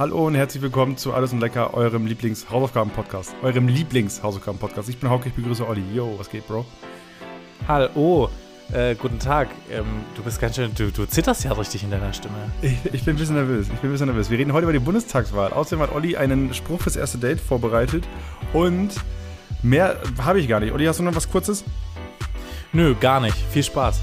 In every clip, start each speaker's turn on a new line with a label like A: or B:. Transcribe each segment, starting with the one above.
A: Hallo und herzlich willkommen zu Alles und Lecker, eurem Lieblings-Hausaufgaben-Podcast. Eurem Lieblings-Hausaufgaben-Podcast. Ich bin Hauke, ich begrüße Olli. Yo, was geht, Bro?
B: Hallo, äh, guten Tag. Ähm, du bist ganz schön, du, du zitterst ja richtig in deiner Stimme.
A: Ich, ich, bin ein bisschen nervös. Ich bin ein bisschen nervös. Wir reden heute über die Bundestagswahl. Außerdem hat Olli einen Spruch fürs erste Date vorbereitet. Und mehr habe ich gar nicht. Olli, hast du noch was Kurzes?
B: Nö, gar nicht. Viel Spaß.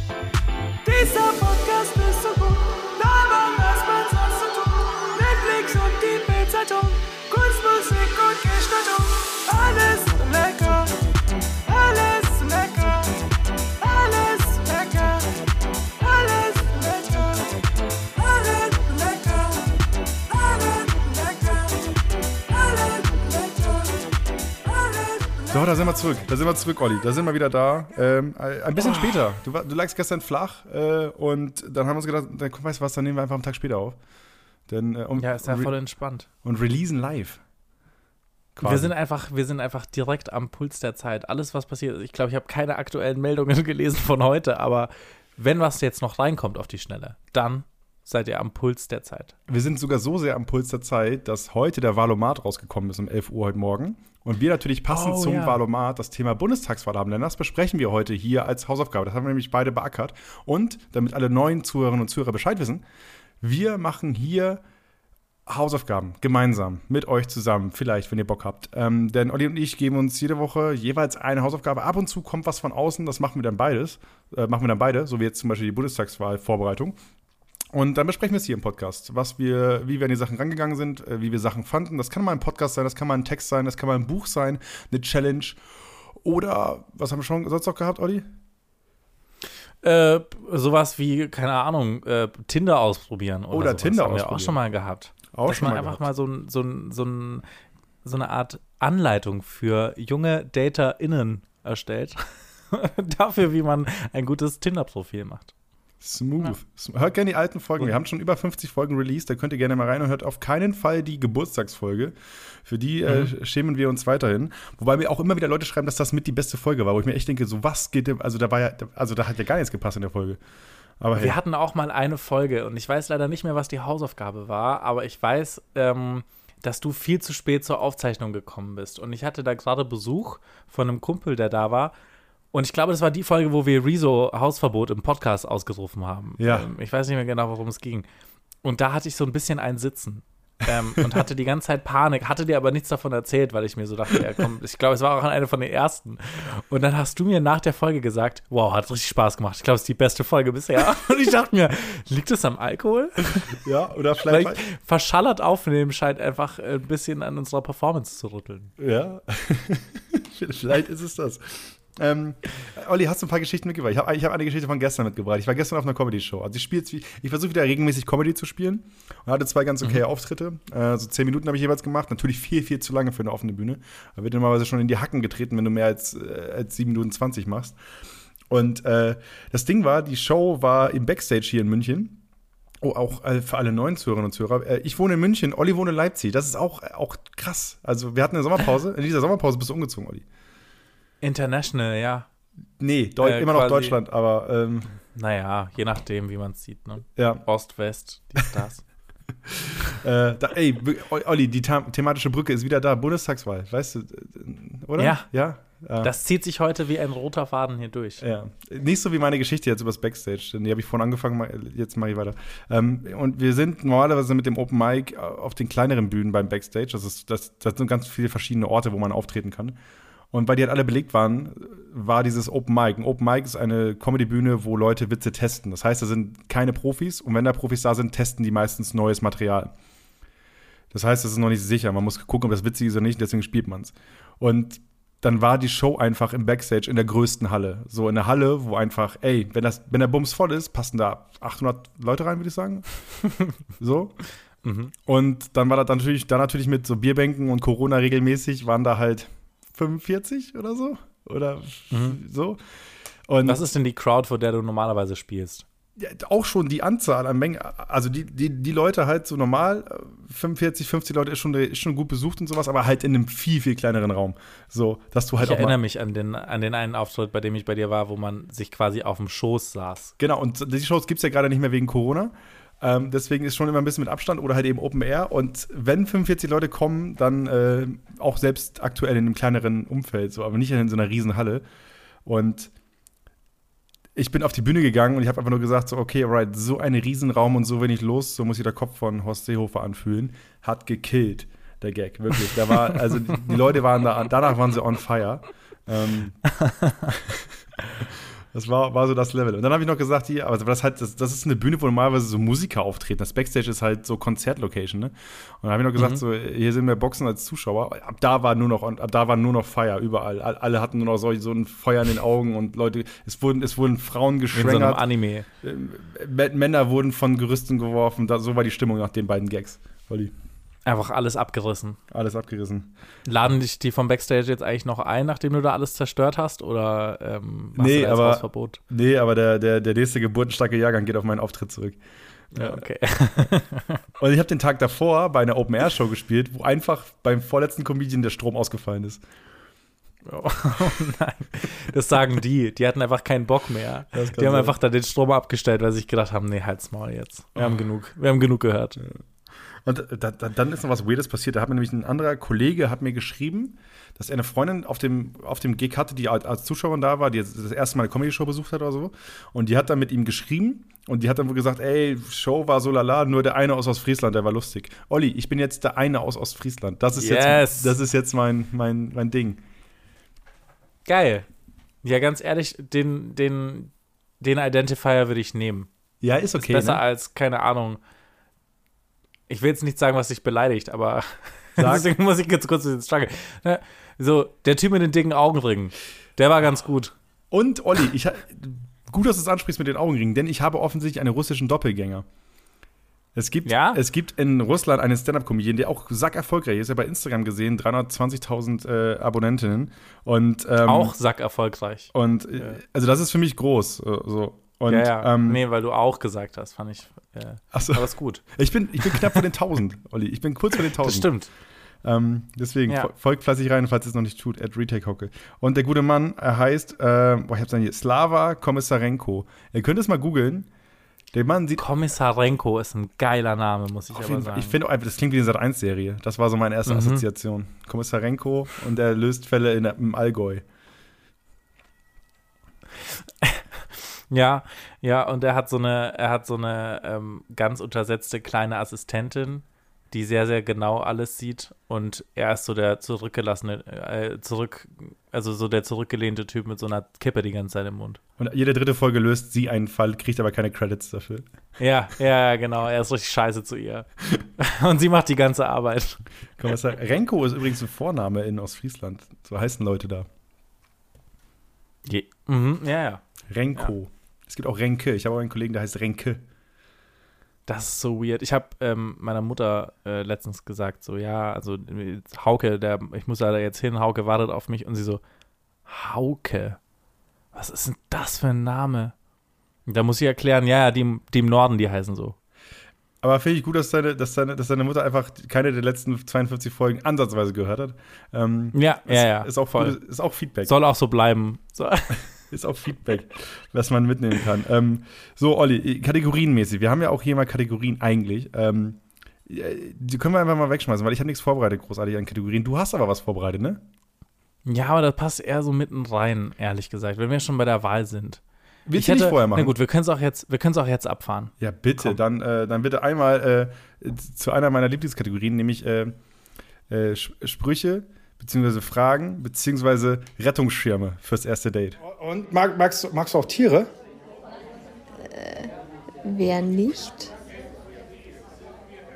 A: Sind wir zurück. Da sind wir zurück, Olli. Da sind wir wieder da. Ähm, ein bisschen später. Du, du lagst gestern flach äh, und dann haben wir uns gedacht, dann, komm, weißt du was, dann nehmen wir einfach einen Tag später auf. Denn, äh, um,
B: Ja, ist ja voll entspannt.
A: und releasen live.
B: Wir sind, einfach, wir sind einfach direkt am Puls der Zeit. Alles, was passiert, ich glaube, ich habe keine aktuellen Meldungen gelesen von heute, aber wenn was jetzt noch reinkommt auf die Schnelle, dann seid ihr am Puls der Zeit.
A: Wir sind sogar so sehr am Puls der Zeit, dass heute der Valomat rausgekommen ist um 11 Uhr heute Morgen. Und wir natürlich passend
B: Oh,
A: zum
B: ja.
A: Valomat das Thema Bundestagswahl haben. Denn das besprechen wir heute hier als Hausaufgabe. Das haben wir nämlich beide beackert. Und damit alle neuen Zuhörerinnen und Zuhörer Bescheid wissen, wir machen hier Hausaufgaben gemeinsam mit euch zusammen, vielleicht, wenn ihr Bock habt. Ähm, denn Olli und ich geben uns jede Woche jeweils eine Hausaufgabe. Ab und zu kommt was von außen, das machen wir dann beides. Äh, machen wir dann beide, so wie jetzt zum Beispiel die Bundestagswahl-Vorbereitung. Und dann besprechen wir es hier im Podcast, was wir, wie wir an die Sachen rangegangen sind, äh, wie wir Sachen fanden. Das kann mal ein Podcast sein, das kann mal ein Text sein, das kann mal ein Buch sein, eine Challenge. Oder, was haben wir schon sonst noch gehabt, Olli?
B: Äh, sowas wie, keine Ahnung, äh, Tinder ausprobieren. Oder,
A: Oder Tinder
B: haben wir auch schon mal gehabt.
A: Auch
B: dass
A: schon
B: man
A: mal
B: einfach
A: gehabt.
B: mal so, so, so, so eine Art Anleitung für junge DaterInnen erstellt. Dafür, wie man ein gutes Tinder-Profil macht.
A: Smooth. Sm- Hört gerne die alten Folgen. Wir haben schon über 50 Folgen released. Da könnt ihr gerne mal rein und hört auf keinen Fall die Geburtstagsfolge. Für die äh, schämen wir uns weiterhin. Wobei mir auch immer wieder Leute schreiben, dass das mit die beste Folge war, wo ich mir echt denke, so was geht denn, also da war ja, also da hat ja gar nichts gepasst in der Folge. Aber hey,
B: Wir hatten auch mal eine Folge und ich weiß leider nicht mehr, was die Hausaufgabe war, aber ich weiß, ähm, dass du viel zu spät zur Aufzeichnung gekommen bist. Und ich hatte da gerade Besuch von einem Kumpel, der da war. Und ich glaube, das war die Folge, wo wir Rezo Hausverbot im Podcast ausgerufen haben.
A: Ja.
B: Ähm, ich weiß nicht mehr genau, worum es ging. Und da hatte ich so ein bisschen ein Sitzen. ähm, und hatte die ganze Zeit Panik, hatte dir aber nichts davon erzählt, weil ich mir so dachte, ja, komm, ich glaube, es war auch eine von den ersten. Und dann hast du mir nach der Folge gesagt, wow, hat richtig Spaß gemacht. Ich glaube, es ist die beste Folge bisher. Und ich dachte mir, liegt es am Alkohol?
A: ja, oder
B: Weil
A: vielleicht,
B: verschallert aufnehmen scheint einfach ein bisschen an unserer Performance zu rütteln.
A: ja, vielleicht ist es das. Ähm, Olli, hast du ein paar Geschichten mitgebracht? Ich habe hab eine Geschichte von gestern mitgebracht. Ich war gestern auf einer Comedy-Show. Also ich spiele jetzt wie, ich versuche wieder regelmäßig Comedy zu spielen und hatte zwei ganz okay Auftritte. Äh, so zehn Minuten habe ich jeweils gemacht. Natürlich viel, viel zu lange für eine offene Bühne. Da wird normalerweise schon in die Hacken getreten, wenn du mehr als, äh, als 7 Minuten 20 machst. Und äh, das Ding war, die Show war im Backstage hier in München. Oh, auch äh, für alle neuen Zuhörerinnen und Zuhörer. Äh, ich wohne in München, Olli wohnt in Leipzig. Das ist auch, auch krass. Also, wir hatten eine Sommerpause. In dieser Sommerpause bist du umgezogen, Olli.
B: International, ja.
A: Nee, Deu
B: Äh,
A: immer noch Deutschland, aber ähm,
B: Naja, je nachdem, wie man es sieht. Ne?
A: ja.
B: Ost, West, die Stars.
A: Äh, da, ey, Olli, die thematische Brücke ist wieder da. Bundestagswahl, weißt du, äh, oder?
B: Ja.
A: Ja. Ja.
B: Das zieht sich heute wie ein roter Faden hier durch.
A: Ja, nicht so wie meine Geschichte jetzt übers Backstage, denn die habe ich vorhin angefangen, jetzt mache ich weiter. Ähm, und wir sind normalerweise mit dem Open Mic äh, auf den kleineren Bühnen beim Backstage. Das, ist, das, das sind ganz viele verschiedene Orte, wo man auftreten kann. Und weil die halt alle belegt waren, war dieses Open Mic. Ein Open Mic ist eine Comedy-Bühne, wo Leute Witze testen. Das heißt, da sind keine Profis und wenn da Profis da sind, testen die meistens neues Material. Das heißt, es ist noch nicht sicher. Man muss gucken, ob das witzig ist oder nicht, deswegen spielt man es. Und dann war die Show einfach im Backstage in der größten Halle. So in der Halle, wo einfach, ey, wenn, das, wenn der Bums voll ist, passen da 800 Leute rein, würde ich sagen. so. Und dann war das natürlich, da natürlich mit so Bierbänken und Corona regelmäßig, waren da halt 45 oder so. Oder so. Und
B: Was ist denn die Crowd, vor der du normalerweise spielst?
A: ja, auch schon die Anzahl an Mengen, also die, die, die Leute halt so normal, äh, 45, 50 Leute ist schon, ist schon gut besucht und sowas, aber halt in einem viel, viel kleineren Raum. So, dass du halt
B: Ich erinnere mich an den, an den einen Auftritt, bei dem ich bei dir war, wo man sich quasi auf dem Schoß saß.
A: Genau, und die Shows gibt es ja gerade nicht mehr wegen Corona. Ähm, deswegen ist schon immer ein bisschen mit Abstand oder halt eben Open Air. Und wenn 45 Leute kommen, dann äh, auch selbst aktuell in einem kleineren Umfeld, so, aber nicht in so einer riesen Halle. Und ich bin auf die Bühne gegangen und ich habe einfach nur gesagt, so, okay, alright, so ein Riesenraum und so wenig los, so muss sich der Kopf von Horst Seehofer anfühlen. Hat gekillt, der Gag, wirklich. Da war, also die, die Leute waren da, danach waren sie on fire. Ähm, das war, war so das Level. Und dann habe ich noch gesagt, hier, aber das, halt, das, das ist eine Bühne, wo normalerweise so Musiker auftreten. Das Backstage ist halt so Konzertlocation, ne? Und dann habe ich noch gesagt,
B: Mhm.
A: so, hier sind wir Boxen als Zuschauer. Ab da war nur noch, ab da war nur noch Feier überall. All- Alle hatten nur noch so, so ein Feuer in den Augen und Leute, es wurden, es wurden Frauen
B: In so einem
A: geschwängert,
B: Anime.
A: äh, Männer wurden von Gerüsten geworfen. Da, so war die Stimmung nach den beiden Gags. Olli,
B: Einfach alles abgerissen.
A: alles abgerissen.
B: Laden dich die vom Backstage jetzt eigentlich noch ein, nachdem du da alles zerstört hast? Oder ähm, hast
A: Nee,
B: du
A: aber-
B: Hausverbot?
A: Nee, aber der, der, der nächste geburtenstarke Jahrgang geht auf meinen Auftritt zurück.
B: Ja, okay.
A: Und ich habe den Tag davor bei einer Open-Air-Show gespielt, wo einfach beim vorletzten Comedian der Strom ausgefallen ist.
B: Oh nein. Das sagen die. Die hatten einfach keinen Bock mehr. Die haben
A: sein.
B: einfach da den Strom abgestellt, weil sie sich gedacht haben, nee, halt's Maul jetzt. Wir haben genug. Wir haben genug gehört.
A: Und da, da, dann ist noch was Weirdes passiert. Da hat mir nämlich ein anderer Kollege hat mir geschrieben, dass er eine Freundin auf dem, auf dem Gig hatte, die als, Zuschauerin da war, die das erste Mal eine Comedy-Show besucht hat oder so. Und die hat dann mit ihm geschrieben und die hat dann wohl gesagt, ey, Show war so lala, nur der eine aus Ostfriesland, der war lustig. Olli, ich bin jetzt der eine aus Ostfriesland. Das ist
B: Yes.
A: jetzt, das ist jetzt mein, mein, mein Ding.
B: Geil. Ja, ganz ehrlich, den, den, den Identifier würde ich nehmen.
A: Ja, ist okay.
B: Besser
A: ne?
B: als, keine Ahnung. Ich will jetzt nicht sagen, was dich beleidigt, aber deswegen muss ich jetzt kurz ins Struggle. Ne? So, der Typ mit den dicken Augenringen, der war ganz gut.
A: Und Olli, ich, gut, dass du es ansprichst mit den Augenringen, denn ich habe offensichtlich einen russischen Doppelgänger. Es gibt,
B: Ja?
A: es gibt in Russland einen Stand-Up-Comedian, der auch sack erfolgreich ist. Er bei Instagram gesehen, 320.000 äh, Abonnentinnen. Und, ähm,
B: Auch sack erfolgreich.
A: Und äh, also das ist für mich groß. äh, So. Und,
B: ja, ja.
A: Ähm,
B: nee, weil du auch gesagt hast, fand ich. Äh,
A: achso,
B: aber ist gut.
A: ich, bin, ich bin knapp vor den 1000, Olli. Ich bin kurz vor den 1000.
B: Das stimmt.
A: Ähm, deswegen
B: Ja.
A: fol- folgt fleißig rein, falls ihr es noch nicht tut, at Retake Und der gute Mann, er heißt, äh, boah, ich hab's dann hier, Slava Komissarenko. Ihr könnt es mal googeln. Der Mann sieht
B: Kommissarenko ist ein geiler Name, muss ich aber
A: jeden
B: sagen.
A: ich finde auch einfach, das klingt wie eine Sat1-Serie. Das war so meine erste
B: Mhm.
A: Assoziation. Kommissarenko und er löst Fälle in, im Allgäu.
B: Ja, ja, und er hat so eine, er hat so eine ähm, ganz untersetzte kleine Assistentin, die sehr, sehr genau alles sieht. Und er ist so der zurückgelassene, äh, zurück, also so der zurückgelehnte Typ mit so einer Kippe die ganze Zeit im Mund.
A: Und jede dritte Folge löst sie einen Fall, kriegt aber keine Credits dafür.
B: Ja, ja, ja, genau. Er ist richtig scheiße zu ihr. Und sie macht die ganze Arbeit.
A: Kommissar Renko ist übrigens ein Vorname in Ostfriesland. So heißen Leute da.
B: Je. Mhm, ja, ja.
A: Renko. Es gibt auch Renke. Ich habe auch einen Kollegen, der heißt Renke.
B: Das ist so weird. Ich habe ähm, meiner Mutter äh, letztens gesagt, so, ja, also Hauke, der, ich muss da jetzt hin, Hauke wartet auf mich. Und sie so, Hauke? Was ist denn das für ein Name? Und da muss ich erklären, ja, ja, die, die im Norden, die heißen so.
A: Aber finde ich gut, dass deine, dass, deine, dass deine Mutter einfach keine der letzten 42 Folgen ansatzweise gehört hat. Ähm,
B: Ja,
A: ist,
B: ja, ja.
A: Ist auch,
B: voll.
A: gut, ist auch Feedback.
B: Soll auch so bleiben. So.
A: Ist auch Feedback, was man mitnehmen kann. Ähm, so, Olli, kategorienmäßig. Wir haben ja auch hier mal Kategorien eigentlich. Ähm, ja, die können wir einfach mal wegschmeißen, weil ich habe nichts vorbereitet, großartig an Kategorien. Du hast aber was vorbereitet, ne?
B: Ja, aber das passt eher so mitten rein, ehrlich gesagt, wenn wir schon bei der Wahl sind.
A: Willst du nicht vorher machen?
B: Na gut, wir können es auch, jetzt- wir auch jetzt abfahren.
A: Ja, bitte.
B: Komm.
A: Dann, äh, dann bitte einmal äh, zu einer meiner Lieblingskategorien, nämlich äh, äh, Sprüche, beziehungsweise Fragen, beziehungsweise Rettungsschirme fürs erste Date.
C: Und mag, magst, du- magst du auch Tiere?
D: Wer nicht?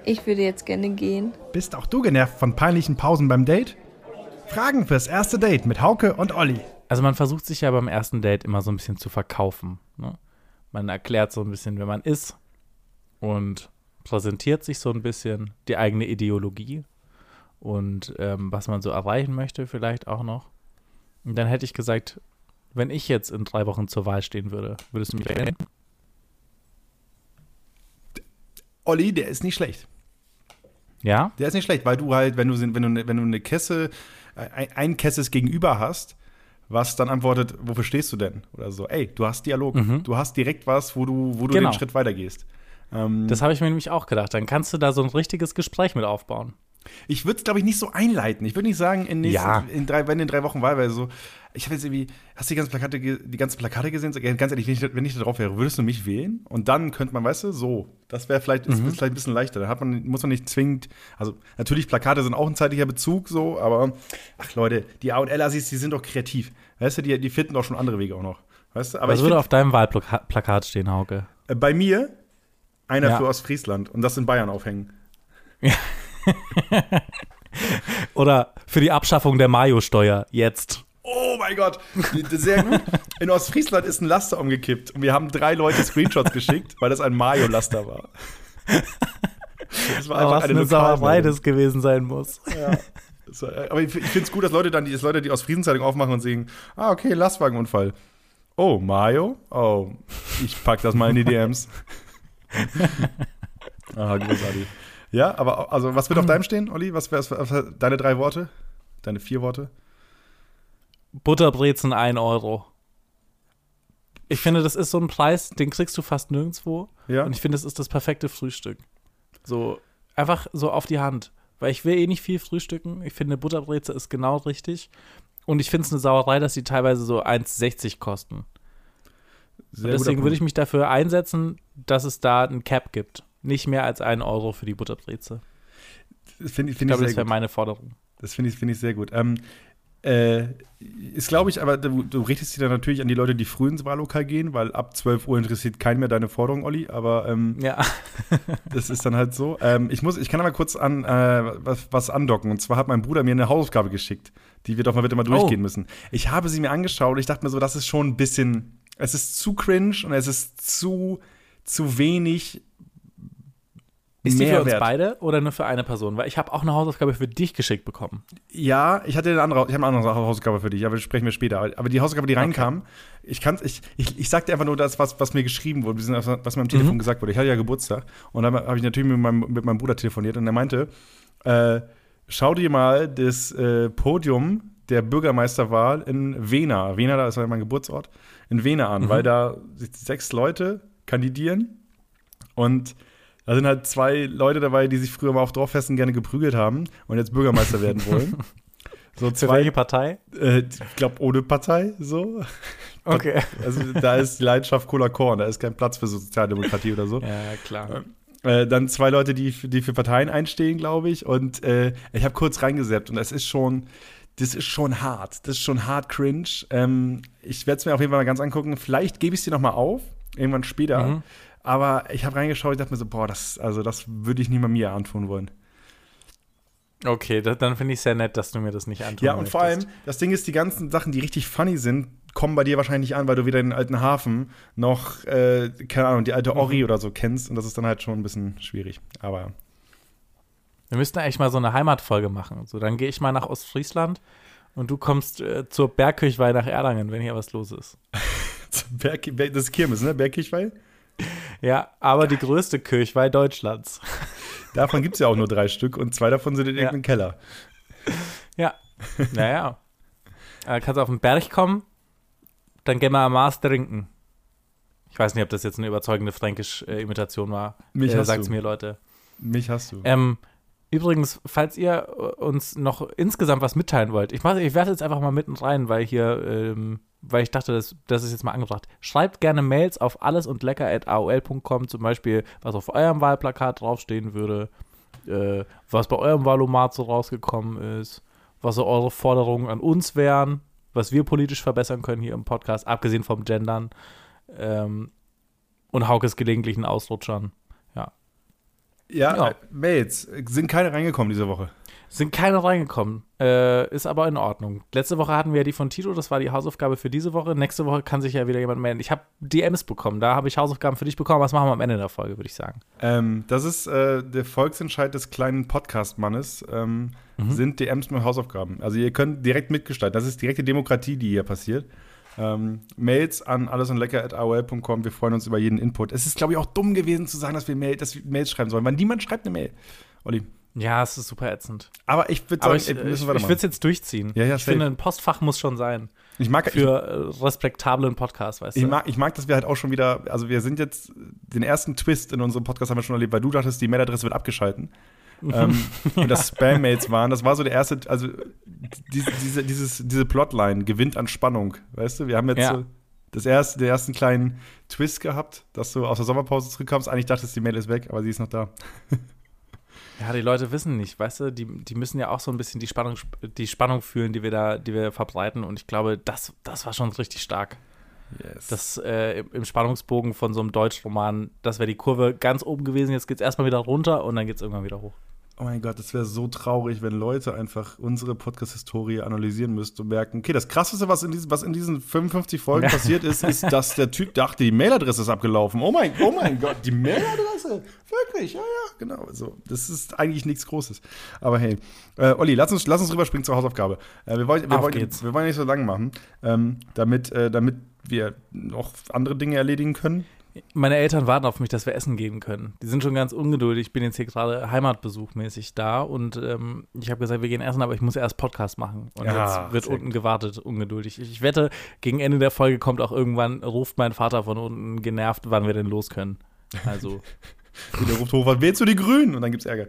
D: Ich würde jetzt gerne gehen.
A: Bist auch du genervt von peinlichen Pausen beim Date? Fragen fürs erste Date mit Hauke und Olli.
B: Also man versucht sich ja beim ersten Date immer so ein bisschen zu verkaufen. Ne? Man erklärt so ein bisschen, wer man ist und präsentiert sich so ein bisschen die eigene Ideologie und ähm, was man so erreichen möchte vielleicht auch noch. Und dann hätte ich gesagt, wenn ich jetzt in drei Wochen zur Wahl stehen würde, würdest du mich wählen?
A: Olli, der ist nicht schlecht.
B: Ja?
A: Der ist nicht schlecht, weil du halt, wenn du, wenn du, wenn du eine Kesse, ein, ein Kesses gegenüber hast, was dann antwortet, wofür stehst du denn? Oder so. Ey, du hast Dialog. Du hast direkt was, wo du, wo du
B: Genau.
A: den Schritt weitergehst. Ähm,
B: Das habe ich mir nämlich auch gedacht. Dann kannst du da so ein richtiges Gespräch mit aufbauen.
A: Ich würde es, glaube ich, nicht so einleiten. Ich würde nicht sagen, in, nächsten,
B: Ja.
A: in drei, wenn in drei Wochen Wahl wäre, so, ich habe jetzt irgendwie, hast du die ganzen Plakate, die ganzen Plakate gesehen? Ganz ehrlich, wenn ich, wenn ich da drauf wäre, würdest du mich wählen? Und dann könnte man, weißt du, so, das wäre vielleicht, ist vielleicht ein bisschen leichter. Da hat man, muss man nicht zwingend, also natürlich, Plakate sind auch ein zeitlicher Bezug, so, aber, ach Leute, die A und L-Assis, die sind doch kreativ. Weißt du, die, die finden doch schon andere Wege auch noch. Weißt du, aber
B: Was
A: ich
B: würde auf deinem Wahlplakat stehen, Hauke?
A: äh, bei mir einer
B: Ja.
A: für Ostfriesland und das in Bayern aufhängen.
B: Oder für die Abschaffung der Mayo-Steuer jetzt.
A: Oh mein Gott, sehr gut. In Ostfriesland ist ein Laster umgekippt und wir haben drei Leute Screenshots geschickt, weil das ein Mayo-Laster war. Das war
B: Aber was eine Sauerei
A: Lokalmeldung.
B: das gewesen sein muss.
A: Ja. War- Aber ich, finde es gut, dass Leute dann die, dass Leute die Ostfriesenzeitung aufmachen und sehen, ah, okay, Lastwagenunfall. Oh, Mayo? Oh, ich pack das mal in die DMs. ah, großartig. Ja, aber also was wird auf deinem stehen, Olli? Was wäre deine drei Worte? Deine vier Worte?
B: Butterbrezen 1 Euro. Ich finde, das ist so ein Preis, den kriegst du fast nirgendwo.
A: Ja.
B: Und ich finde, das ist das perfekte Frühstück. So, einfach so auf die Hand. Weil ich will eh nicht viel frühstücken. Ich finde, Butterbreze ist genau richtig. Und ich finde es eine Sauerei, dass die teilweise so 1,60 kosten. Deswegen würde ich mich dafür einsetzen, dass es da ein Cap gibt. Nicht mehr als einen Euro für die Butterbreze.
A: Ich,
B: Ich
A: find ich
B: glaube,
A: sehr
B: das wäre meine Forderung.
A: Das finde ich, finde ich sehr gut. Ähm, äh, ist, glaube ich, aber du, du richtest dich dann natürlich an die Leute, die früh ins Wahllokal gehen, weil ab 12 Uhr interessiert keinen mehr deine Forderung, Olli. Aber ähm,
B: Ja.
A: das ist dann halt so. Ähm, ich, muss, ich kann aber kurz an, äh, was, was andocken. Und zwar hat mein Bruder mir eine Hausaufgabe geschickt, die wir doch mal bitte mal durchgehen
B: Oh.
A: müssen. Ich habe sie mir angeschaut und ich dachte mir so, das ist schon ein bisschen, es ist zu cringe und es ist zu, zu wenig
B: Ist die für uns
A: Mehrwert.
B: beide oder nur für eine Person? Weil ich habe auch eine Hausaufgabe für dich geschickt bekommen.
A: Ja, ich hatte eine andere, ich habe eine andere Hausaufgabe für dich, aber sprechen wir später. Aber die Hausaufgabe, die reinkam, ich kann ich, ich, ich sagte einfach nur das, was, was mir geschrieben wurde, was mir am Telefon gesagt wurde. Ich hatte ja Geburtstag und dann habe ich natürlich mit meinem, mit meinem Bruder telefoniert und er meinte, äh, schau dir mal das äh, Podium der Bürgermeisterwahl in Wena, Wena, da ist mein Geburtsort, in Wena an, weil da sechs Leute kandidieren und da sind halt zwei Leute dabei, die sich früher mal auf Dorffesten gerne geprügelt haben und jetzt Bürgermeister werden wollen. So
B: Für
A: zwei,
B: welche Partei?
A: äh, ich glaube ohne Partei, so.
B: Okay.
A: Also da ist die Leidenschaft Cola Korn, da ist kein Platz für Sozialdemokratie oder so.
B: Ja, klar.
A: Äh, dann zwei Leute, die, für- die für Parteien einstehen, glaube ich. Und äh, ich habe kurz reingesäppt und es ist schon, das ist schon hart. Das ist schon hart cringe. Ähm, ich werde es mir auf jeden Fall mal ganz angucken. Vielleicht gebe ich es dir noch mal auf, irgendwann später.
B: Mhm.
A: Aber ich habe reingeschaut, ich dachte mir so, boah, das, also das würde ich nie mal mir antun wollen.
B: Okay, da, dann finde ich sehr nett, dass du mir das nicht antun
A: Ja, und vor allem,
B: möchtest.
A: das Ding ist, die ganzen Sachen, die richtig funny sind, kommen bei dir wahrscheinlich an, weil du weder den alten Hafen noch, äh, keine Ahnung, die alte Ori oder so kennst. Und das ist dann halt schon ein bisschen schwierig. Aber
B: Wir müssten eigentlich mal so eine Heimatfolge machen. So, dann gehe ich mal nach Ostfriesland und du kommst äh, zur Bergkirchweih nach Erlangen, wenn hier was los ist.
A: Berg, das ist Kirmes, ne? Bergkirchweih?
B: Ja, aber die größte Kirchweih Deutschlands.
A: Davon gibt es ja auch nur drei Stück und zwei davon sind in
B: Ja.
A: irgendeinem Keller.
B: Ja, naja. Äh, kannst auf den Berg kommen, dann gehen wir am Maß trinken. Ich weiß nicht, ob das jetzt eine überzeugende Fränkisch-Imitation war.
A: Mich
B: äh,
A: hast
B: sagt's
A: du.
B: mir, Leute.
A: Mich hast du.
B: Ähm, übrigens, falls ihr äh, uns noch insgesamt was mitteilen wollt, ich, mach- ich werfe jetzt einfach mal mitten rein, weil hier, ähm, weil ich dachte, das, das ist jetzt mal angebracht. Schreibt gerne Mails auf alles und lecker.aol.com, zum Beispiel, was auf eurem Wahlplakat draufstehen würde, äh, was bei eurem Wahlomat so rausgekommen ist, was so eure Forderungen an uns wären, was wir politisch verbessern können hier im Podcast, abgesehen vom Gendern ähm, und Haukes gelegentlichen Ausrutschern.
A: Ja,
B: ja.
A: Äh, Mails. Sind keine reingekommen diese Woche.
B: Sind keine reingekommen. Äh, ist aber in Ordnung. Letzte Woche hatten wir ja die von Tito, das war die Hausaufgabe für diese Woche. Nächste Woche kann sich ja wieder jemand melden. Ich habe DMs bekommen, da habe ich Hausaufgaben für dich bekommen. Was machen wir am Ende der Folge, würde ich sagen.
A: Ähm, das ist äh, der Volksentscheid des kleinen Podcast-Mannes. Ähm, Sind DMs mit Hausaufgaben. Also ihr könnt direkt mitgestalten. Das ist direkte Demokratie, die hier passiert. Ähm, Mails an allesundlecker.aol.com. Wir freuen uns über jeden Input. Es ist, glaube ich, auch dumm gewesen zu sagen, dass wir, Mail, dass wir Mails schreiben sollen, weil niemand schreibt eine Mail. Olli,
B: Ja, es ist super ätzend.
A: Aber ich würde sagen,
B: ich,
A: ey,
B: ich, ich würde es jetzt durchziehen.
A: Ja, ja,
B: ich
A: safe.
B: finde, ein Postfach muss schon sein.
A: Ich mag, ich,
B: Für äh, respektablen Podcast, weißt
A: ich,
B: du?
A: mag, ich mag, dass wir halt auch schon wieder, also wir sind jetzt, den ersten Twist in unserem Podcast haben wir schon erlebt, weil du dachtest, die Mailadresse wird abgeschalten. Ähm, und das Spam-Mails waren, das war so der erste, also diese, diese, dieses, diese Plotline gewinnt an Spannung, weißt du? Wir haben jetzt
B: Ja.
A: so das erste, den ersten kleinen Twist gehabt, dass du aus der Sommerpause zurückkommst. Eigentlich dachtest die Mail ist weg, aber sie ist noch da.
B: Ja, die Leute wissen nicht, weißt du, die, die müssen ja auch so ein bisschen die Spannung, die Spannung fühlen, die wir da, die wir verbreiten. Und ich glaube, das, das war schon richtig stark.
A: Yes.
B: Das äh, im Spannungsbogen von so einem Deutschroman, das wäre die Kurve ganz oben gewesen. Jetzt geht es erstmal wieder runter und dann geht es irgendwann wieder hoch.
A: Oh mein Gott, das wäre so traurig, wenn Leute einfach unsere Podcast-Historie analysieren müssten und merken, okay, das Krasseste, was in diesen, was in diesen 55 Folgen passiert ist, ist, dass der Typ dachte, die Mailadresse ist abgelaufen. Oh mein, oh mein Gott, die Mailadresse? Wirklich? Ja, ja, genau. So, das ist eigentlich nichts Großes. Aber hey, äh, Olli, lass uns, lass uns rüberspringen zur Hausaufgabe. Äh, wir, wollen, wir, wollen, wir wollen nicht so lang machen, ähm, damit, äh, damit wir noch andere Dinge erledigen können.
B: Meine Eltern warten auf mich, dass wir essen gehen können. Die sind schon ganz ungeduldig. Ich bin jetzt hier gerade heimatbesuchmäßig da und ähm, ich habe gesagt, wir gehen essen, aber ich muss erst Podcast machen. Und
A: Ja,
B: jetzt wird unten
A: gut.
B: gewartet, ungeduldig. Ich, ich wette, gegen Ende der Folge kommt auch irgendwann, ruft mein Vater von unten genervt, wann wir denn los können. Also,
A: Der ruft hoch, was wählst du die Grünen? Und dann gibt's Ärger.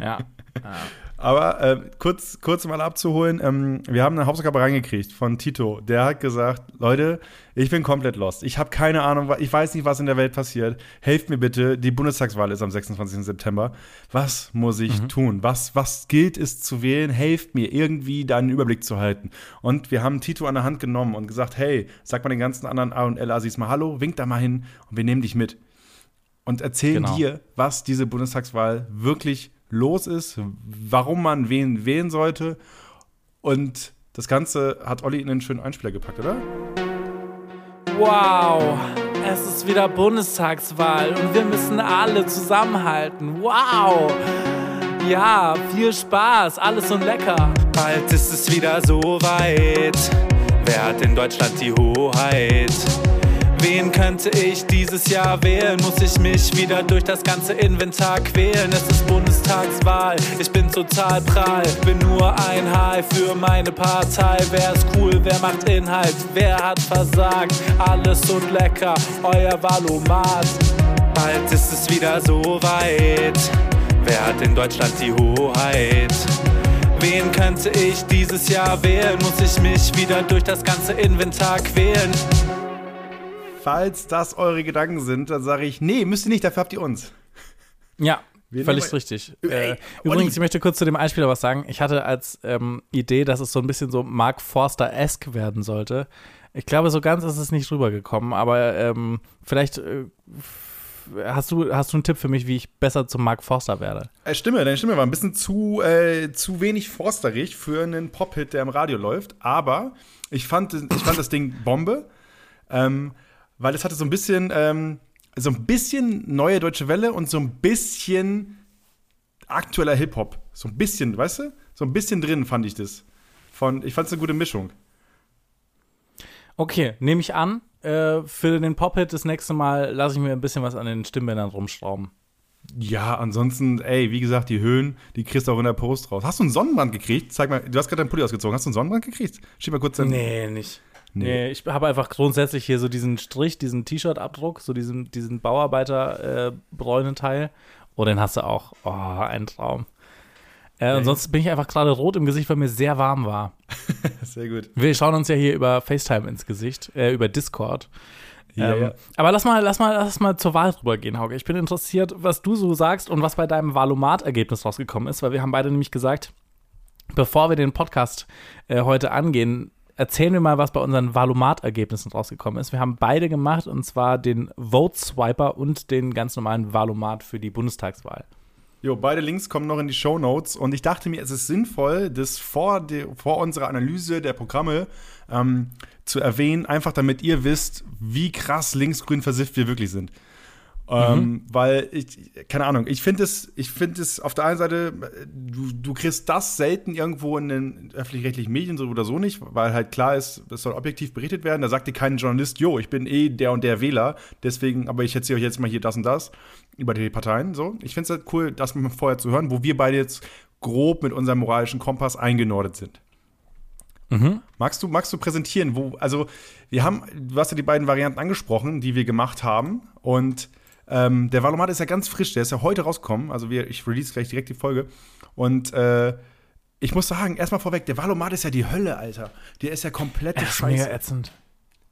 B: ja. ja.
A: Aber äh, kurz, kurz mal abzuholen, ähm, wir haben eine Hausaufgabe reingekriegt von Tito. Der hat gesagt, Leute, ich bin komplett lost. Ich habe keine Ahnung, ich weiß nicht, was in der Welt passiert. Helft mir bitte, die Bundestagswahl ist am 26. September. Was muss ich tun? Was, was gilt es zu wählen? Helft mir, irgendwie da einen Überblick zu halten. Und wir haben Tito an der Hand genommen und gesagt, hey, sag mal den ganzen anderen A und L-Asis mal Hallo, wink da mal hin und wir nehmen dich mit. Und erzählen
B: Genau.
A: dir, was diese Bundestagswahl wirklich los ist, warum man wen wählen sollte. Und das Ganze hat Olli in einen schönen Einspieler gepackt, oder?
B: Wow, es ist wieder Bundestagswahl und wir müssen alle zusammenhalten. Wow. Ja, viel Spaß, alles so lecker.
E: Bald ist es wieder so weit. Wer hat in Deutschland die Hoheit? Wen könnte ich dieses Jahr wählen? Muss ich mich wieder durch das ganze Inventar quälen? Es ist Bundestagswahl, ich bin total prall. Bin nur ein High für meine Partei. Wer ist cool, wer macht Inhalt? Wer hat versagt? Alles und lecker, euer Valomat. Bald ist es wieder so weit. Wer hat in Deutschland die Hoheit? Wen könnte ich dieses Jahr wählen? Muss ich mich wieder durch das ganze Inventar quälen?
A: Falls das eure Gedanken sind, dann sage ich, nee, müsst ihr nicht, dafür habt ihr uns.
B: Ja,
A: Wir
B: völlig richtig.
A: Ey,
B: Äh, übrigens, ich möchte kurz zu dem Einspieler was sagen. Ich hatte als ähm, Idee, dass es so ein bisschen so Mark Forster-esque werden sollte. Ich glaube, so ganz ist es nicht rübergekommen, aber ähm, vielleicht äh, hast du, hast du einen Tipp für mich, wie ich besser zum Mark Forster werde?
A: Äh, Stimme, deine Stimme war ein bisschen zu, äh, zu wenig forsterig für einen Pop-Hit, der im Radio läuft. Aber ich fand, ich fand das Ding Bombe, ähm, weil es hatte so ein bisschen, ähm, so ein bisschen neue deutsche Welle und so ein bisschen aktueller Hip-Hop. So ein bisschen, weißt du? So ein bisschen drin fand ich das. Von, ich fand es eine gute Mischung.
B: Okay, nehme ich an. Äh, für den Pop-Hit das nächste Mal lasse ich mir ein bisschen was an den Stimmbändern rumschrauben.
A: Ja, ansonsten, ey, wie gesagt, die Höhen, die kriegst du auch in der Post raus. Hast du einen Sonnenbrand gekriegt? Zeig mal, du hast gerade deinen Pulli ausgezogen. Hast du einen Sonnenbrand gekriegt? Schieb mal kurz den.
B: Nee, nicht.
A: Nee.
B: Nee, ich habe einfach grundsätzlich hier so diesen Strich, diesen T-Shirt-Abdruck, so diesen, diesen Bauarbeiter-Bräunenteil. oh, den hast du auch. Oh, ein Traum. Äh, ansonsten bin ich einfach gerade rot im Gesicht, weil mir sehr warm war.
A: Sehr gut.
B: Wir schauen uns ja hier über FaceTime ins Gesicht, äh, über Discord.
A: Ja,
B: ähm,
A: ja.
B: Aber lass mal, lass mal, lass mal zur Wahl rübergehen, Hauke. Ich bin interessiert, was du so sagst und was bei deinem Valomat-Ergebnis rausgekommen ist, weil wir haben beide nämlich gesagt, bevor wir den Podcast äh, heute angehen, erzählen wir mal, was bei unseren Valomat-Ergebnissen rausgekommen ist. Wir haben beide gemacht und zwar den Vote-Swiper und den ganz normalen Valomat für die Bundestagswahl.
A: Jo, beide Links kommen noch in die Show Notes und ich dachte mir, es ist sinnvoll, das vor, de, vor unserer Analyse der Programme ähm, zu erwähnen, einfach damit ihr wisst, wie krass linksgrün versifft wir wirklich sind. Ähm, weil ich, keine Ahnung, ich finde es, ich finde es auf der einen Seite, du, du kriegst das selten irgendwo in den öffentlich-rechtlichen Medien so oder so nicht, weil halt klar ist, es soll objektiv berichtet werden. Da sagt dir kein Journalist, jo, ich bin eh der und der Wähler, deswegen, aber ich erzähle euch jetzt mal hier das und das. über die Parteien. So. Ich finde es halt cool, das mal vorher zu hören, wo wir beide jetzt grob mit unserem moralischen Kompass eingenordet sind. Magst du, magst du präsentieren, wo, also wir haben, du hast ja die beiden Varianten angesprochen, die wir gemacht haben. Und ähm, der Valomat ist ja ganz frisch, der ist ja heute rausgekommen. Also wir, ich release gleich direkt die Folge. Und äh, ich muss sagen, erstmal vorweg, der Valomat ist ja die Hölle, Alter. Der ist ja komplette
B: Es ist mega
A: Scheiße.
B: ätzend.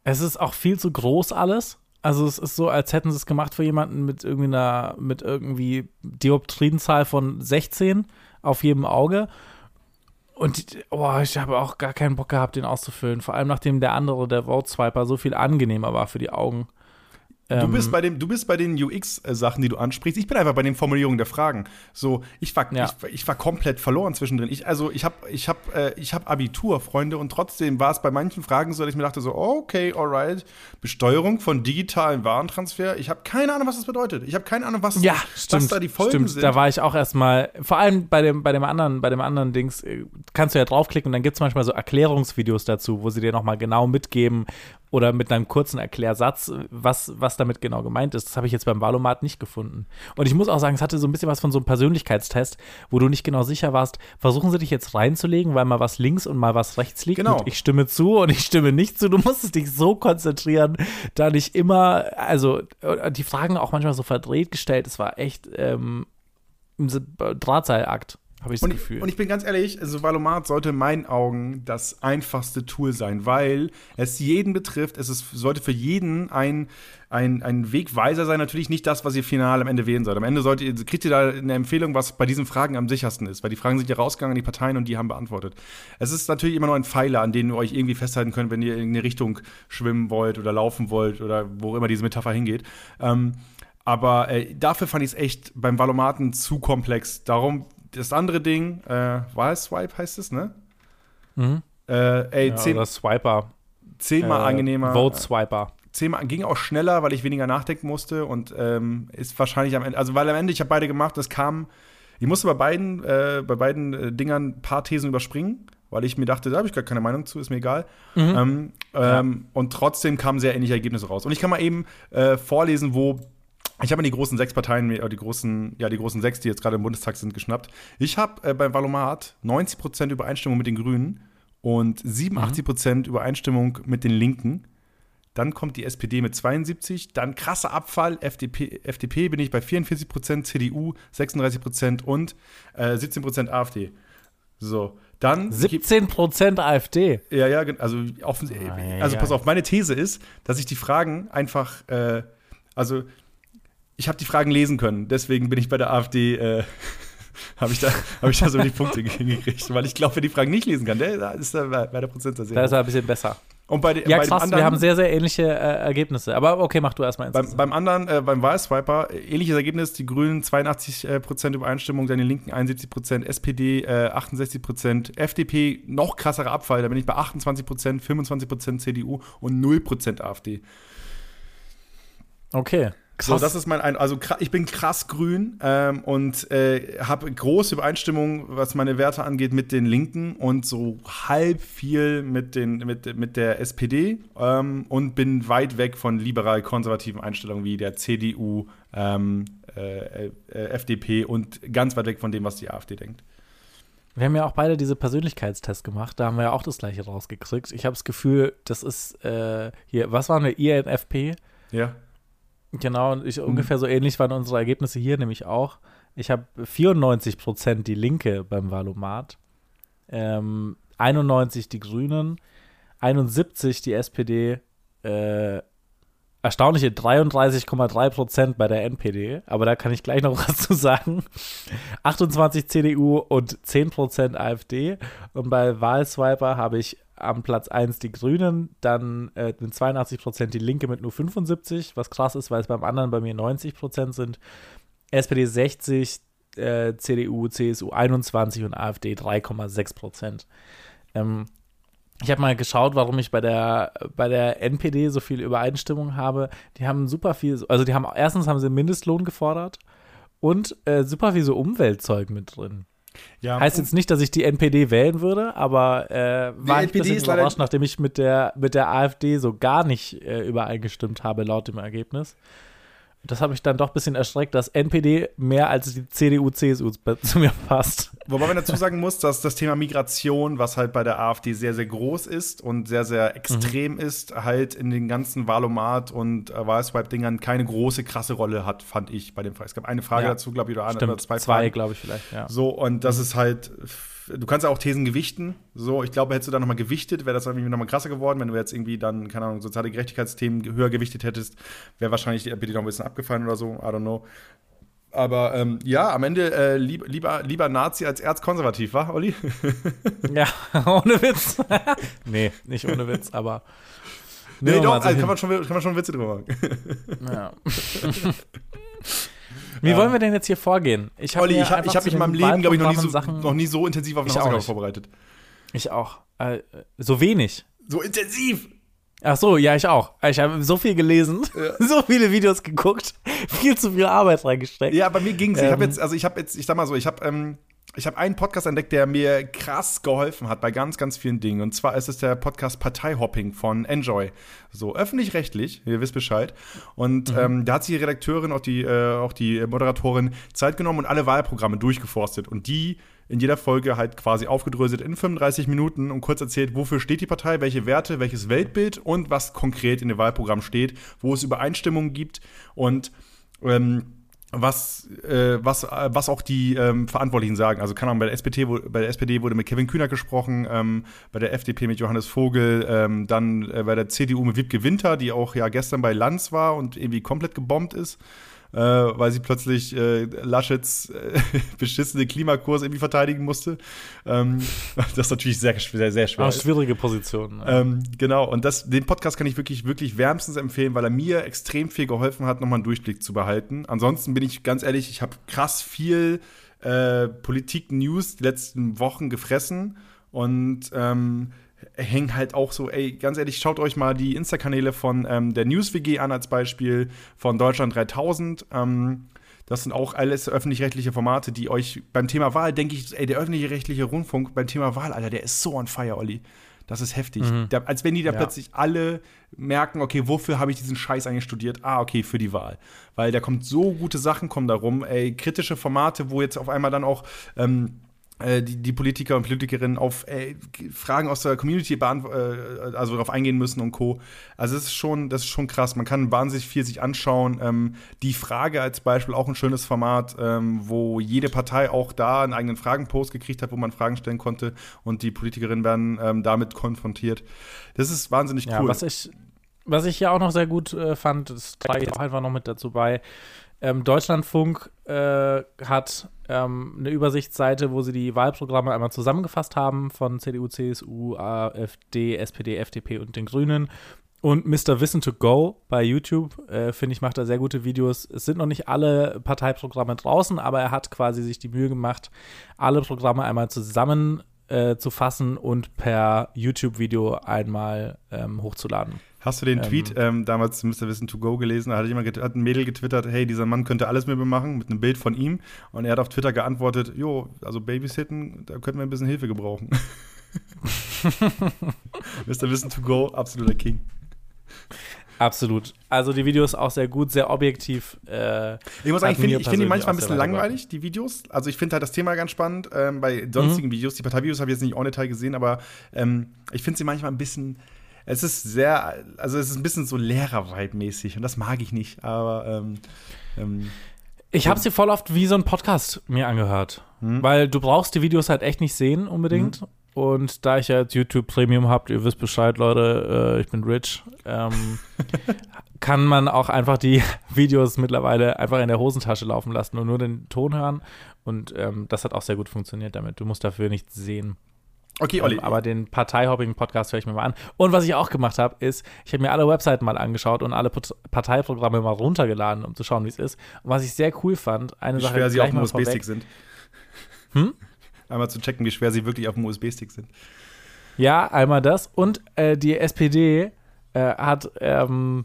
B: Es ist auch viel zu groß alles. Also es ist so, als hätten sie es gemacht für jemanden mit irgendwie einer, mit irgendwie Dioptrienzahl von 16 auf jedem Auge. Und oh, ich habe auch gar keinen Bock gehabt, den auszufüllen. Vor allem nachdem der andere, der Vote Swiper, so viel angenehmer war für die Augen.
A: Du
B: Ähm,
A: bist bei dem, du bist bei den UX-Sachen, die du ansprichst. Ich bin einfach bei den Formulierungen der Fragen. So, ich war,
B: Ja.
A: ich, ich war komplett verloren zwischendrin. Ich, also, ich habe, ich habe, äh, ich habe Abitur, Freunde, und trotzdem war es bei manchen Fragen so, dass ich mir dachte so, okay, alright, Besteuerung von digitalen Warentransfer. Ich habe keine Ahnung, was das bedeutet. Ich habe keine Ahnung, was,
B: Ja,
A: was
B: stimmt.
A: da die Folgen
B: stimmt.
A: sind.
B: Da war ich auch erstmal, vor allem bei dem, bei dem anderen, bei dem anderen Dings, äh, kannst du ja draufklicken und dann gibt es manchmal so Erklärungsvideos dazu, wo sie dir nochmal genau mitgeben oder mit einem kurzen Erklärsatz, was, was damit genau gemeint ist. Das habe ich jetzt beim Valomat nicht gefunden. Und ich muss auch sagen, es hatte so ein bisschen was von so einem Persönlichkeitstest, wo du nicht genau sicher warst, versuchen sie dich jetzt reinzulegen, weil mal was links und mal was rechts liegt.
A: Genau.
B: Und ich stimme zu und ich stimme nicht zu. Du musstest dich so konzentrieren, da nicht immer, also äh, die Fragen auch manchmal so verdreht gestellt. Es war echt ähm, ein Drahtseilakt, habe ich das
A: Und ich,
B: Gefühl.
A: und ich bin ganz ehrlich, also Valomat sollte in meinen Augen das einfachste Tool sein, weil es jeden betrifft. Es ist, sollte für jeden ein, ein, ein Wegweiser sein. Natürlich nicht das, was ihr final am Ende wählen sollt. Am Ende sollt ihr, kriegt ihr da eine Empfehlung, was bei diesen Fragen am sichersten ist, weil die Fragen sind ja rausgegangen an die Parteien und die haben beantwortet. Es ist natürlich immer noch ein Pfeiler, an den ihr euch irgendwie festhalten könnt, wenn ihr in eine Richtung schwimmen wollt oder laufen wollt oder wo immer diese Metapher hingeht. Ähm, aber äh, dafür fand ich es echt beim Valomaten zu komplex. Darum das andere Ding, äh, Wahlswipe heißt es, ne?
B: Mhm.
A: Äh, ey,
B: ja,
A: zehn,
B: oder Swiper.
A: zehnmal
B: äh,
A: angenehmer.
B: Vote Swiper.
A: zehnmal ging auch schneller, weil ich weniger nachdenken musste und ähm, ist wahrscheinlich am Ende, also weil am Ende, ich habe beide gemacht, es kam, ich musste bei beiden, äh, bei beiden äh, Dingern ein paar Thesen überspringen, weil ich mir dachte, da habe ich gar keine Meinung zu, ist mir egal. Ähm, ähm, Und trotzdem kamen sehr ähnliche Ergebnisse raus. Und ich kann mal eben äh, vorlesen, wo ich habe mir die großen sechs Parteien, äh, die großen, ja, die großen sechs, die jetzt gerade im Bundestag sind, geschnappt. Ich habe äh, beim Valomat 90% Übereinstimmung mit den Grünen und 87% Übereinstimmung mit den Linken. Dann kommt die SPD mit 72, dann krasser Abfall, FDP, FDP bin ich bei 44%, CDU 36% und äh, 17% AfD. So, dann
B: 17% AfD.
A: ja, ja, also, offen,
B: Ei,
A: also pass auf, meine These ist, dass ich die Fragen einfach, äh, also ich habe die Fragen lesen können, deswegen bin ich bei der AfD, äh, habe ich, da, hab ich da so die Punkte hingekriegt, weil ich glaube, wer die Fragen nicht lesen kann, der da ist da bei der Prozentzahl sehr
B: Da ist er ein bisschen besser.
A: Und bei, de,
B: Ja,
A: bei
B: krass,
A: anderen,
B: wir haben sehr, sehr ähnliche äh, Ergebnisse. Aber okay, mach du erstmal
A: beim, beim anderen, äh, beim Wahlswiper, äh, ähnliches Ergebnis, die Grünen 82% äh, Prozent Übereinstimmung, dann die Linken 71%, SPD äh, 68%, FDP noch krasserer Abfall, da bin ich bei 28%, 25% CDU und 0% AfD.
B: Okay.
A: So, das ist mein ein also ich bin krass grün ähm, und äh, habe große Übereinstimmung, was meine Werte angeht, mit den Linken und so halb viel mit, den, mit, mit der SPD ähm, und bin weit weg von liberal-konservativen Einstellungen wie der CDU, ähm, äh, äh, FDP und ganz weit weg von dem, was die AfD denkt.
B: Wir haben ja auch beide diese Persönlichkeitstests gemacht. Da haben wir ja auch das gleiche rausgekriegt. Ich habe das Gefühl, das ist äh, hier, was waren wir? INFP?
A: Ja.
B: Genau, und ich, ungefähr so ähnlich waren unsere Ergebnisse hier nämlich auch. Ich habe 94 Prozent die Linke beim Valomat, ähm, 91 die Grünen, 71 die SPD, äh, erstaunliche 33,3 Prozent bei der NPD, aber da kann ich gleich noch was zu sagen. 28 CDU und 10 Prozent AfD. Und bei Wahlswiper habe ich am Platz 1 die Grünen, dann äh, mit 82 Prozent die Linke mit nur 75, was krass ist, weil es beim anderen bei mir 90 Prozent sind. SPD 60, äh, CDU, CSU 21 und AfD 3,6 Prozent. Ähm, ich habe mal geschaut, warum ich bei der, bei der NPD so viel Übereinstimmung habe. Die haben super viel, also die haben, erstens haben sie Mindestlohn gefordert und äh, super viel so Umweltzeug mit drin.
A: Ja
B: Heißt jetzt nicht, dass ich die NPD wählen würde, aber äh, war ich ein
A: NPD
B: bisschen überrascht, nachdem ich mit der, mit der AfD so gar nicht äh, übereingestimmt habe, laut dem Ergebnis. Das habe ich dann doch ein bisschen erschreckt, dass NPD mehr als die CDU, CSU zu mir passt.
A: Wobei man dazu sagen muss, dass das Thema Migration, was halt bei der AfD sehr, sehr groß ist und sehr, sehr extrem ist, halt in den ganzen Wahlomat und äh, Wahlswipe-Dingern keine große, krasse Rolle hat, fand ich bei dem Fall. Es gab eine Frage
B: Ja.
A: dazu, glaube ich, oder, eine, oder zwei,
B: zwei,
A: Fragen.
B: glaube ich vielleicht, ja.
A: So, und das ist halt, du kannst ja auch Thesen gewichten. So, ich glaube, hättest du da nochmal gewichtet, wäre das irgendwie nochmal krasser geworden. Wenn du jetzt irgendwie dann, keine Ahnung, soziale Gerechtigkeitsthemen höher gewichtet hättest, wäre wahrscheinlich die NPD noch ein bisschen abgefallen oder so. I don't know. Aber ähm, ja, am Ende äh, lieb, lieber, lieber Nazi als erzkonservativ, war, Olli?
B: Ja, ohne Witz. nee, nicht ohne Witz, aber.
A: Nee, doch, also kann, man schon, kann man schon Witze drüber machen.
B: Ja. Wie wollen wir denn jetzt hier vorgehen? Ich hab
A: Olli, ich habe hab mich in meinem Leben, glaube ich, noch nie, so,
B: Sachen-
A: noch nie so intensiv auf eine Hausaufgabe vorbereitet.
B: Ich auch. Äh, so wenig.
A: So intensiv!
B: Ach so, ja, ich auch. Ich habe so viel gelesen, so viele Videos geguckt, viel zu viel Arbeit reingesteckt.
A: Ja, bei mir ging's. Ich habe
B: Ähm.
A: jetzt, also ich habe jetzt, ich sag mal so, ich habe ähm, ich habe einen Podcast entdeckt, der mir krass geholfen hat bei ganz, ganz vielen Dingen. Und zwar ist es der Podcast Parteihopping von Enjoy. So öffentlich-rechtlich, ihr wisst Bescheid. Und ähm, da hat sich die Redakteurin, auch die, äh, auch die Moderatorin Zeit genommen und alle Wahlprogramme durchgeforstet. Und die in jeder Folge halt quasi aufgedröselt in 35 Minuten und kurz erzählt, wofür steht die Partei, welche Werte, welches Weltbild und was konkret in dem Wahlprogramm steht, wo es Übereinstimmungen gibt und ähm, was, äh, was, äh, was auch die ähm, Verantwortlichen sagen. Also, keine Ahnung, bei der, SPD, bei der SPD wurde mit Kevin Kühner gesprochen, ähm, bei der FDP mit Johannes Vogel, ähm, dann äh, bei der CDU mit Wiebke Winter, die auch ja gestern bei Lanz war und irgendwie komplett gebombt ist. Äh, weil sie plötzlich äh, Laschets äh, beschissene Klimakurs irgendwie verteidigen musste. Ähm, das natürlich sehr, sehr, sehr schwer.
B: Aber
A: ist.
B: schwierige Position. ne?
A: Ähm, genau, und das, den Podcast kann ich wirklich, wirklich wärmstens empfehlen, weil er mir extrem viel geholfen hat, nochmal einen Durchblick zu behalten. Ansonsten bin ich ganz ehrlich, ich habe krass viel äh, Politik-News die letzten Wochen gefressen und ähm, hängen halt auch so, ey, ganz ehrlich, schaut euch mal die Insta-Kanäle von ähm, der News-WG an als Beispiel, von Deutschland 3000. Ähm, das sind auch alles öffentlich-rechtliche Formate, die euch beim Thema Wahl, denke ich, ey, der öffentlich-rechtliche Rundfunk beim Thema Wahl, Alter, der ist so on fire, Olli. Das ist heftig. Der, als wenn die da
B: Ja.
A: plötzlich alle merken, okay, wofür habe ich diesen Scheiß eigentlich studiert? Ah, okay, für die Wahl. Weil da kommt so gute Sachen kommen darum, ey, kritische Formate, wo jetzt auf einmal dann auch ähm, äh, die, die Politiker und Politikerinnen auf ey, Fragen aus der Community äh, also darauf eingehen müssen und Co. Also es ist schon, das ist schon krass. Man kann wahnsinnig viel sich anschauen. Ähm, die Frage als Beispiel auch ein schönes Format, ähm, wo jede Partei auch da einen eigenen Fragenpost gekriegt hat, wo man Fragen stellen konnte und die Politikerinnen werden ähm, damit konfrontiert. Das ist wahnsinnig
B: Ja,
A: cool.
B: was ich, was ich hier auch noch sehr gut äh, fand, das trage ich auch einfach noch mit dazu bei. Ähm, Deutschlandfunk äh, hat ähm, eine Übersichtsseite, wo sie die Wahlprogramme einmal zusammengefasst haben von CDU, CSU, AfD, SPD, FDP und den Grünen. Und Mr. Wissen to Go bei YouTube, äh, finde ich, macht da sehr gute Videos. Es sind noch nicht alle Parteiprogramme draußen, aber er hat quasi sich die Mühe gemacht, alle Programme einmal zusammen äh, zu fassen und per YouTube-Video einmal ähm, hochzuladen.
A: Hast du den
B: Ähm,
A: Tweet ähm, damals Mr. Wissen to Go gelesen? Da hat jemand hat ein Mädel getwittert, hey, dieser Mann könnte alles mit mir machen, mit einem Bild von ihm. Und er hat auf Twitter geantwortet, jo, also Babysitten, da könnten wir ein bisschen Hilfe gebrauchen. Mr. Wissen to Go, absoluter King.
B: Absolut. Also die Videos auch sehr gut, sehr objektiv. Äh,
A: Ich muss sagen, ich finde find die manchmal ein bisschen langweilig, die Videos. Also ich finde halt das Thema ganz spannend. Ähm, bei sonstigen
B: Mhm.
A: Videos, die Parteivideos habe ich jetzt nicht en Detail gesehen, aber ähm, ich finde sie manchmal ein bisschen, es ist sehr, also es ist ein bisschen so Lehrer-Vibe-mäßig und das mag ich nicht, aber ähm, ähm,
B: ich habe sie voll oft wie so ein Podcast mir angehört. Weil du brauchst die Videos halt echt nicht sehen unbedingt. Und da ich ja jetzt YouTube Premium habt, ihr wisst Bescheid, Leute, äh, ich bin rich, ähm, kann man auch einfach die Videos mittlerweile einfach in der Hosentasche laufen lassen und nur den Ton hören. Und ähm, das hat auch sehr gut funktioniert damit. Du musst dafür nichts sehen.
A: okay, Olli.
B: Ähm, aber den Parteihopping-Podcast höre ich mir mal an. Und was ich auch gemacht habe, ist, ich habe mir alle Webseiten mal angeschaut und alle Parteiprogramme mal runtergeladen, um zu schauen, wie es ist. Und was ich sehr cool fand, eine
A: wie
B: Sache
A: schwer sie auf dem
B: mal
A: USB-Stick sind. Einmal zu checken, wie schwer sie wirklich auf dem USB-Stick sind.
B: Ja, einmal das. Und äh, die SPD äh, hat ähm,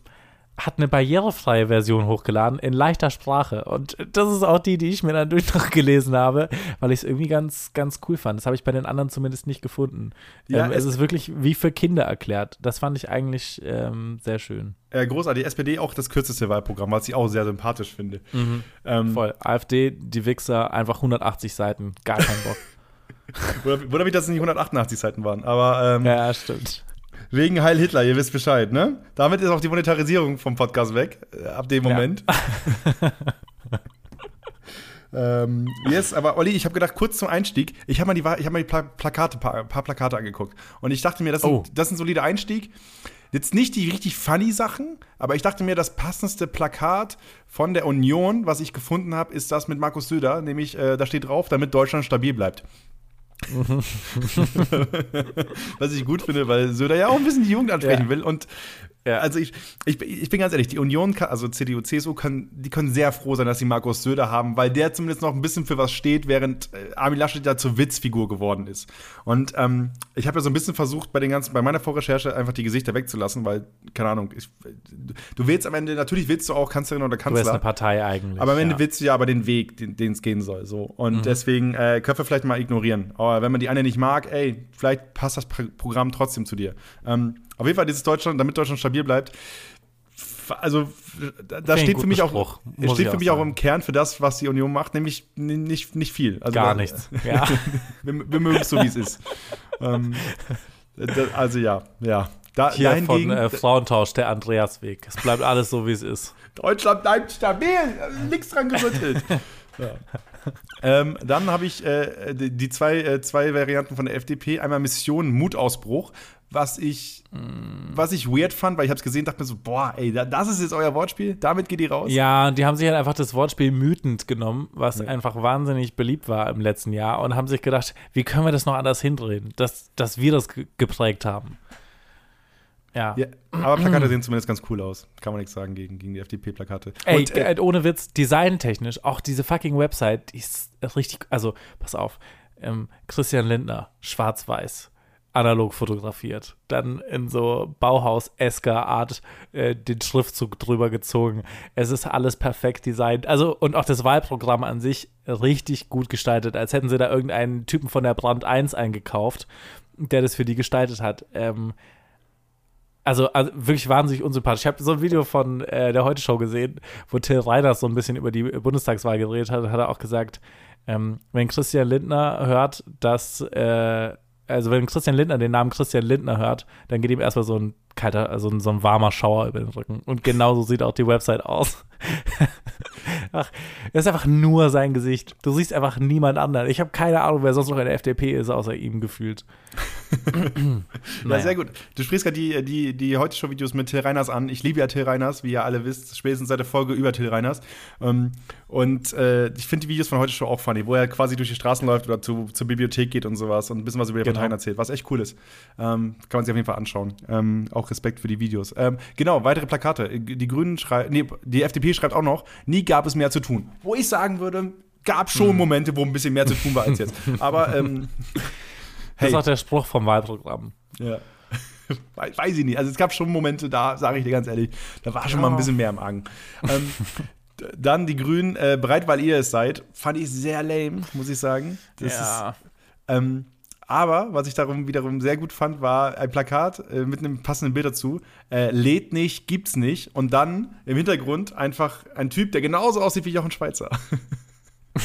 B: hat eine barrierefreie Version hochgeladen in leichter Sprache. Und das ist auch die, die ich mir dann durch noch gelesen habe, weil ich es irgendwie ganz, ganz cool fand. Das habe ich bei den anderen zumindest nicht gefunden.
A: Ja,
B: ähm, es ist wirklich wie für Kinder erklärt. Das fand ich eigentlich ähm, sehr schön.
A: Äh, großartig. SPD auch das kürzeste Wahlprogramm, was ich auch sehr sympathisch finde. Ähm,
B: Voll. AfD, die Wichser, einfach 180 Seiten. Gar kein Bock.
A: Wundert mich, dass es nicht 188 Seiten waren. Aber ähm,
B: ja, stimmt.
A: wegen Heil Hitler, ihr wisst Bescheid, ne? Damit ist auch die Monetarisierung vom Podcast weg, äh, ab dem
B: Ja.
A: Moment. ähm, yes, aber Olli, ich habe gedacht, kurz zum Einstieg, ich habe mal die, ich hab mal die Pla Plakate, paar, paar Plakate angeguckt. Und ich dachte mir, das,
B: Oh.
A: sind, das ist ein solider Einstieg. Jetzt nicht die richtig funny Sachen, aber ich dachte mir, das passendste Plakat von der Union, was ich gefunden habe, ist das mit Markus Söder, nämlich äh, da steht drauf, damit Deutschland stabil bleibt. was ich gut finde, weil Söder ja auch ein bisschen die Jugend ansprechen
B: Ja.
A: will. Und
B: Ja.
A: also ich, ich, ich bin ganz ehrlich, die Union, kann, also CDU, CSU, kann, die können sehr froh sein, dass sie Markus Söder haben, weil der zumindest noch ein bisschen für was steht, während äh, Armin Laschet ja zur Witzfigur geworden ist. Und ähm, ich habe ja so ein bisschen versucht, bei den ganzen, bei meiner Vorrecherche einfach die Gesichter wegzulassen, weil, keine Ahnung, ich, du willst am Ende, natürlich willst du auch Kanzlerin oder
B: Du bist eine
A: Kanzler.
B: Partei eigentlich.
A: Aber am Ende
B: ja.
A: willst du ja aber den Weg, den es gehen soll. So. Und
B: Mhm.
A: deswegen äh, können wir vielleicht mal ignorieren. Aber wenn man die eine nicht mag, ey, vielleicht passt das Pro- Programm trotzdem zu dir. Ähm, auf jeden Fall dieses Deutschland, damit Deutschland stabil bleibt. Also, da, da steht für mich auch,
B: Spruch, muss
A: steht für
B: auch
A: mich auch im Kern für das, was die Union macht, nämlich nicht, nicht viel. Also
B: Gar nichts. Ja.
A: Wir, wir mögen es so, wie es ist. ähm, da, also ja, ja. Da,
B: Hier von äh, Frauentausch, der Andreasweg. Es bleibt alles so, wie es ist.
A: Deutschland bleibt stabil, nichts dran gerüttelt. ja. ähm, dann habe ich äh, die, die zwei, äh, zwei Varianten von der FDP. Einmal Mission Mutausbruch, was ich, was ich weird fand, weil ich habe es gesehen, dachte mir so, boah, ey, da- das ist jetzt euer Wortspiel, damit geht ihr raus.
B: Ja, die haben sich halt einfach das Wortspiel mütend genommen, was einfach wahnsinnig beliebt war im letzten Jahr und haben sich gedacht, wie können wir das noch anders hindrehen, dass, dass wir das ge geprägt haben. Ja.
A: Ja, aber Plakate sehen zumindest ganz cool aus. Kann man nichts sagen gegen, gegen die FDP-Plakate.
B: Ey,
A: Und, äh,
B: äh, ohne Witz, designtechnisch, auch diese fucking Website, die ist richtig, also pass auf, ähm, Christian Lindner, schwarz-weiß, analog fotografiert, dann in so Bauhaus-esker Art äh, den Schriftzug drüber gezogen. Es ist alles perfekt designt. Also, und auch das Wahlprogramm an sich richtig gut gestaltet, als hätten sie da irgendeinen Typen von der Brand 1 eingekauft, der das für die gestaltet hat. Ähm, also, also wirklich wahnsinnig unsympathisch. Ich habe so ein Video von äh, der Heute-Show gesehen, wo Till Reiners so ein bisschen über die Bundestagswahl geredet hat, hat er auch gesagt, ähm, wenn Christian Lindner hört, dass, äh, also wenn Christian Lindner den Namen Christian Lindner hört, dann geht ihm erstmal so ein kalter, also so ein warmer Schauer über den Rücken. Und genauso sieht auch die Website aus. Ach, das ist einfach nur sein Gesicht. Du siehst einfach niemand anderen. Ich habe keine Ahnung, wer sonst noch in der FDP ist, außer ihm gefühlt.
A: Ja,
B: Naja.
A: sehr gut. Du sprichst gerade die, die, die Heute-Show-Videos mit Till Reiners an. Ich liebe ja Till Reiners, wie ihr alle wisst, spätestens seit der Folge über Till Reiners. Ähm, und äh, ich finde die Videos von Heute-Show auch funny, wo er quasi durch die Straßen läuft oder zu, zur Bibliothek geht und sowas und ein bisschen was über die
B: Genau.
A: Parteien erzählt, was echt cool ist. Ähm, kann man sich auf jeden Fall anschauen. Ähm, auch Respekt für die Videos. Ähm, genau, weitere Plakate. Die Grünen schreiben, nee, die FDP schreibt auch noch, nie gab es mehr zu tun. Wo ich sagen würde, gab schon
B: Hm.
A: Momente, wo ein bisschen mehr zu tun war als jetzt. Aber ähm,
B: Das
A: hey.
B: ist auch der Spruch vom Wahlprogramm.
A: Ja. Weiß weiß ich nicht. Also es gab schon Momente, da sage ich dir ganz ehrlich, da war schon mal ein bisschen mehr im Argen. ähm, dann die Grünen, äh, bereit, weil ihr es seid, fand ich sehr lame, muss ich sagen. Das Ist, ähm, aber was ich darum wiederum sehr gut fand, war ein Plakat äh, mit einem passenden Bild dazu. Äh, lädt nicht, gibt's nicht. Und dann im Hintergrund einfach ein Typ, der genauso aussieht wie Jochen Schweizer.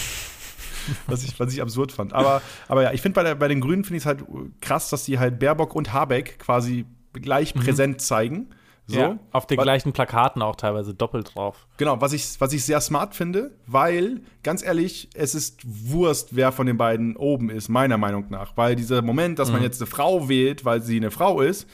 A: was, ich, was ich absurd fand. Aber, aber ja, ich finde bei, der- bei den Grünen finde ich es halt krass, dass die halt Baerbock und Habeck quasi gleich präsent zeigen. So.
B: Ja, auf den
A: Wa-
B: gleichen Plakaten auch teilweise doppelt drauf.
A: Genau, was ich, was ich sehr smart finde, weil, ganz ehrlich, es ist Wurst, wer von den beiden oben ist, meiner Meinung nach. Weil dieser Moment, dass man jetzt eine Frau wählt, weil sie eine Frau ist,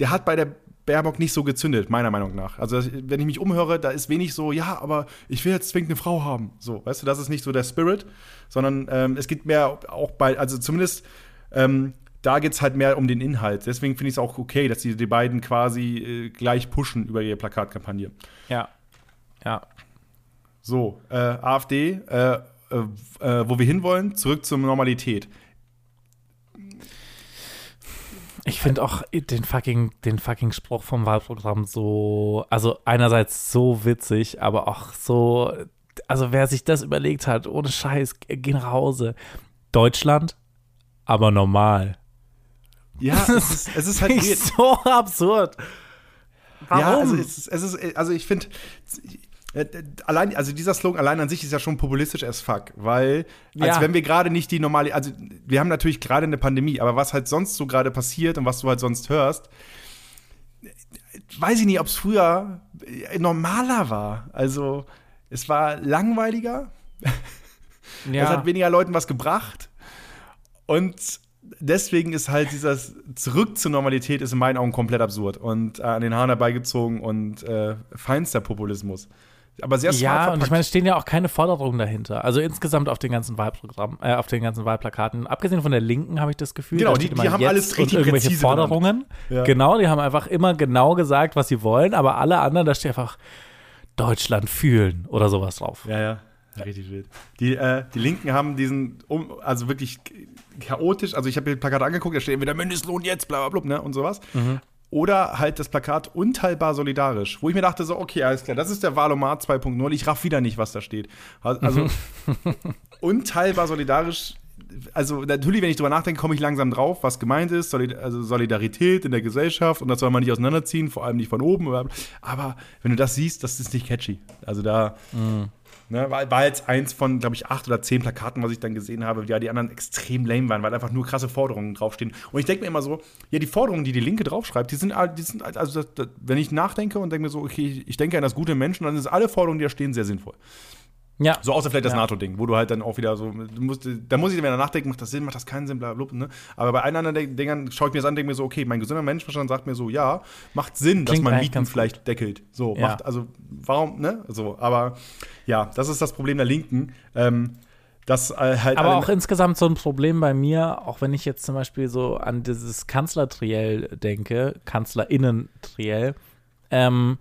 A: der hat bei der Baerbock nicht so gezündet, meiner Meinung nach. Also, wenn ich mich umhöre, da ist wenig so, ja, aber ich will jetzt zwingend eine Frau haben. So, weißt du, das ist nicht so der Spirit, sondern ähm, es geht mehr auch bei, also zumindest ähm, da geht es halt mehr um den Inhalt. Deswegen finde ich es auch okay, dass die, die beiden quasi äh, gleich pushen über ihre Plakatkampagne.
B: Ja. Ja.
A: So, äh, AfD, äh, äh, äh, wo wir hinwollen, zurück zur Normalität.
B: Ich finde auch den fucking, den fucking Spruch vom Wahlprogramm so, also einerseits so witzig, aber auch so, also wer sich das überlegt hat, ohne Scheiß, geh nach Hause. Deutschland, aber normal.
A: Ja, es ist, es ist halt weird.
B: so absurd. Warum?
A: Ja, also es ist, es ist also ich finde äh, allein also dieser Slogan allein an sich ist ja schon populistisch as fuck, weil als
B: Ja.
A: wenn wir gerade nicht die normale also wir haben natürlich gerade eine Pandemie, aber was halt sonst so gerade passiert und was du halt sonst hörst, weiß ich nicht, ob es früher äh, normaler war. Also es war langweiliger, es hat weniger Leuten was gebracht und deswegen ist halt dieses Zurück zur Normalität ist in meinen Augen komplett absurd und äh, an den Haaren herbeigezogen und äh, feinster Populismus. Aber sehr smart
B: Ja, und ich meine, es stehen ja auch keine Forderungen dahinter. Also insgesamt auf den ganzen Wahlprogramm, äh, auf den ganzen Wahlplakaten. Abgesehen von der Linken habe ich das Gefühl,
A: Genau,
B: da
A: die- die haben alles richtig
B: irgendwelche
A: präzise
B: Forderungen.
A: Ja.
B: Genau, die haben einfach immer genau gesagt, was sie wollen, aber alle anderen, da steht einfach Deutschland fühlen oder sowas drauf.
A: Ja, ja. Richtig wild. Die, äh, die Linken haben diesen, um, also wirklich chaotisch, also ich habe mir das Plakat angeguckt, da steht entweder Mindestlohn jetzt, bla bla bla, ne, und sowas. Oder halt das Plakat unteilbar solidarisch, wo ich mir dachte, so, okay, alles klar, das ist der Wahlomat 2.0, ich raff wieder nicht, was da steht. Also, unteilbar solidarisch, also natürlich, wenn ich drüber nachdenke, komme ich langsam drauf, was gemeint ist, Solid also Solidarität in der Gesellschaft und das soll man nicht auseinanderziehen, vor allem nicht von oben. Aber wenn du das siehst, das ist nicht catchy. Also da Ne, war, war jetzt eins von, glaube ich, acht oder zehn Plakaten, was ich dann gesehen habe, ja, die anderen extrem lame waren, weil einfach nur krasse Forderungen draufstehen. Und ich denke mir immer so, ja, die Forderungen, die die Linke draufschreibt, die sind, die sind also, das, das, wenn ich nachdenke und denke mir so, okay, ich denke an das gute Menschen, dann sind alle Forderungen, die da stehen, sehr sinnvoll.
B: Ja.
A: So außer vielleicht das
B: Ja.
A: NATO-Ding, wo du halt dann auch wieder so, du musst, da muss ich wieder nachdenken, macht das Sinn, macht das keinen Sinn, bla, bla, bla, ne? Aber bei allen anderen Dingern schaue ich mir das an, denke mir so, okay, mein gesunder Menschenverstand sagt mir so, ja, macht Sinn, dass
B: Klingt
A: man
B: eigentlich
A: Mieten vielleicht deckelt. So,
B: Ja.
A: macht, also, warum, ne? So, aber ja, das ist das Problem der Linken. Ähm, dass äh, halt
B: Aber auch insgesamt so ein Problem bei mir, auch wenn ich jetzt zum Beispiel so an dieses Kanzlertriell denke, Kanzlerinnen-Triell, ähm,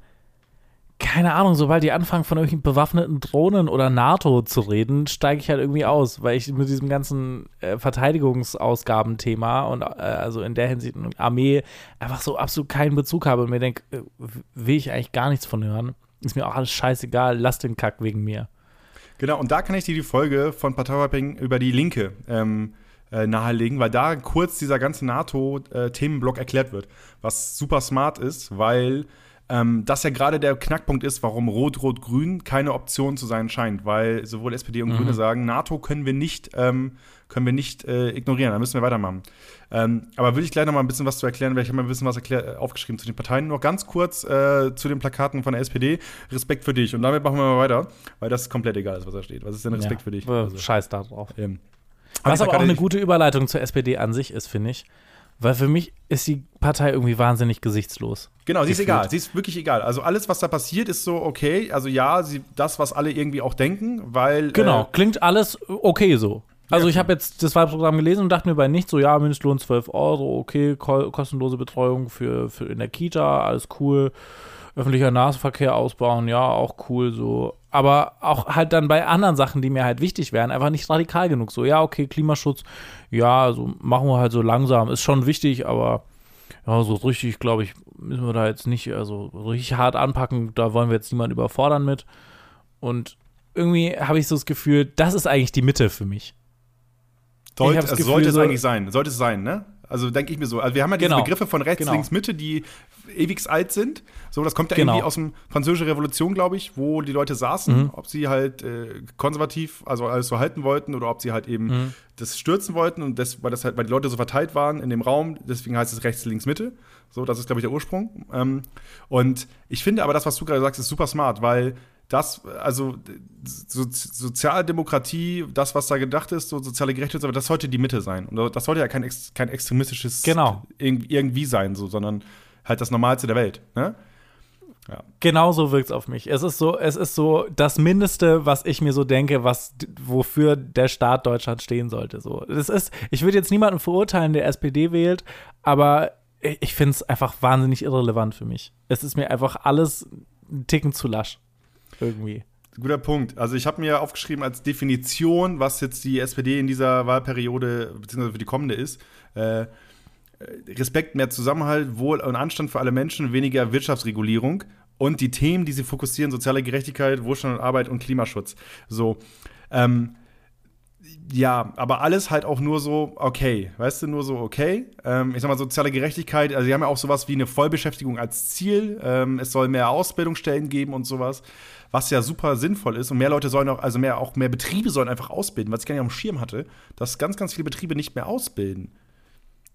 B: keine Ahnung, sobald die anfangen von irgendwelchen bewaffneten Drohnen oder NATO zu reden, steige ich halt irgendwie aus, weil ich mit diesem ganzen äh, Verteidigungsausgabenthema und äh, also in der Hinsicht Armee einfach so absolut keinen Bezug habe und mir denke, äh, will ich eigentlich gar nichts von hören. Ist mir auch alles scheißegal, lass den Kack wegen mir.
A: Genau, und da kann ich dir die Folge von Parteiwapping über die Linke ähm, äh, nahelegen, weil da kurz dieser ganze NATO-Themenblock erklärt wird, was super smart ist, weil ähm, das ja gerade der Knackpunkt ist, warum Rot-Rot-Grün keine Option zu sein scheint, weil sowohl SPD und Grüne sagen, NATO können wir nicht, ähm, können wir nicht äh, ignorieren, da müssen wir weitermachen. Ähm, aber will ich gleich noch mal ein bisschen was zu erklären, weil ich habe mal ein bisschen was erklär, äh, aufgeschrieben zu den Parteien. Noch ganz kurz äh, zu den Plakaten von der SPD. Respekt für dich. Und damit machen wir mal weiter, weil das komplett egal ist, was da steht. Was ist denn Respekt
B: Ja,
A: für dich?
B: äh,
A: Also,
B: Scheiß da drauf.
A: ähm,
B: Was aber auch eine gute Überleitung zur SPD an sich ist, finde ich. Weil für mich ist die Partei irgendwie wahnsinnig gesichtslos.
A: Genau, sie ist
B: gefühlt.
A: egal. Sie ist wirklich egal. Also alles, was da passiert, ist so okay. Also ja, sie, das, was alle irgendwie auch denken, weil
B: Genau,
A: Äh,
B: klingt alles okay so. Also ich habe jetzt das Wahlprogramm gelesen und dachte mir bei nicht so, ja, Mindestlohn 12 Euro, okay, ko kostenlose Betreuung für, für in der Kita, alles cool. Öffentlicher Nahverkehr ausbauen, ja, auch cool so. Aber auch halt dann bei anderen Sachen, die mir halt wichtig wären, einfach nicht radikal genug. So, ja, okay, Klimaschutz, ja, also machen wir halt so langsam, ist schon wichtig, aber ja, so richtig, glaube ich, müssen wir da jetzt nicht, also so richtig hart anpacken, da wollen wir jetzt niemanden überfordern mit. Und irgendwie habe ich so das Gefühl, das ist eigentlich die Mitte für mich.
A: Sollte,
B: Gefühl,
A: sollte es
B: so-
A: eigentlich sein. Sollte es sein, ne? Also denke ich mir so. Also wir haben ja diese
B: Genau.
A: Begriffe von rechts,
B: Genau.
A: links, Mitte, die ewig alt sind. So, das kommt ja
B: Genau.
A: irgendwie aus dem Französischen Revolution, glaube ich, wo die Leute saßen, ob sie halt äh, konservativ, also alles so halten wollten oder ob sie halt eben das stürzen wollten und das, weil das halt, weil die Leute so verteilt waren in dem Raum, deswegen heißt es rechts, links, Mitte. So, das ist, glaube ich, der Ursprung. Ähm, und ich finde aber das, was du gerade sagst, ist super smart, weil das, also so, Sozialdemokratie, das, was da gedacht ist, so soziale Gerechtigkeit, aber das sollte die Mitte sein. Und das sollte ja kein, kein extremistisches
B: Genau.
A: irg- irgendwie sein, so, sondern halt das Normalste der Welt. Ne?
B: Genau so wirkt es auf mich. Es ist so, es ist so das Mindeste, was ich mir so denke, was wofür der Staat Deutschland stehen sollte. So, das ist, ich würde jetzt niemanden verurteilen, der SPD wählt, aber ich, ich finde es einfach wahnsinnig irrelevant für mich. Es ist mir einfach alles einen Ticken zu lasch. Irgendwie.
A: Guter Punkt. Also ich habe mir aufgeschrieben als Definition, was jetzt die SPD in dieser Wahlperiode beziehungsweise für die kommende ist. Äh, äh, Respekt, mehr Zusammenhalt, Wohl und Anstand für alle Menschen, weniger Wirtschaftsregulierung und die Themen, die sie fokussieren, soziale Gerechtigkeit, Wohlstand und Arbeit und Klimaschutz. So, ähm, ja, aber alles halt auch nur so, okay, weißt du, nur so, okay. Ähm, ich sag mal, soziale Gerechtigkeit, also sie haben ja auch sowas wie eine Vollbeschäftigung als Ziel. Ähm, es soll mehr Ausbildungsstellen geben und sowas, was ja super sinnvoll ist. Und mehr Leute sollen auch, also mehr, auch mehr Betriebe sollen einfach ausbilden, was ich gar nicht auf dem Schirm hatte, dass ganz, ganz viele Betriebe nicht mehr ausbilden.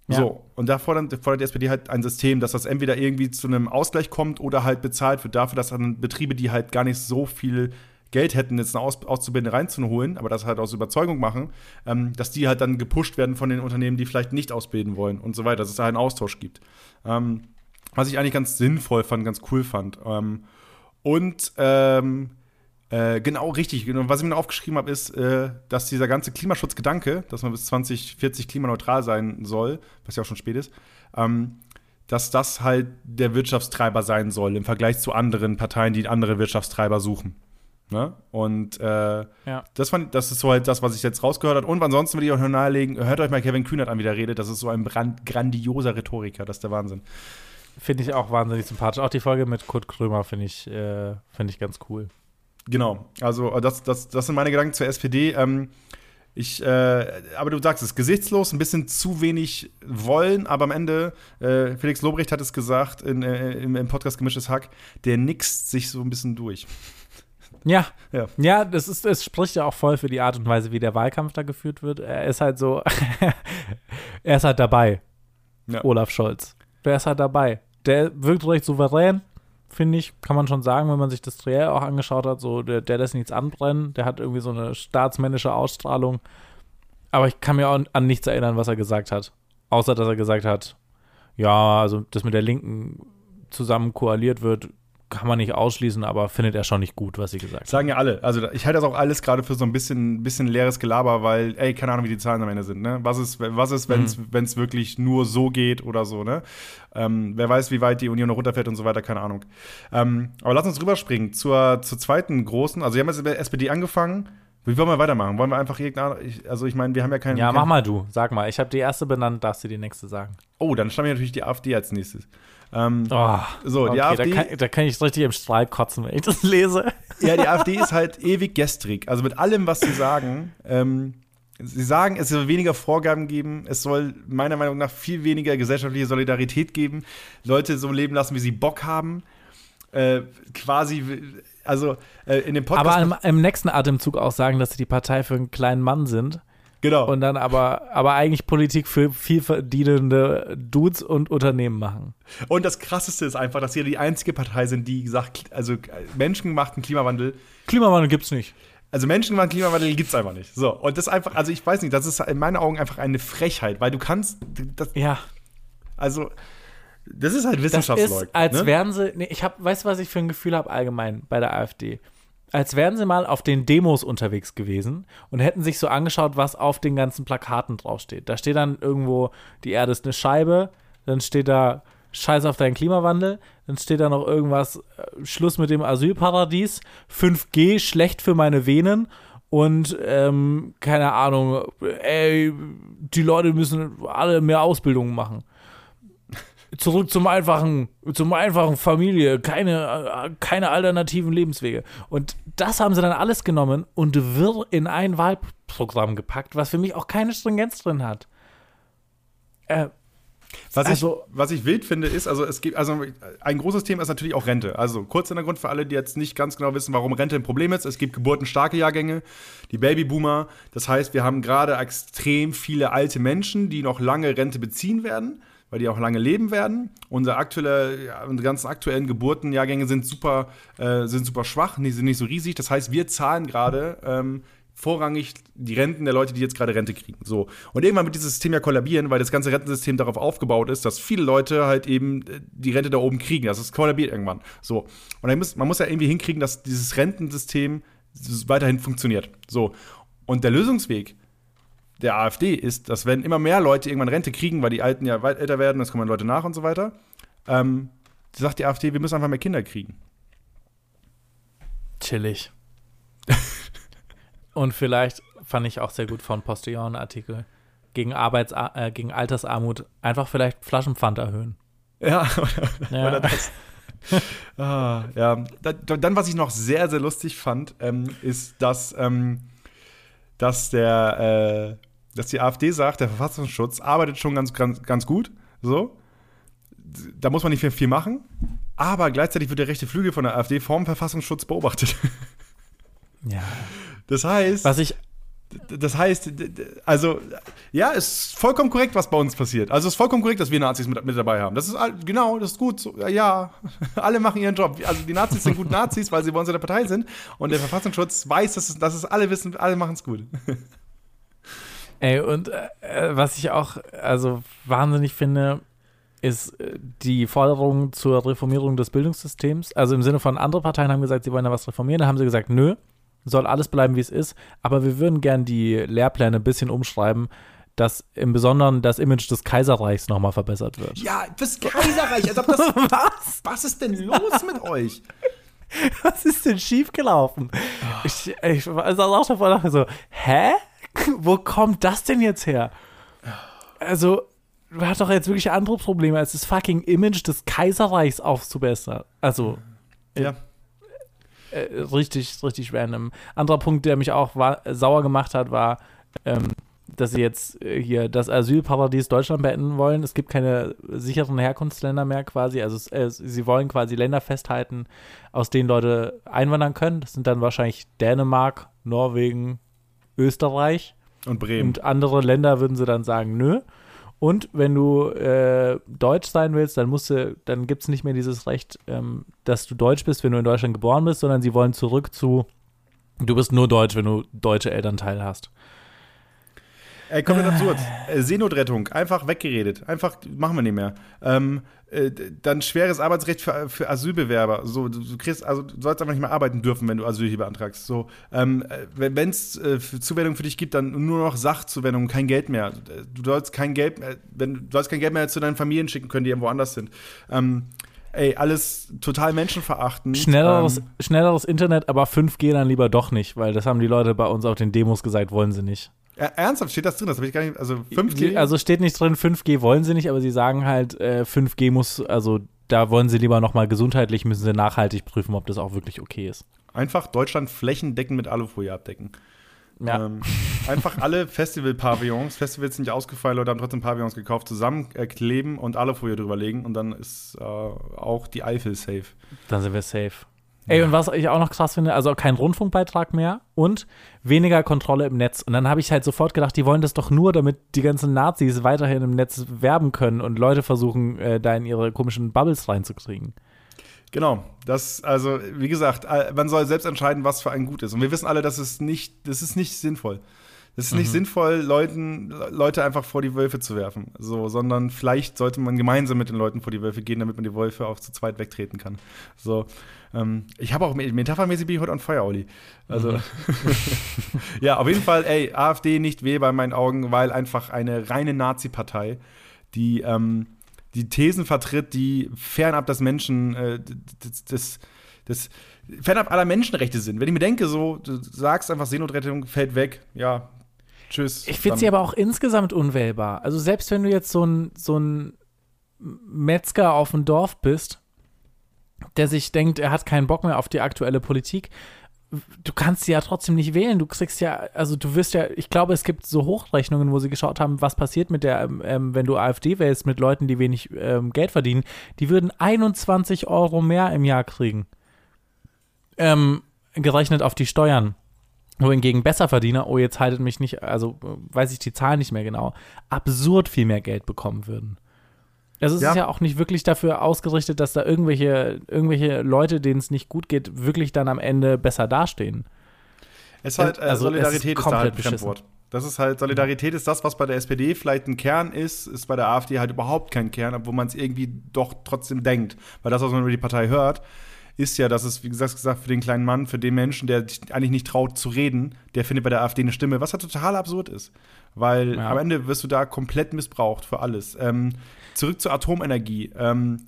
B: Ja.
A: So, und da fordert, fordert die SPD halt ein System, dass das entweder irgendwie zu einem Ausgleich kommt oder halt bezahlt wird dafür, dass dann Betriebe, die halt gar nicht so viel Geld hätten, jetzt eine Aus Auszubildende reinzuholen, aber das halt aus Überzeugung machen, ähm, dass die halt dann gepusht werden von den Unternehmen, die vielleicht nicht ausbilden wollen und so weiter, dass es da einen Austausch gibt. Ähm, was ich eigentlich ganz sinnvoll fand, ganz cool fand. Ähm, und ähm, äh, genau, richtig. Genau, was ich mir aufgeschrieben habe, ist, äh, dass dieser ganze Klimaschutzgedanke, dass man bis 2040 klimaneutral sein soll, was ja auch schon spät ist, ähm, dass das halt der Wirtschaftstreiber sein soll im Vergleich zu anderen Parteien, die andere Wirtschaftstreiber suchen. Ne? Und äh,
B: Ja.
A: das, fand, das ist so halt das, was ich jetzt rausgehört habe. Und ansonsten würde ich auch nur nahelegen, hört euch mal Kevin Kühnert an, wie der redet. Das ist so ein brand, grandioser Rhetoriker, das ist der Wahnsinn.
B: Finde ich auch wahnsinnig sympathisch. Auch die Folge mit Kurt Krömer finde ich, äh, find ich ganz cool.
A: Genau, also das, das, das sind meine Gedanken zur SPD. Ähm, ich, äh, aber du sagst es, gesichtslos, ein bisschen zu wenig wollen, aber am Ende, äh, Felix Lobrecht hat es gesagt in, äh, im, im Podcast Gemischtes Hack, der nickst sich so ein bisschen durch.
B: Ja,
A: Ja.
B: ja, das ist, es spricht ja auch voll für die Art und Weise, wie der Wahlkampf da geführt wird. Er ist halt so, er ist halt dabei,
A: Ja.
B: Olaf Scholz. Der ist halt dabei. Der wirkt recht souverän, finde ich, kann man schon sagen, wenn man sich das Triell auch angeschaut hat. So, der, der lässt nichts anbrennen, der hat irgendwie so eine staatsmännische Ausstrahlung. Aber ich kann mir auch an nichts erinnern, was er gesagt hat. Außer, dass er gesagt hat, ja, also, dass mit der Linken zusammen koaliert wird, kann man nicht ausschließen, aber findet er schon nicht gut, was sie gesagt hat.
A: Sagen ja alle. Also ich halte das auch alles gerade für so ein bisschen, bisschen leeres Gelaber, weil, ey, keine Ahnung, wie die Zahlen am Ende sind. Ne? Was ist, was ist wenn es wirklich nur so geht oder so, ne? Ähm, wer weiß, wie weit die Union noch runterfährt und so weiter, keine Ahnung. Ähm, aber lass uns rüberspringen zur, zur zweiten großen. Also wir haben jetzt mit SPD angefangen. Wie wollen wir weitermachen? Wollen wir einfach irgendeine, also ich meine, wir haben ja keinen.
B: Ja, mach mal du. Sag mal. Ich habe die erste benannt, darfst du die nächste sagen.
A: Oh, dann stammt natürlich die AfD als nächstes. Ähm,
B: Oh,
A: So, die
B: okay,
A: AfD
B: Da kann, da kann ich richtig im Strahl kotzen, wenn ich das lese.
A: Ja, die AfD ist halt ewig gestrig. Also mit allem, was sie sagen. Ähm, sie sagen, es soll weniger Vorgaben geben. Es soll meiner Meinung nach viel weniger gesellschaftliche Solidarität geben. Leute so leben lassen, wie sie Bock haben. Äh, quasi, also äh, in dem Podcast.
B: Aber im, im nächsten Atemzug auch sagen, dass sie die Partei für einen kleinen Mann sind.
A: Genau.
B: Und dann aber, aber eigentlich Politik für viel verdienende Dudes und Unternehmen machen.
A: Und das Krasseste ist einfach, dass sie die einzige Partei sind, die sagt, also menschengemachten Klimawandel
B: Klimawandel gibt's nicht.
A: Also menschengemachten Klimawandel gibt's einfach nicht. So, und das einfach, also ich weiß nicht, das ist in meinen Augen einfach eine Frechheit, weil du kannst, das,
B: Ja.
A: also, das ist halt
B: ist, als
A: ne?
B: wären sie, nee, ich hab, weißt du, was ich für ein Gefühl habe allgemein bei der AfD? Als wären sie mal auf den Demos unterwegs gewesen und hätten sich so angeschaut, was auf den ganzen Plakaten draufsteht. Da steht dann irgendwo, die Erde ist eine Scheibe, dann steht da Scheiß auf deinen Klimawandel, dann steht da noch irgendwas, äh, Schluss mit dem Asylparadies, 5G, schlecht für meine Venen und ähm, keine Ahnung, ey, die Leute müssen alle mehr Ausbildung machen zurück zum einfachen, zum einfachen Familie, keine, äh, keine alternativen Lebenswege. Und das haben sie dann alles genommen und wirr in ein Wahlprogramm gepackt, was für mich auch keine Stringenz drin hat. Äh,
A: Was,
B: Also-
A: ich, was ich wild finde, ist, also es gibt, also ein großes Thema ist natürlich auch Rente. Also kurz Hintergrund für alle, die jetzt nicht ganz genau wissen, warum Rente ein Problem ist. Es gibt geburtenstarke Jahrgänge, die Babyboomer. Das heißt, wir haben gerade extrem viele alte Menschen, die noch lange Rente beziehen werden, weil die auch lange leben werden. Unsere aktuelle, ja, unsere ganzen aktuellen Geburtenjahrgänge sind super, äh, sind super schwach, die sind nicht so riesig. Das heißt, wir zahlen gerade ähm, vorrangig die Renten der Leute, die jetzt gerade Rente kriegen. So. Und irgendwann wird dieses System ja kollabieren, weil das ganze Rentensystem darauf aufgebaut ist, dass viele Leute halt eben äh, die Rente da oben kriegen. Das ist kollabiert irgendwann. So. Und dann muss, man muss ja irgendwie hinkriegen, dass dieses Rentensystem weiterhin funktioniert. So. Und der Lösungsweg der AfD ist, dass wenn immer mehr Leute irgendwann Rente kriegen, weil die Alten ja weit älter werden, es kommen Leute nach und so weiter, ähm, sagt die AfD, wir müssen einfach mehr Kinder kriegen.
B: chillig. und vielleicht fand ich auch sehr gut von Postillon Artikel. gegen, Arbeits äh, gegen Altersarmut einfach vielleicht Flaschenpfand erhöhen.
A: Ja,
B: Ja.
A: oder das. ah, ja. Da- Dann, was ich noch sehr, sehr lustig fand, ähm, ist, dass, ähm, dass, der, äh, dass die AfD sagt, der Verfassungsschutz arbeitet schon ganz, ganz, ganz gut. So. Da muss man nicht viel, viel machen. Aber gleichzeitig wird der rechte Flügel von der AfD vom Verfassungsschutz beobachtet.
B: Ja.
A: Das heißt,
B: Was ich
A: das heißt, also, ja, ist vollkommen korrekt, was bei uns passiert. Also, es ist vollkommen korrekt, dass wir Nazis mit, mit dabei haben. Das ist genau, das ist gut. So, ja, ja, alle machen ihren Job. Also, die Nazis sind gut Nazis, weil sie bei uns in der Partei sind. Und der Verfassungsschutz weiß, dass es, dass es alle wissen, alle machen es gut.
B: Ey, und äh, was ich auch also wahnsinnig finde, ist äh, die Forderung zur Reformierung des Bildungssystems. Also im Sinne von, andere Parteien haben gesagt, sie wollen da was reformieren. Da haben sie gesagt, nö, soll alles bleiben, wie es ist. Aber wir würden gern die Lehrpläne ein bisschen umschreiben, dass im Besonderen das Image des Kaiserreichs nochmal verbessert wird.
A: Ja, das Kaiserreich, als ob das. was? Was ist denn los mit euch?
B: Was ist denn schiefgelaufen? Ich, ich war saß auch davor und dachte so, hä? Wo kommt das denn jetzt her? Also, du hast doch jetzt wirklich andere Probleme, als das fucking Image des Kaiserreichs aufzubessern. Also,
A: Ja.
B: äh, richtig, richtig random. Anderer Punkt, der mich auch war, sauer gemacht hat, war, ähm, dass sie jetzt äh, hier das Asylparadies Deutschland beenden wollen. Es gibt keine sicheren Herkunftsländer mehr quasi. Also äh, sie wollen quasi Länder festhalten, aus denen Leute einwandern können. Das sind dann wahrscheinlich Dänemark, Norwegen, Österreich.
A: Und Bremen.
B: Und andere Länder würden sie dann sagen, nö. Und wenn du äh, deutsch sein willst, dann musst du, dann gibt es nicht mehr dieses Recht, ähm, dass du deutsch bist, wenn du in Deutschland geboren bist, sondern sie wollen zurück zu, du bist nur deutsch, wenn du deutsche Elternteile hast.
A: Ey, komplett absurd. Äh, Seenotrettung, einfach weggeredet. Einfach, machen wir nicht mehr. Ähm, äh, dann schweres Arbeitsrecht für, für Asylbewerber. So, du, du kriegst, also du sollst einfach nicht mehr arbeiten dürfen, wenn du Asyl hier beantragst. So, ähm, äh, wenn es äh, für Zuwendung für dich gibt, dann nur noch Sachzuwendung, kein Geld mehr. Du sollst kein Geld mehr, wenn du sollst kein Geld mehr zu deinen Familien schicken können, die irgendwo anders sind. Ähm, ey, alles total menschenverachtend.
B: Schnelleres,
A: Ähm,
B: schnelleres Internet, aber 5G dann lieber doch nicht, weil das haben die Leute bei uns auf den Demos gesagt, wollen sie nicht.
A: Er- ernsthaft, steht das drin? Das habe ich gar nicht. Also 5G.
B: Also steht nicht drin, 5G wollen sie nicht, aber sie sagen halt, äh, 5G muss, also da wollen sie lieber nochmal gesundheitlich, müssen sie nachhaltig prüfen, ob das auch wirklich okay ist.
A: einfach Deutschland flächendeckend mit Alufolie abdecken.
B: Ja.
A: Ähm, einfach alle Festival-Pavillons, Festivals sind nicht ausgefallen, Leute haben trotzdem Pavillons gekauft, zusammenkleben und Alufolie drüberlegen und dann ist äh, auch die Eifel safe.
B: Dann sind wir safe. Ey, und was ich auch noch krass finde, also kein Rundfunkbeitrag mehr und weniger Kontrolle im Netz. Und dann habe ich halt sofort gedacht, die wollen das doch nur, damit die ganzen Nazis weiterhin im Netz werben können und Leute versuchen, äh, da in ihre komischen Bubbles reinzukriegen.
A: Genau, das, also wie gesagt, äh, man soll selbst entscheiden, was für einen gut ist. Und wir wissen alle, dass es nicht, das ist nicht sinnvoll. Es ist nicht sinnvoll, Leuten, Leute einfach vor die Wölfe zu werfen. So, sondern vielleicht sollte man gemeinsam mit den Leuten vor die Wölfe gehen, damit man die Wölfe auch zu zweit wegtreten kann. So, ähm, ich habe auch metaphermäßig bin ich heute on fire, Olli. Also, ja, auf jeden Fall, ey, AfD nicht wählbar in meinen Augen, weil einfach eine reine Nazi-Partei, die ähm, die Thesen vertritt, die fernab des Menschen, äh, des, des, des, fernab aller Menschenrechte sind. Wenn ich mir denke, so, du sagst einfach, Seenotrettung fällt weg, ja, tschüss.
B: Ich finde sie aber auch insgesamt unwählbar. Also selbst wenn du jetzt so ein, so ein Metzger auf dem Dorf bist, der sich denkt, er hat keinen Bock mehr auf die aktuelle Politik, du kannst sie ja trotzdem nicht wählen. Du kriegst ja, also du wirst ja, ich glaube, es gibt so Hochrechnungen, wo sie geschaut haben, was passiert mit der, ähm, ähm, wenn du AfD wählst, mit Leuten, die wenig ähm, Geld verdienen. Die würden 21 Euro mehr im Jahr kriegen. Ähm, gerechnet auf die Steuern. Wohingegen Besserverdiener, oh, jetzt haltet mich nicht, also weiß ich die Zahl nicht mehr genau, absurd viel mehr Geld bekommen würden. Also es
A: Ja.
B: ist ja auch nicht wirklich dafür ausgerichtet, dass da irgendwelche, irgendwelche Leute, denen es nicht gut geht, wirklich dann am Ende besser dastehen.
A: Es ist halt, äh,
B: Also, es ist
A: Solidarität ist, da halt. Fremdwort. Das ist halt, Solidarität ist das, was bei der SPD vielleicht ein Kern ist, ist bei der AfD halt überhaupt kein Kern, obwohl man es irgendwie doch trotzdem denkt. Weil das, was man über die Partei hört, ist ja, dass es, wie gesagt, gesagt, für den kleinen Mann, für den Menschen, der sich eigentlich nicht traut zu reden, der findet bei der AfD eine Stimme, was halt total absurd ist. Weil
B: Ja.
A: am Ende wirst du da komplett missbraucht für alles. Ähm, zurück zur Atomenergie. Ähm,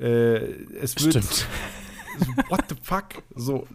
A: äh, es wird,
B: Stimmt.
A: what the fuck? So,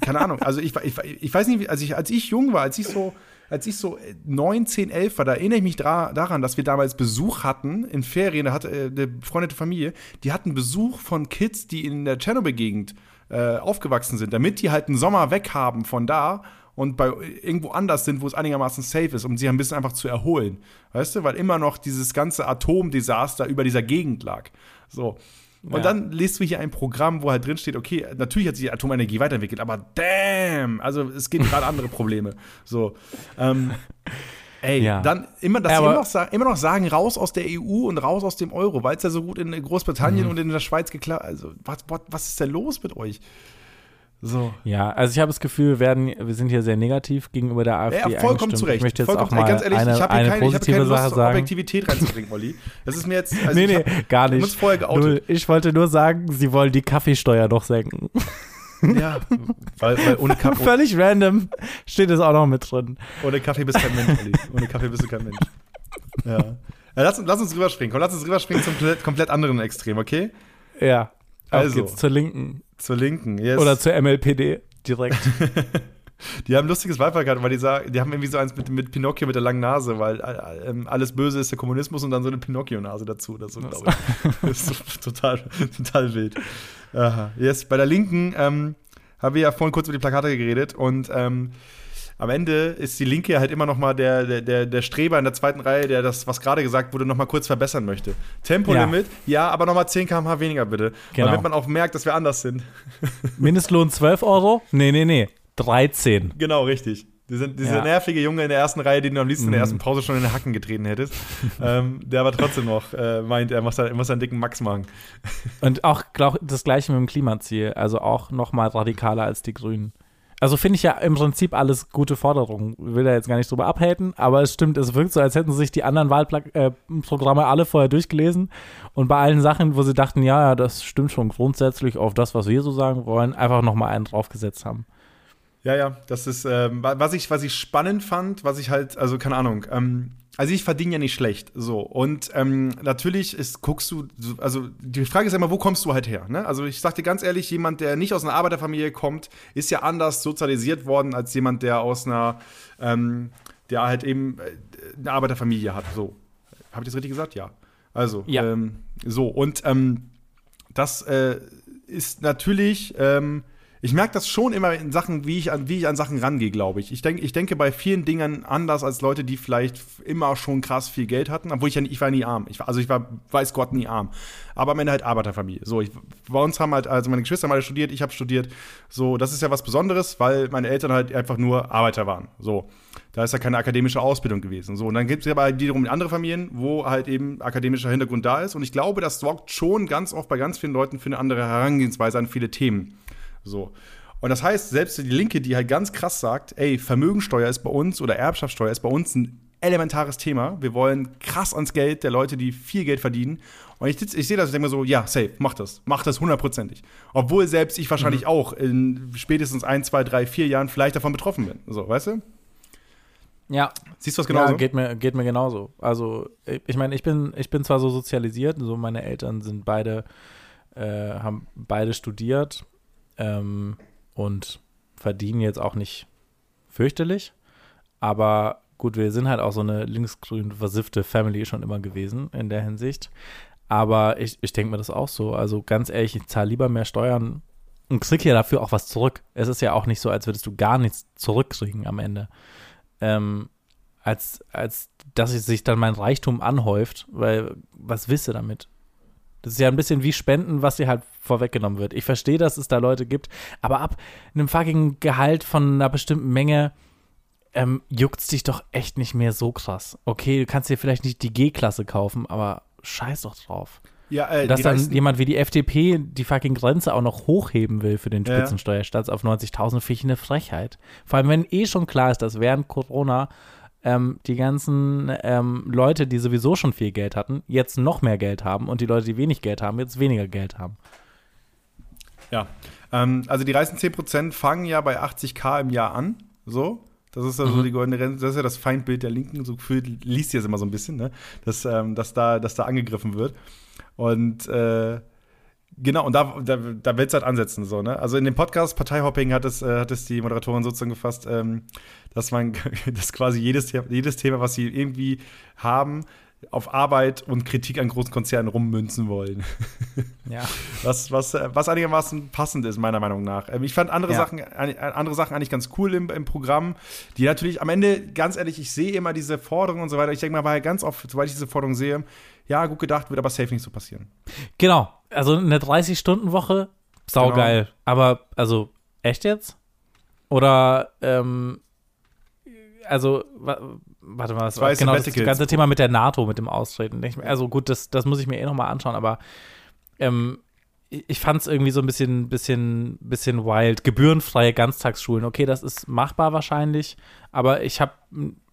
A: keine Ahnung. Also ich, ich, ich weiß nicht, als ich, als ich jung war, als ich so als ich so äh, 9, 10, 11 war, da erinnere ich mich daran, dass wir damals Besuch hatten in Ferien, da hatte äh, eine befreundete Familie, die hatten Besuch von Kids, die in der Tschernobyl-Gegend äh, aufgewachsen sind, damit die halt einen Sommer weg haben von da und bei irgendwo anders sind, wo es einigermaßen safe ist, um sie ein bisschen einfach zu erholen. Weißt du, weil immer noch dieses ganze Atomdesaster über dieser Gegend lag. So. Und
B: Ja.
A: dann liest du hier ein Programm, wo halt drin steht, okay, natürlich hat sich die Atomenergie weiterentwickelt, aber damn, also es gibt gerade andere Probleme. So. Ähm, ey,
B: Ja.
A: dann immer, dass
B: aber-
A: immer noch, immer noch sagen, raus aus der EU und raus aus dem Euro, weil es ja so gut in
B: Mhm.
A: Großbritannien und in der Schweiz geklappt Also, was, was, was ist denn los mit euch? So.
B: Ja, also ich habe das Gefühl, wir, werden, wir sind hier sehr negativ gegenüber der AfD
A: Ja, vollkommen zu Recht.
B: Ich möchte jetzt
A: vollkommen,
B: auch mal
A: ganz ehrlich,
B: eine,
A: ich habe keine, ich hab
B: positive
A: keine Lust,
B: sagen.
A: Objektivität reinzubringen, Olli. Das ist mir jetzt. Also
B: nee, nee,
A: hab,
B: gar nicht.
A: vorher geoutet.
B: Null. Ich wollte nur sagen, sie wollen die Kaffeesteuer noch senken.
A: Ja, weil, weil ohne, Ka ohne,
B: Völlig random steht es auch noch mit drin.
A: ohne Kaffee bist du kein Mensch, Olli. Ohne Kaffee bist du kein Mensch. Ja. ja lass, uns- lass uns rüberspringen. Komm, lass uns rüberspringen zum komplett anderen Extrem, okay?
B: Ja. Auf
A: Also.
B: geht's zur Linken.
A: Zur Linken. Yes.
B: Oder zur MLPD direkt.
A: Die haben ein lustiges Wahlplakat, weil die sagen, die haben irgendwie so eins mit, mit Pinocchio mit der langen Nase, weil äh, ähm, alles Böse ist der Kommunismus und dann so eine Pinocchio-Nase dazu. Das, so, glaube ich. das ist so, total, total wild. Aha. Yes, bei der Linken ähm, haben wir ja vorhin kurz über die Plakate geredet und ähm, am Ende ist die Linke halt immer noch mal der, der, der, der Streber in der zweiten Reihe, der das, was gerade gesagt wurde, noch mal kurz verbessern möchte. Tempolimit, ja, aber noch mal 10 km/h weniger bitte.
B: Genau.
A: Damit man auch merkt, dass wir anders sind.
B: Mindestlohn 12 Euro? Nee, nee, nee. 13.
A: Genau, richtig. Dieser, dieser
B: Ja. Mhm.
A: nervige Junge in der ersten Reihe, den du am liebsten in der ersten Pause schon in den Hacken getreten hättest, ähm, der aber trotzdem noch äh, meint, er muss, er muss einen dicken Max machen.
B: Und auch glaub, das gleiche mit dem Klimaziel. Also auch noch mal radikaler als die Grünen. Also finde ich ja im Prinzip alles gute Forderungen. Will da jetzt gar nicht drüber abhaten, aber es stimmt, es wirkt so, als hätten sich die anderen Wahlprogramme alle vorher durchgelesen und bei allen Sachen, wo sie dachten, ja, ja, das stimmt schon grundsätzlich auf das, was wir so sagen wollen, einfach noch mal einen draufgesetzt haben.
A: Ja, ja, das ist, ähm, wa- was, ich, was ich spannend fand, was ich halt, also keine Ahnung, ähm, also ich verdiene ja nicht schlecht, so. Und ähm, natürlich ist, guckst du, so- also die Frage ist ja immer, wo kommst du halt her, ne? Also ich sag dir ganz ehrlich, jemand, der nicht aus einer Arbeiterfamilie kommt, ist ja anders sozialisiert worden als jemand, der aus einer, ähm, der halt eben äh, eine Arbeiterfamilie hat, so. Habe ich das richtig gesagt? Ja. Also,
B: Ja.
A: Ähm, so, und ähm, das äh, ist natürlich, ähm, ich merke das schon immer in Sachen, wie ich an, wie ich an Sachen rangehe, glaube ich. Ich, denk, ich denke bei vielen Dingen anders als Leute, die vielleicht immer schon krass viel Geld hatten, obwohl ich ja nie, ich war nie arm. Ich war, also ich war, weiß Gott, nie arm. Aber am Ende halt Arbeiterfamilie. So, ich, bei uns haben halt, also meine Geschwister haben alle studiert, ich habe studiert. So, das ist ja was Besonderes, weil meine Eltern halt einfach nur Arbeiter waren. So, da ist ja keine akademische Ausbildung gewesen. So, und dann gibt es aber halt wiederum andere Familien, wo halt eben akademischer Hintergrund da ist. Und ich glaube, das sorgt schon ganz oft bei ganz vielen Leuten für eine andere Herangehensweise an viele Themen. So. Und das heißt, selbst die Linke, die halt ganz krass sagt, ey, Vermögensteuer ist bei uns oder Erbschaftssteuer ist bei uns ein elementares Thema. Wir wollen krass ans Geld der Leute, die viel Geld verdienen. Und ich, ich sehe das und denke mir so, ja, safe, mach das. Mach das hundertprozentig. Obwohl selbst ich wahrscheinlich auch in spätestens ein, zwei, drei, vier Jahren vielleicht davon betroffen bin. So, weißt du?
B: Ja,
A: Siehst du das genauso?
B: Ja, geht mir, geht mir genauso. Also, ich meine, ich bin, ich bin zwar so sozialisiert, so meine Eltern sind beide, äh, haben beide studiert ähm, und verdienen jetzt auch nicht fürchterlich. Aber gut, wir sind halt auch so eine linksgrün versiffte Family schon immer gewesen in der Hinsicht. Aber ich, ich denke mir das auch so. Also ganz ehrlich, ich zahle lieber mehr Steuern und krieg ja dafür auch was zurück. Es ist ja auch nicht so, als würdest du gar nichts zurückkriegen am Ende. Ähm, als, als dass sich dann mein Reichtum anhäuft, weil was willst du damit? Das ist ja ein bisschen wie Spenden, was dir halt vorweggenommen wird. Ich verstehe, dass es da Leute gibt, aber ab einem fucking Gehalt von einer bestimmten Menge ähm, juckt's dich doch echt nicht mehr so krass. Okay, du kannst dir vielleicht nicht die G-Klasse kaufen, aber scheiß doch drauf.
A: ja, äh,
B: Dass dann jemand wie die FDP die fucking Grenze auch noch hochheben will für den
A: Ja, ja.
B: Spitzensteuersatz auf 90.000, finde ich eine Frechheit. Vor allem, wenn eh schon klar ist, dass während Corona ähm, die ganzen ähm, Leute, die sowieso schon viel Geld hatten, jetzt noch mehr Geld haben und die Leute, die wenig Geld haben, jetzt weniger Geld haben.
A: Ja, ähm, also die reichsten 10% fangen ja bei 80k im Jahr an. So. Das ist ja so die goldene Rente, das ist ja das Feindbild der Linken, so gefühlt liest sie jetzt immer so ein bisschen, ne? dass, ähm, dass, da, dass da angegriffen wird. Und äh, Genau, und da, da, da willst du halt ansetzen, so, ne? Also in dem Podcast Parteihopping hat es, äh, hat es die Moderatorin sozusagen gefasst, ähm, dass man, dass quasi jedes, jedes Thema, was sie irgendwie haben, auf Arbeit und Kritik an großen Konzernen rummünzen wollen.
B: Ja.
A: Was, was, äh, was einigermaßen passend ist, meiner Meinung nach. Ähm, Ich fand andere,
B: Ja.
A: Sachen, äh, andere Sachen eigentlich ganz cool im, im Programm, die natürlich am Ende, ganz ehrlich, ich sehe immer diese Forderungen und so weiter. Ich denke mal, war ja ganz oft, sobald ich diese Forderungen sehe, ja, gut gedacht, wird aber safe nicht so passieren.
B: Genau. Also eine 30-Stunden-Woche, saugeil.
A: Genau.
B: Aber, also, echt jetzt? Oder, ähm, also, wa warte mal, was
A: Zwei
B: war genau das, das ganze Thema mit der NATO, mit dem Austreten. Also gut, das, das muss ich mir eh nochmal anschauen, aber ähm, ich ich fand es irgendwie so ein bisschen, bisschen, bisschen wild. Gebührenfreie Ganztagsschulen, okay, das ist machbar wahrscheinlich, aber ich habe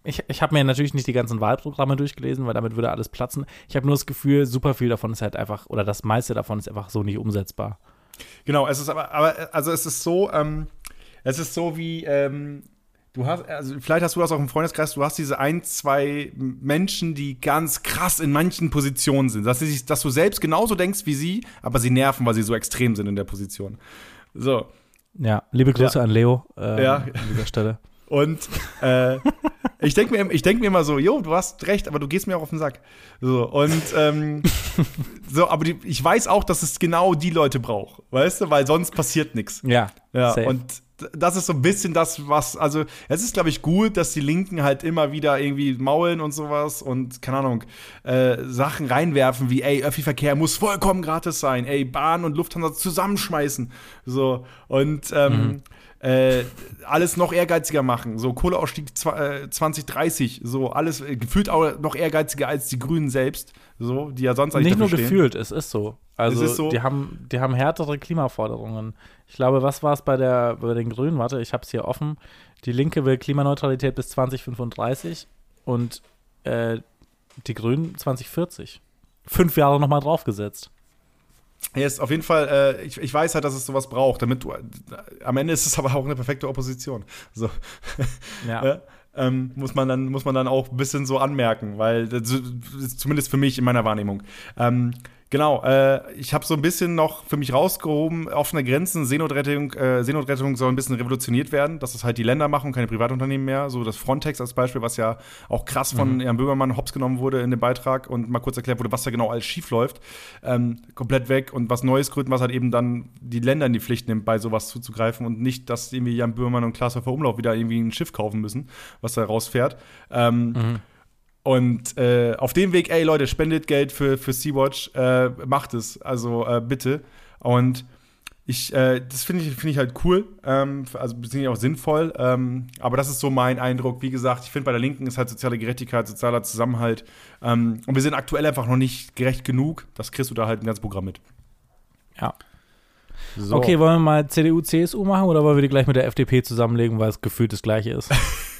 B: ich, ich hab mir natürlich nicht die ganzen Wahlprogramme durchgelesen, weil damit würde alles platzen. Ich habe nur das Gefühl, super viel davon ist halt einfach, oder das meiste davon ist einfach so nicht umsetzbar.
A: Genau, es ist aber, aber also es ist so, ähm, es ist so wie, ähm, du hast, also vielleicht hast du das auch im Freundeskreis, du hast diese ein, zwei Menschen, die ganz krass in manchen Positionen sind, dass, sie dass du selbst genauso denkst wie sie, aber sie nerven, weil sie so extrem sind in der Position. So.
B: Ja, liebe Grüße
A: Ja.
B: an Leo ähm,
A: Ja.
B: an dieser Stelle.
A: Und äh, ich denke mir, ich denk mir immer so, jo, du hast recht, aber du gehst mir auch auf den Sack. So, und ähm, so, aber die, ich weiß auch, dass es genau die Leute braucht, weißt du, weil sonst passiert nichts.
B: Ja,
A: Ja,
B: safe.
A: und das ist so ein bisschen das, was, also es ist, glaube ich, gut, dass die Linken halt immer wieder irgendwie maulen und sowas und, keine Ahnung, äh, Sachen reinwerfen wie, ey, Öffi-Verkehr muss vollkommen gratis sein, ey, Bahn und Lufthansa zusammenschmeißen. So, und ähm, äh, alles noch ehrgeiziger machen. So, Kohleausstieg zwa- äh, 2030, so, alles äh, gefühlt auch noch ehrgeiziger als die Grünen selbst, so, die ja sonst eigentlich
B: Nicht nur
A: stehen.
B: gefühlt, es ist so. Also
A: ist so.
B: die haben, die haben härtere Klimaforderungen. Ich glaube, was war es bei der, bei den Grünen? Warte, ich habe es hier offen. Die Linke will Klimaneutralität bis 2035 und äh, die Grünen 2040. Fünf Jahre nochmal draufgesetzt.
A: Ja, ist auf jeden Fall, äh, ich, ich weiß halt, dass es sowas braucht, damit du, äh, am Ende ist es aber auch eine perfekte Opposition. So,
B: Ja.
A: ja, ähm, muss, man dann, muss man dann auch ein bisschen so anmerken, weil, das zumindest für mich in meiner Wahrnehmung. Ähm, genau, äh, ich habe so ein bisschen noch für mich rausgehoben, offene Grenzen, Seenotrettung, äh, Seenotrettung soll ein bisschen revolutioniert werden, dass es halt die Länder machen, keine Privatunternehmen mehr. So das Frontex als Beispiel, was ja auch krass von Jan Böhmermann hops genommen wurde in dem Beitrag und mal kurz erklärt wurde, was da genau alles schief läuft, ähm, komplett weg und was Neues gründen, was halt eben dann die Länder in die Pflicht nimmt, bei sowas zuzugreifen und nicht, dass irgendwie Jan Böhmermann und Klaas Umlauf wieder irgendwie ein Schiff kaufen müssen, was da rausfährt. Ähm, Und äh, auf dem Weg, ey Leute, spendet Geld für, für Sea-Watch, äh, macht es, also äh, bitte. Und ich, äh, das finde ich, finde ich halt cool, ähm, also beziehungsweise auch sinnvoll. Ähm, aber das ist so mein Eindruck. Wie gesagt, ich finde bei der Linken ist halt soziale Gerechtigkeit, sozialer Zusammenhalt. Ähm, und wir sind aktuell einfach noch nicht gerecht genug. Das kriegst du da halt ein ganzes Programm mit.
B: Ja.
A: So.
B: Okay, wollen wir mal CDU, CSU machen oder wollen wir die gleich mit der FDP zusammenlegen, weil es gefühlt das gleiche ist?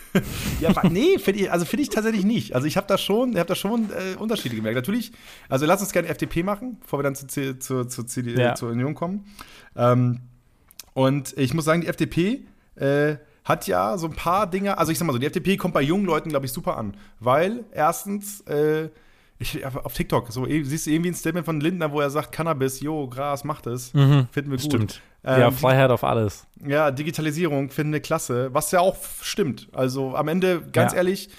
A: Ja, nee, finde ich, also finde ich tatsächlich nicht. Also ich habe da schon, ich habe da schon äh, Unterschiede gemerkt. Natürlich, also lass uns gerne FDP machen, bevor wir dann zu, zu, zu CD,
B: Ja.
A: äh, zur Union kommen. Ähm, und ich muss sagen, die FDP äh, hat ja so ein paar Dinge, also ich sag mal so, die FDP kommt bei jungen Leuten, glaube ich, super an. Weil erstens, äh, ich, auf TikTok, so eh- siehst du irgendwie ein Statement von Lindner, wo er sagt, Cannabis, jo, Gras, macht es. Finden wir gut.
B: Stimmt.
A: Ähm,
B: ja, Freiheit auf alles.
A: ja, Digitalisierung finde ich klasse, was ja auch stimmt. Also am Ende, ganz
B: Ja.
A: ehrlich,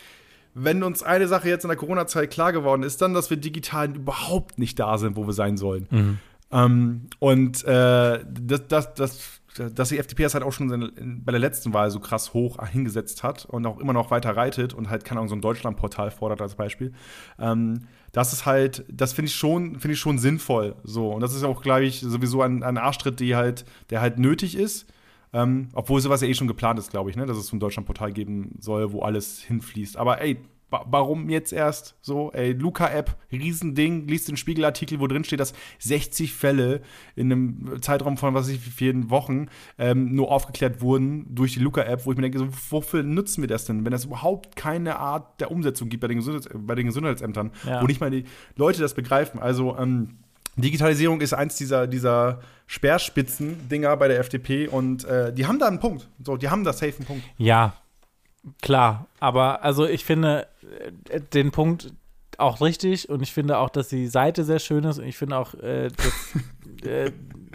A: wenn uns eine Sache jetzt in der Corona-Zeit klar geworden ist, dann, dass wir digital überhaupt nicht da sind, wo wir sein sollen.
B: Mhm.
A: Ähm, und äh, das, das, das, dass die FDP das halt auch schon bei der letzten Wahl so krass hoch hingesetzt hat und auch immer noch weiter reitet und halt, keine Ahnung, so ein Deutschlandportal fordert als Beispiel. Ähm, das ist halt, das finde ich schon, finde ich schon sinnvoll. So. Und das ist auch, glaube ich, sowieso ein, ein Arschtritt, die halt, der halt nötig ist. Ähm, obwohl sowas ja eh schon geplant ist, glaube ich, ne? dass es so ein Deutschlandportal geben soll, wo alles hinfließt. Aber ey, warum jetzt erst so? Ey, Luca-App, Riesending, liest den Spiegelartikel, wo drin steht, dass 60 Fälle in einem Zeitraum von, was weiß ich, wie vielen Wochen ähm, nur aufgeklärt wurden durch die Luca-App, wo ich mir denke, so, wofür nutzen wir das denn, wenn es überhaupt keine Art der Umsetzung gibt bei den, Gesundheits bei den Gesundheitsämtern,
B: Ja.
A: wo nicht mal die Leute das begreifen. Also, ähm, Digitalisierung ist eins dieser, dieser Speerspitzen-Dinger bei der FDP und äh, die haben da einen Punkt. So, die haben da safe einen Punkt.
B: Ja, klar. Aber also ich finde den Punkt auch richtig und ich finde auch, dass die Seite sehr schön ist und ich finde auch, äh, dass, äh,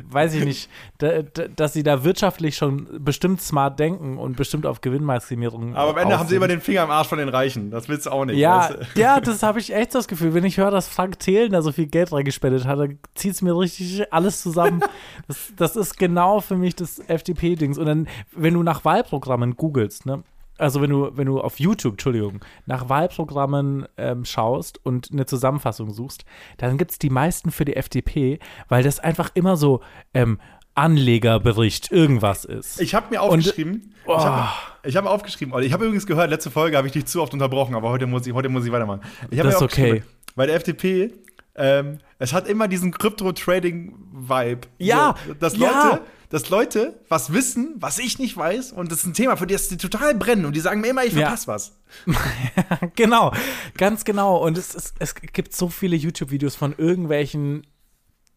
B: weiß ich nicht, da, da, dass sie da wirtschaftlich schon bestimmt smart denken und bestimmt auf Gewinnmaximierung.
A: Aber am Ende haben sie immer den Finger am Arsch von den Reichen. Das willst du auch nicht.
B: Ja,
A: weißt du?
B: ja, das habe ich echt das Gefühl. Wenn ich höre, dass Frank Thelen da so viel Geld reingespendet hat, dann zieht es mir richtig alles zusammen. Das, das ist genau für mich das FDP-Dings. Und dann, wenn du nach Wahlprogrammen googelst, ne? Also wenn du, wenn du auf YouTube, Entschuldigung, nach Wahlprogrammen ähm, schaust und eine Zusammenfassung suchst, dann gibt es die meisten für die FDP, weil das einfach immer so ähm, Anlegerbericht irgendwas ist.
A: Ich habe mir aufgeschrieben,
B: Oh.
A: ich habe hab mir aufgeschrieben, Olli, ich habe übrigens gehört, letzte Folge habe ich dich zu oft unterbrochen, aber heute muss ich, heute muss ich weitermachen. Ich habe
B: Das ist okay.
A: Bei der FDP, ähm, es hat immer diesen Crypto-Trading-Vibe.
B: Ja,
A: so, dass
B: ja.
A: Leute, dass Leute was wissen, was ich nicht weiß, und das ist ein Thema, für das die total brennen und die sagen mir immer, ich
B: Ja.
A: verpasse was.
B: genau, ganz genau. Und es, es, es gibt so viele YouTube-Videos von irgendwelchen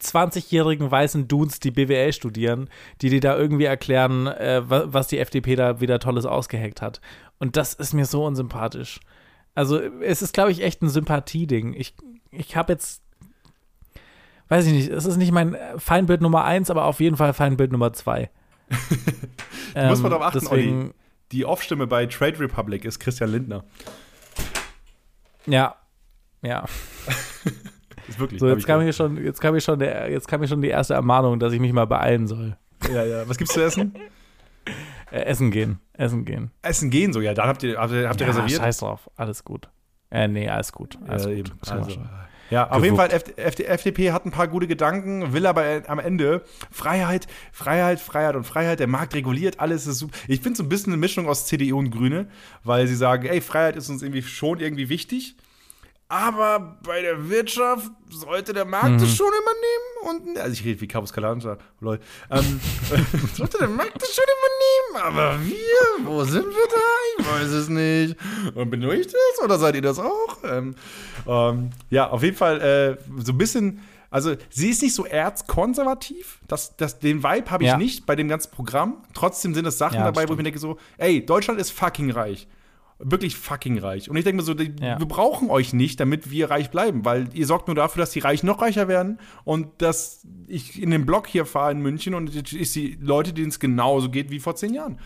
B: 20-jährigen weißen Dudes, die BWL studieren, die dir da irgendwie erklären, äh, wa- was die FDP da wieder Tolles ausgeheckt hat. Und das ist mir so unsympathisch. Also es ist, glaube ich, echt ein Sympathieding. Ich, ich habe jetzt, weiß ich nicht, es ist nicht mein Feindbild Nummer eins, aber auf jeden Fall Feindbild Nummer zwei.
A: muss man darauf achten,
B: deswegen,
A: Olli. Die Off-Stimme bei Trade Republic ist Christian Lindner.
B: Ja, ja.
A: Ist wirklich.
B: So, jetzt kam hier schon, jetzt kam hier schon der, jetzt kam hier schon die erste Ermahnung, dass ich mich mal beeilen soll.
A: Ja, ja. Was gibt's zu essen?
B: Äh, essen gehen, essen gehen.
A: essen gehen so, ja. Dann habt ihr, habt ihr, habt ihr
B: ja,
A: reserviert?
B: Scheiß drauf, alles gut. Äh, nee, alles gut. Alles
A: Ja,
B: gut.
A: eben. Also. Ja, auf
B: Gewuppt.
A: jeden Fall, FD, FD, FDP hat ein paar gute Gedanken, will aber äh, am Ende Freiheit, Freiheit, Freiheit und Freiheit. Der Markt reguliert, alles ist super. Ich finde so ein bisschen eine Mischung aus CDU und Grüne, weil sie sagen, ey, Freiheit ist uns irgendwie schon irgendwie wichtig. Aber bei der Wirtschaft sollte der Markt
B: Mhm.
A: das schon übernehmen. Und, also ich rede wie Cabus Calanza, lol. Ähm, sollte der Markt das schon übernehmen. Aber wir, wo sind wir da? Ich weiß es nicht. Und bin ich das oder seid ihr das auch? Ähm, ähm, ja, auf jeden Fall äh, so ein bisschen. Also, sie ist nicht so erzkonservativ. Das, das, den Vibe habe ich
B: Ja.
A: nicht bei dem ganzen Programm. Trotzdem sind es Sachen
B: Ja,
A: dabei, wo ich
B: stimmt.
A: mir denke so, ey, Deutschland ist fucking reich. Wirklich fucking reich. Und ich denke mir so, die,
B: Ja.
A: wir brauchen euch nicht, damit wir reich bleiben, weil ihr sorgt nur dafür, dass die Reichen noch reicher werden und dass ich in den Block hier fahre in München und ist die Leute, denen es genauso geht wie vor zehn Jahren.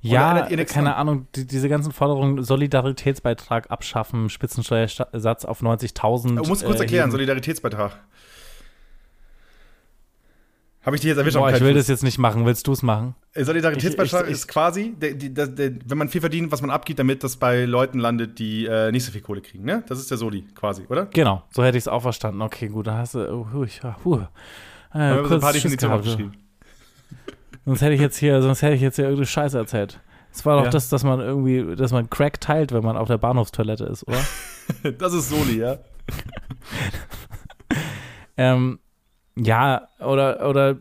B: Ja, keine? Ahnung, die, diese ganzen Forderungen, Solidaritätsbeitrag abschaffen, Spitzensteuersatz auf 90.000.
A: Du musst kurz
B: äh,
A: erklären,
B: heben.
A: Solidaritätsbeitrag. Habe ich dich jetzt erwischt?
B: Boah, ich will das jetzt nicht machen. Willst du es machen?
A: Solidaritätsbeitrag ist quasi, der, der, der, wenn man viel verdient, was man abgibt, damit das bei Leuten landet, die äh, nicht so viel Kohle kriegen. Ne? Das ist der Soli quasi, oder?
B: Genau, so hätte ich es auch verstanden. Okay, gut, da hast du. Uh, uh, ich, uh, äh,
A: so ein
B: kurz
A: paar
B: Schiss gehabt. Sonst hätte ich jetzt hier, sonst hätte ich jetzt hier irgendeine Scheiße erzählt. Es war doch
A: Ja.
B: das, dass man irgendwie, dass man Crack teilt, wenn man auf der Bahnhofstoilette ist, oder?
A: Das ist Soli, ja.
B: ähm, ja, oder, oder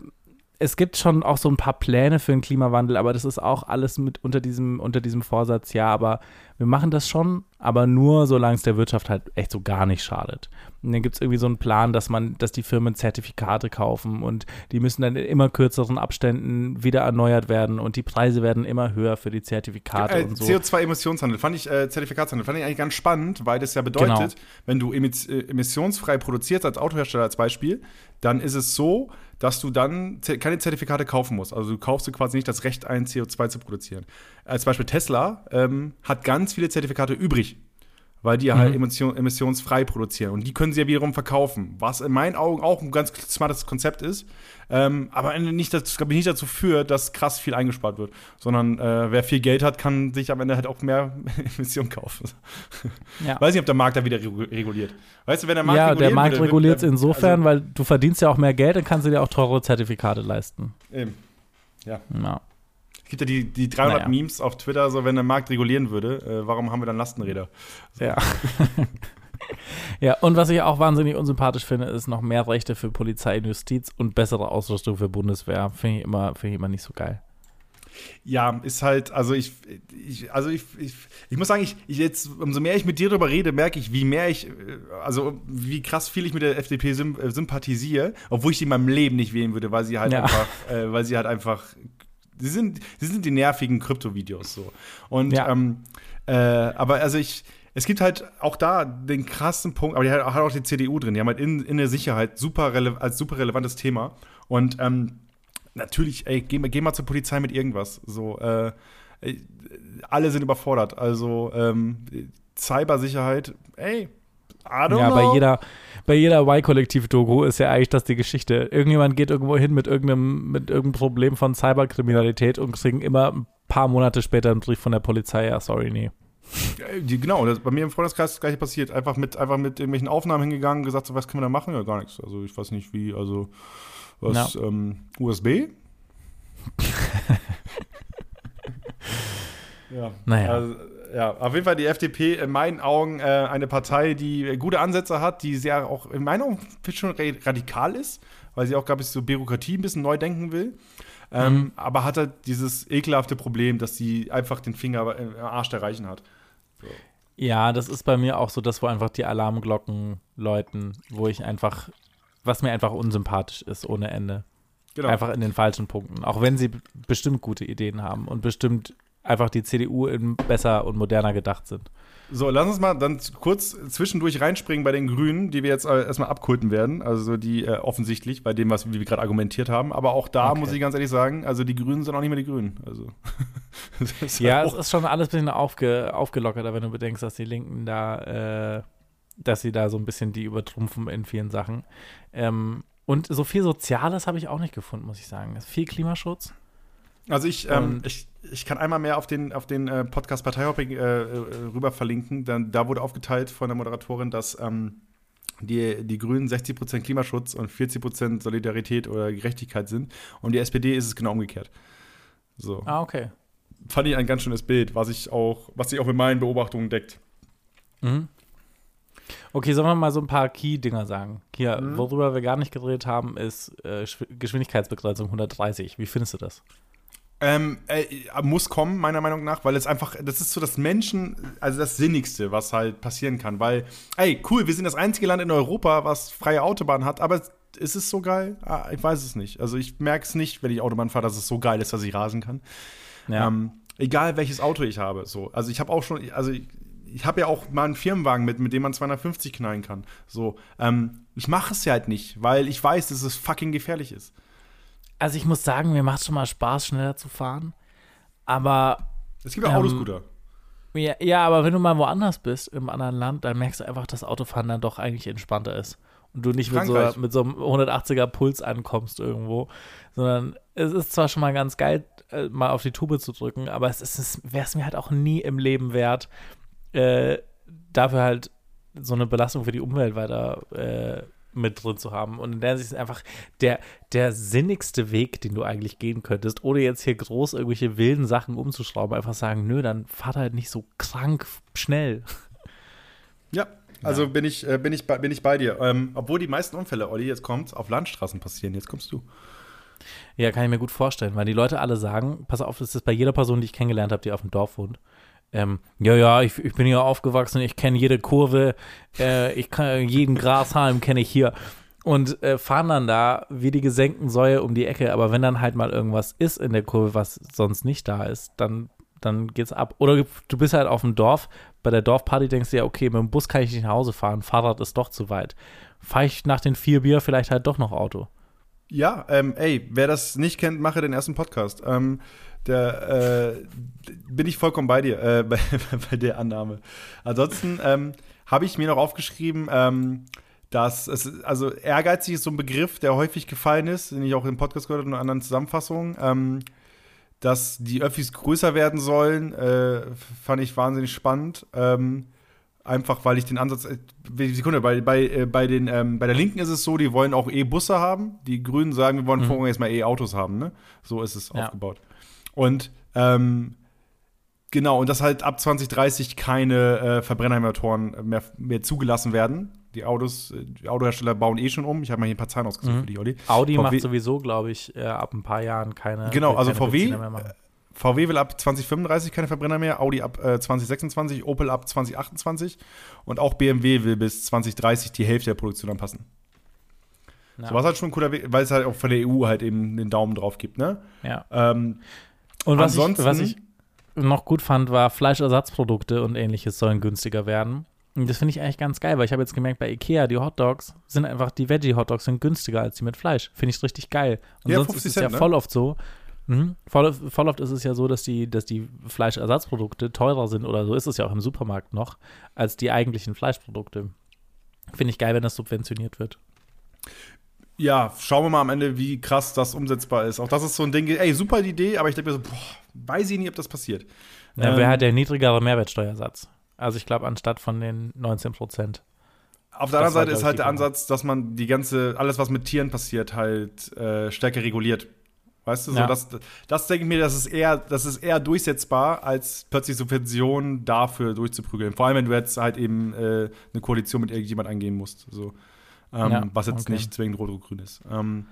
B: es gibt schon auch so ein paar Pläne für den Klimawandel, aber das ist auch alles mit unter diesem, unter diesem Vorsatz, ja, aber wir machen das schon, aber nur solange es der Wirtschaft halt echt so gar nicht schadet. Und dann gibt es irgendwie so einen Plan, dass man, dass die Firmen Zertifikate kaufen und die müssen dann in immer kürzeren Abständen wieder erneuert werden und die Preise werden immer höher für die Zertifikate
A: Äh,
B: und so.
A: CO2-Emissionshandel fand ich, äh, Zertifikatshandel fand ich eigentlich ganz spannend, weil das ja bedeutet,
B: Genau.
A: wenn du äh, emissionsfrei produzierst als Autohersteller als Beispiel, dann ist es so, dass du dann keine Zertifikate kaufen musst. Also du kaufst du quasi nicht das Recht ein, CO2 zu produzieren. Als Beispiel Tesla ähm, hat ganz viele Zertifikate übrig. Weil die ja
B: Mhm.
A: halt emission, emissionsfrei produzieren. Und die können sie ja wiederum verkaufen. Was in meinen Augen auch ein ganz smartes Konzept ist. Ähm, aber nicht, das, glaube ich, nicht dazu führt, dass krass viel eingespart wird. Sondern äh, wer viel Geld hat, kann sich am Ende halt auch mehr Emissionen kaufen.
B: Ja.
A: Weiß nicht, ob der Markt da wieder regu- reguliert. Weißt du, wenn der Markt
B: ja, der
A: regulieren
B: Markt
A: würde,
B: reguliert es
A: würde-
B: insofern,
A: also,
B: weil du verdienst ja auch mehr Geld, dann kannst du dir auch teure Zertifikate leisten.
A: eben.
B: Ja.
A: Es gibt ja die, die 300
B: Naja.
A: Memes auf Twitter, so wenn der Markt regulieren würde, äh, warum haben wir dann Lastenräder?
B: Ja. ja, und was ich auch wahnsinnig unsympathisch finde, ist noch mehr Rechte für Polizei und Justiz und bessere Ausrüstung für Bundeswehr. Finde ich, immer- finde ich immer nicht so geil.
A: Ja, ist halt, also ich, ich also ich, ich, ich muss sagen, ich, ich jetzt, umso mehr ich mit dir darüber rede, merke ich, wie mehr ich, äh, also wie krass viel ich mit der FDP äh, sympathisiere, obwohl ich sie in meinem Leben nicht wählen würde, weil sie halt
B: Ja.
A: einfach, äh, weil sie halt einfach, sie sind, sie sind die nervigen Krypto-Videos so. Und,
B: Ja.
A: ähm, äh, aber also ich, es gibt halt auch da den krassen Punkt, aber die hat, hat auch die CDU drin. Die haben halt in, in der Sicherheit super als super relevantes Thema. Und ähm, natürlich, ey, geh, mal- geh mal zur Polizei mit irgendwas. So, äh, äh, alle sind überfordert. Also ähm, Cybersicherheit, ey, I don't
B: Ja,
A: know.
B: bei jeder, bei jeder Y-Kollektiv-Doku ist ja eigentlich das die Geschichte. Irgendjemand geht irgendwo hin mit irgendeinem, mit irgendeinem Problem von Cyberkriminalität und kriegen immer ein paar Monate später einen Brief von der Polizei. Ja, sorry, nee.
A: Äh, genau, das, bei mir im Freundeskreis ist das gleiche passiert. Einfach mit, einfach mit irgendwelchen Aufnahmen hingegangen, gesagt, so, was können wir da machen? Ja, gar nichts. Also ich weiß nicht wie, also was, ähm, USB? ja.
B: Naja.
A: Also, ja, auf jeden Fall die FDP in meinen Augen äh, eine Partei, die äh, gute Ansätze hat, die sehr auch in meinen Augen schon radikal ist, weil sie auch, glaube ich, so Bürokratie ein bisschen neu denken will. Ähm, Aber hat halt dieses ekelhafte Problem, dass sie einfach den Finger im Arsch der Reichen hat.
B: Ja, das ist bei mir auch so, dass wo einfach die Alarmglocken läuten, wo ich einfach, was mir einfach unsympathisch ist ohne Ende.
A: Genau.
B: Einfach in den falschen Punkten. Auch wenn sie bestimmt gute Ideen haben und bestimmt einfach die CDU in besser und moderner gedacht sind.
A: So, lass uns mal dann kurz zwischendurch reinspringen bei den Grünen, die wir jetzt äh, erstmal abkulten werden. Also die äh, offensichtlich bei dem, was wir gerade argumentiert haben. Aber auch da
B: Okay.
A: muss ich ganz ehrlich sagen, also die Grünen sind auch nicht mehr die Grünen. Also
B: Ja,
A: halt
B: es ist schon alles ein bisschen aufge, aufgelockerter, wenn du bedenkst, dass die Linken da, äh, dass sie da so ein bisschen die übertrumpfen in vielen Sachen. Ähm, und so viel Soziales habe ich auch nicht gefunden, muss ich sagen. Es ist viel Klimaschutz.
A: Also ich, ähm,
B: Und-
A: ich, ich kann einmal mehr auf den, auf den äh, Podcast Parteihopping äh, äh, rüber verlinken. Dann, da wurde aufgeteilt von der Moderatorin, dass ähm, die, die Grünen 60% Klimaschutz und 40% Solidarität oder Gerechtigkeit sind. Und die SPD ist es genau umgekehrt. So.
B: Ah, okay.
A: Fand ich ein ganz schönes Bild, was ich auch, was sich auch mit meinen Beobachtungen deckt.
B: Mhm. Okay, sollen wir mal so ein paar Key-Dinger sagen? Hier,
A: Mhm.
B: worüber wir gar nicht geredet haben, ist äh, Schw- Geschwindigkeitsbegrenzung 130. Wie findest du das?
A: Ähm, äh, muss kommen, meiner Meinung nach, weil es einfach, das ist so das Menschen, also das Sinnigste, was halt passieren kann. Weil, ey, cool, wir sind das einzige Land in Europa, was freie Autobahn hat, aber ist es so geil? Ah, ich weiß es nicht. Also ich merke es nicht, wenn ich Autobahn fahre, dass es so geil ist, dass ich rasen kann.
B: Ja.
A: Ähm, egal welches Auto ich habe. So. Also ich habe auch schon, also ich, ich habe ja auch mal einen Firmenwagen mit, mit dem man 250 knallen kann. So. Ähm, ich mache es ja halt nicht, weil ich weiß, dass es fucking gefährlich ist.
B: Also ich muss sagen, mir macht schon mal Spaß, schneller zu fahren. Aber
A: Es gibt auch
B: Ähm,
A: Autoscooter.
B: ja, ja, aber wenn du mal woanders bist, im anderen Land, dann merkst du einfach, dass Autofahren dann doch eigentlich entspannter ist. Und du nicht mit so, mit so einem 180er Puls ankommst irgendwo, sondern es ist zwar schon mal ganz geil, äh, mal auf die Tube zu drücken, aber es ist, wäre es mir halt auch nie im Leben wert, äh, dafür halt so eine Belastung für die Umwelt weiter äh, mit drin zu haben. Und in der Sicht ist einfach der, der sinnigste Weg, den du eigentlich gehen könntest, ohne jetzt hier groß irgendwelche wilden Sachen umzuschrauben, einfach sagen, nö, dann fahrt halt nicht so krank schnell.
A: Ja, also bin, ich, äh, bin, ich bei, bin ich bei dir. Ähm, obwohl die meisten Unfälle, Olli, jetzt kommt, auf Landstraßen passieren. Jetzt kommst du.
B: Ja, kann ich mir gut vorstellen, weil die Leute alle sagen, pass auf, das ist bei jeder Person, die ich kennengelernt habe, die auf dem Dorf wohnt. Ähm, ja, ja, ich, ich bin hier aufgewachsen, ich kenne jede Kurve, äh, ich kann jeden Grashalm kenne ich hier. Und äh, fahren dann da wie die gesenkten Säue um die Ecke. Aber wenn dann halt mal irgendwas ist in der Kurve, was sonst nicht da ist, dann, dann geht's ab. Oder du bist halt auf dem Dorf, bei der Dorfparty denkst du ja, okay, mit dem Bus kann ich nicht nach Hause fahren, Fahrrad ist doch zu weit. Fahre ich nach den vier Bier vielleicht halt doch noch Auto.
A: Ja, ähm, ey, wer das nicht kennt, mache den ersten Podcast. Ähm, der, äh, bin ich vollkommen bei dir, äh, bei, bei der Annahme. Ansonsten ähm, habe ich mir noch aufgeschrieben, ähm, dass es, also ehrgeizig ist so ein Begriff, der häufig gefallen ist, den ich auch im Podcast gehört habe und in anderen Zusammenfassungen. Ähm, dass die Öffis größer werden sollen, äh, fand ich wahnsinnig spannend. Ähm, einfach weil ich den Ansatz. Äh, Sekunde, bei, bei, äh, bei, den, ähm, bei der Linken ist es so, die wollen auch E-Busse haben. Die Grünen sagen, wir wollen
B: Mhm.
A: vorrangig erstmal E-Autos haben, ne? So ist es
B: Ja.
A: aufgebaut. Und ähm, genau, und dass halt ab 2030 keine äh, Verbrennermotoren mehr, mehr zugelassen werden. Die Autos, die Autohersteller bauen eh schon um. Ich habe mal hier ein paar Zahlen ausgesucht
B: Mhm.
A: für die, Olli.
B: Audi
A: VW
B: macht sowieso, glaube ich, äh, ab ein paar Jahren keine.
A: Genau, also
B: keine
A: VW. VW will ab 2035 keine Verbrenner mehr, Audi ab äh, 2026, Opel ab 2028 und auch BMW will bis 2030 die Hälfte der Produktion anpassen.
B: Ja.
A: So was halt schon ein cooler Weg, weil es halt auch von der EU halt eben den Daumen drauf gibt, ne?
B: Ja.
A: Ähm,
B: Und was ich, was ich, noch gut fand, war Fleischersatzprodukte und ähnliches sollen günstiger werden. Und das finde ich eigentlich ganz geil, weil ich habe jetzt gemerkt, bei Ikea, die Hotdogs sind einfach, die Veggie-Hotdogs sind günstiger als die mit Fleisch. Finde ich richtig geil. Und
A: Ja,
B: sonst
A: 50
B: ist es
A: Cent,
B: ja
A: ne?
B: voll oft so. Mhm. Voll, voll oft ist es ja so, dass die, dass die Fleischersatzprodukte teurer sind, oder so ist es ja auch im Supermarkt noch, als die eigentlichen Fleischprodukte. Finde ich geil, wenn das subventioniert wird.
A: Ja, schauen wir mal am Ende, wie krass das umsetzbar ist. Auch das ist so ein Ding, ey, super Idee, aber ich denke mir so, boah, weiß ich nicht, ob das passiert.
B: Ja,
A: Ähm,
B: Wäre halt der niedrigere Mehrwertsteuersatz. Also ich glaube, anstatt von den 19 Prozent.
A: Auf der anderen Seite ist halt
B: die
A: der. Ansatz, dass man die ganze, alles, was mit Tieren passiert, halt äh, stärker reguliert. Weißt du, so,
B: Ja.
A: das, das denke ich mir, das ist eher, das ist eher durchsetzbar, als plötzlich Subventionen dafür durchzuprügeln. Vor allem, wenn du jetzt halt eben äh, eine Koalition mit irgendjemand eingehen musst. So. Ähm,
B: Ja,
A: was jetzt
B: okay.
A: nicht zwingend rot-grün ist. Ähm,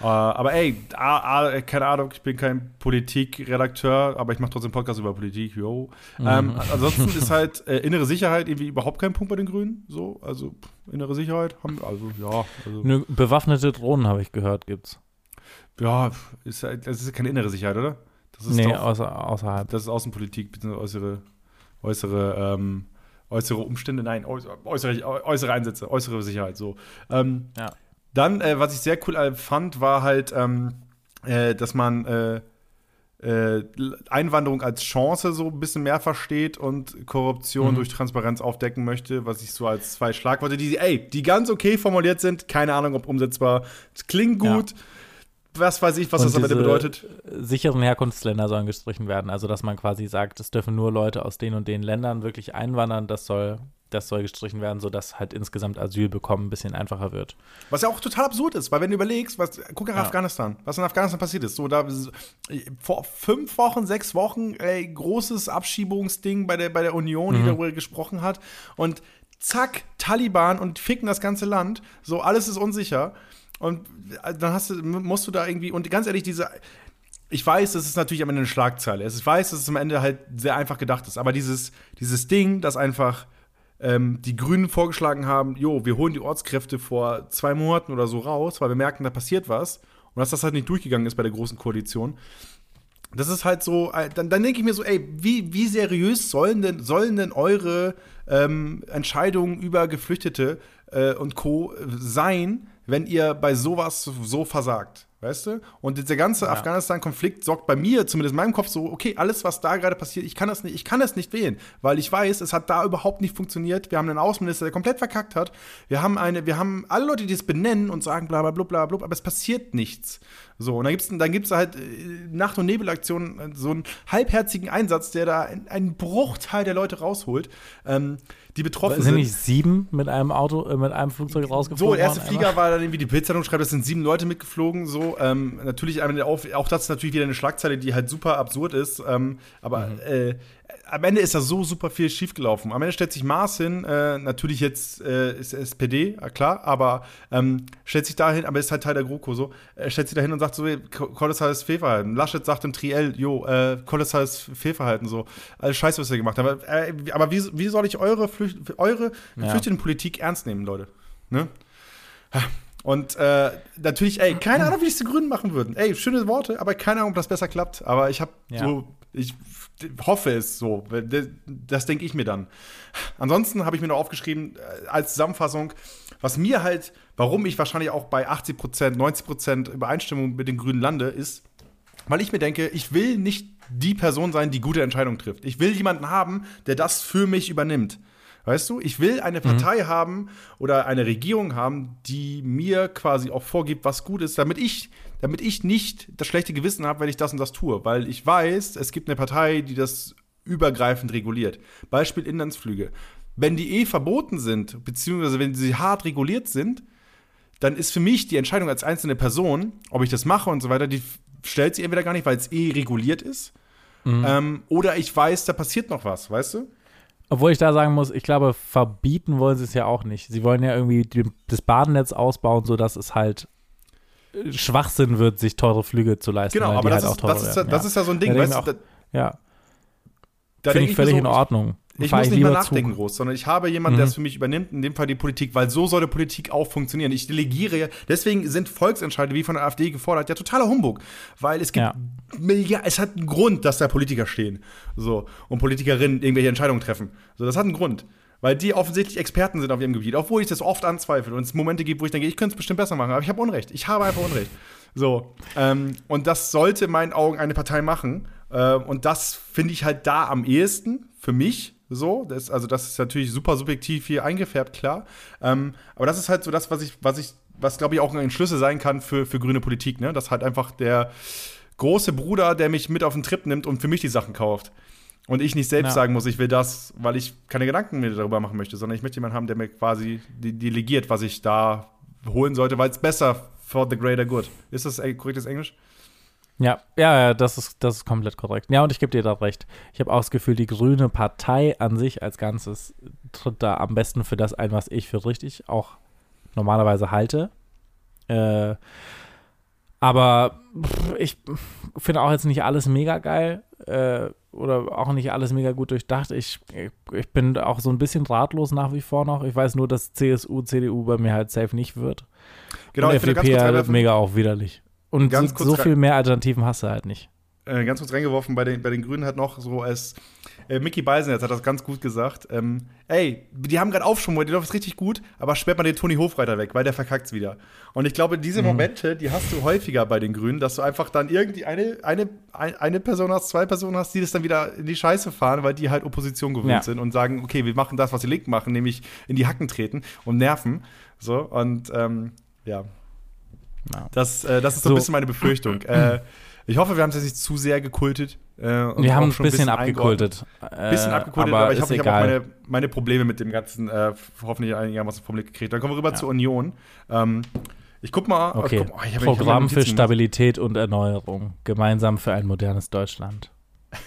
A: äh, aber ey, a, a, keine Ahnung, ich bin kein Politikredakteur, aber ich mache trotzdem Podcast über Politik, yo.
B: Mhm.
A: Ähm, ansonsten ist halt äh, innere Sicherheit irgendwie überhaupt kein Punkt bei den Grünen. So, also pff, innere Sicherheit haben also ja, also,
B: Nö, bewaffnete Drohnen, habe ich gehört, gibt's.
A: ja, ist halt, das ist keine innere Sicherheit, oder? Das ist
B: Nee,
A: doch,
B: außer, außerhalb.
A: das ist Außenpolitik, bzw. äußere, äußere, ähm, äußere Umstände, nein, äußere, äußere, Einsätze, äußere Sicherheit, so. Ähm,
B: Ja.
A: Dann, äh, was ich sehr cool äh, fand, war halt, ähm, äh, dass man äh, äh, Einwanderung als Chance so ein bisschen mehr versteht und Korruption
B: Mhm.
A: durch Transparenz aufdecken möchte, was ich so als zwei Schlagworte, die, ey, die ganz okay formuliert sind, keine Ahnung, ob umsetzbar. Klingt
B: Ja.
A: Was weiß ich, was
B: Und
A: das am Ende bedeutet.
B: Sicheren Herkunftsländer sollen gestrichen werden. Also, dass man quasi sagt, es dürfen nur Leute aus den und den Ländern wirklich einwandern. Das soll, das soll gestrichen werden, sodass halt insgesamt Asyl bekommen ein bisschen einfacher wird.
A: Was ja auch total absurd ist, weil wenn du überlegst, was, guck nach
B: Ja.
A: Afghanistan, was in Afghanistan passiert ist. So, da vor fünf Wochen, sechs Wochen, ey, großes Abschiebungsding bei der, bei der Union, die darüber gesprochen hat. Und zack, Taliban und ficken das ganze Land. So, alles ist unsicher. Und äh, dann hast du, musst du da irgendwie, und ganz ehrlich, diese. Ich weiß, das ist natürlich am Ende eine Schlagzeile. Ich weiß, dass es am Ende halt sehr einfach gedacht ist. Aber dieses, dieses Ding, das einfach ähm, die Grünen vorgeschlagen haben, jo, wir holen die Ortskräfte vor zwei Monaten oder so raus, weil wir merken, da passiert was. Und dass das halt nicht durchgegangen ist bei der Großen Koalition. Das ist halt so, äh, dann, dann denke ich mir so, ey, wie, wie seriös sollen denn, sollen denn eure ähm, Entscheidungen über Geflüchtete äh, und Co. sein, wenn ihr bei sowas so versagt? Weißt du? Und dieser ganze
B: Ja.
A: Afghanistan-Konflikt sorgt bei mir, zumindest in meinem Kopf, so, okay, alles, was da gerade passiert, ich kann das nicht, ich kann das nicht wählen, weil ich weiß, es hat da überhaupt nicht funktioniert. Wir haben einen Außenminister, der komplett verkackt hat. Wir haben eine, wir haben alle Leute, die es benennen und sagen, bla bla bla bla, bla aber es passiert nichts. So, und dann gibt's, dann gibt's halt äh, Nacht- und Nebelaktionen, äh, so einen halbherzigen Einsatz, der da ein- einen Bruchteil der Leute rausholt, ähm, die betroffen
B: Sind
A: sind.
B: nicht sieben mit einem Auto, äh, mit einem Flugzeug rausgeflogen?
A: So, der erste Flieger
B: einmal?
A: war dann irgendwie die Bildzeitung schreibt, es sind sieben Leute mitgeflogen. So, ähm, natürlich auch, auch das ist natürlich wieder eine Schlagzeile, die halt super absurd ist. Ähm, aber
B: Mhm.
A: äh, am Ende ist da so super viel schiefgelaufen. Am Ende stellt sich Maas hin, äh, natürlich jetzt äh, ist SPD, klar, aber ähm, stellt sich dahin, aber ist halt Teil der GroKo so, äh, stellt sich dahin und sagt so, kolossales Fehlverhalten. Laschet sagt im Triell, jo, äh, kolossales Fehlverhalten, so. Alles scheiße, was ihr gemacht habt. Aber, äh, aber wie, wie soll ich eure, Flücht eure
B: Ja.
A: Geflüchtetenpolitik ernst nehmen, Leute? Ne? Und äh, natürlich, ey, keine Ahnung, wie es die Grünen machen würden. Ey, schöne Worte, aber keine Ahnung, ob das besser klappt. Aber ich habe
B: Ja.
A: so, ich hoffe es so. Das, das denke ich mir dann. Ansonsten habe ich mir noch aufgeschrieben, äh, als Zusammenfassung, was mir halt, warum ich wahrscheinlich auch bei 80 Prozent, 90 Prozent Übereinstimmung mit den Grünen lande, ist, weil ich mir denke, ich will nicht die Person sein, die gute Entscheidungen trifft. Ich will jemanden haben, der das für mich übernimmt. Weißt du, ich will eine Partei haben oder eine Regierung haben, die mir quasi auch vorgibt, was gut ist, damit ich, damit ich nicht das schlechte Gewissen habe, wenn ich das und das tue. Weil ich weiß, es gibt eine Partei, die das übergreifend reguliert. Beispiel Inlandsflüge. Wenn die eh verboten sind, beziehungsweise wenn sie hart reguliert sind, dann ist für mich die Entscheidung als einzelne Person, ob ich das mache und so weiter, die stellt sich entweder gar nicht, weil es eh reguliert ist, ähm, oder ich weiß, da passiert noch was, weißt du?
B: Obwohl ich da sagen muss, ich glaube, verbieten wollen sie es ja auch nicht. Sie wollen ja irgendwie die, das Badennetz ausbauen, sodass es halt äh, Schwachsinn wird, sich teure Flüge zu leisten.
A: Genau, aber das,
B: halt
A: ist,
B: auch
A: das, ist, ja- das ist ja so ein Ding,
B: Da
A: weißt
B: ich
A: Da,
B: Ja, finde ich völlig
A: so,
B: in Ordnung.
A: Ich muss
B: ich
A: nicht mehr nachdenken
B: Zug.
A: groß, sondern ich habe jemanden, der es für mich übernimmt, in dem Fall die Politik, weil so sollte Politik auch funktionieren. Ich delegiere, ja- deswegen sind Volksentscheide wie von der AfD gefordert ja totaler Humbug, weil es gibt
B: Ja.
A: Milliarden, es hat einen Grund, dass da Politiker stehen, so und Politikerinnen irgendwelche Entscheidungen treffen. So, das hat einen Grund. Weil die offensichtlich Experten sind auf ihrem Gebiet, obwohl ich das oft anzweifle und es Momente gibt, wo ich denke, ich könnte es bestimmt besser machen, aber ich habe Unrecht. Ich habe einfach Unrecht. So, ähm, und das sollte in meinen Augen eine Partei machen. Äh, und das finde ich halt da am ehesten für mich so. Das, also, das ist natürlich super subjektiv hier eingefärbt, klar. Ähm, aber das ist halt so das, was ich, was ich, was glaube ich auch ein Schlüssel sein kann für, für grüne Politik, ne? Dass halt einfach der große Bruder, der mich mit auf den Trip nimmt und für mich die Sachen kauft. Und ich nicht selbst
B: Ja.
A: sagen muss, ich will das, weil ich keine Gedanken mir darüber machen möchte, sondern ich möchte jemanden haben, der mir quasi de- delegiert, was ich da holen sollte, weil es besser for the greater good. Ist das korrektes Englisch?
B: Ja, ja, ja, das ist, das ist komplett korrekt. Ja, und ich gebe dir da recht. Ich habe auch das Gefühl, die grüne Partei an sich als Ganzes tritt da am besten für das ein, was ich für richtig auch normalerweise halte. Äh, aber pff, ich finde auch jetzt nicht alles mega geil äh, oder auch nicht alles mega gut durchdacht. Ich, ich bin auch so ein bisschen ratlos nach wie vor noch. Ich weiß nur, dass CSU, CDU bei mir halt safe nicht wird.
A: Genau,
B: und
A: ich will ganz
B: FDP
A: kurz
B: halt mega auch widerlich. Und
A: Ganz
B: so, so viel mehr Alternativen hast du halt nicht.
A: äh, ganz kurz reingeworfen, bei den, bei den Grünen hat noch so als äh, Mickey Beisenherz hat das ganz gut gesagt. Ähm, ey, die haben gerade Aufschwung, die läuft richtig gut, aber sperrt mal den Toni Hofreiter weg, weil der verkackt's wieder. Und ich glaube, diese Momente, die hast du häufiger bei den Grünen, dass du einfach dann irgendwie eine, eine, ein- eine Person hast, zwei Personen hast, die das dann wieder in die Scheiße fahren, weil die halt Opposition gewöhnt
B: Ja.
A: sind und sagen, okay, wir machen das, was die Linken machen, nämlich in die Hacken treten und nerven. So, und ähm, ja,
B: Ja.
A: das, äh, das ist so ein bisschen meine Befürchtung. äh, ich hoffe, wir haben es jetzt nicht zu sehr gekultet. Äh,
B: Wir haben ein bisschen
A: eingeordnet.
B: abgekultet.
A: Ein bisschen
B: Äh,
A: abgekultet, aber, ich
B: ist
A: hoffe, ich habe auch meine, meine Probleme mit dem Ganzen äh, hoffentlich einigermaßen vom Blick gekriegt. Dann kommen wir rüber
B: Ja.
A: zur Union. Ähm, ich guck mal.
B: Okay,
A: guck, oh, ich hab- ich
B: Programm für. Stabilität und Erneuerung. Gemeinsam für ein modernes Deutschland.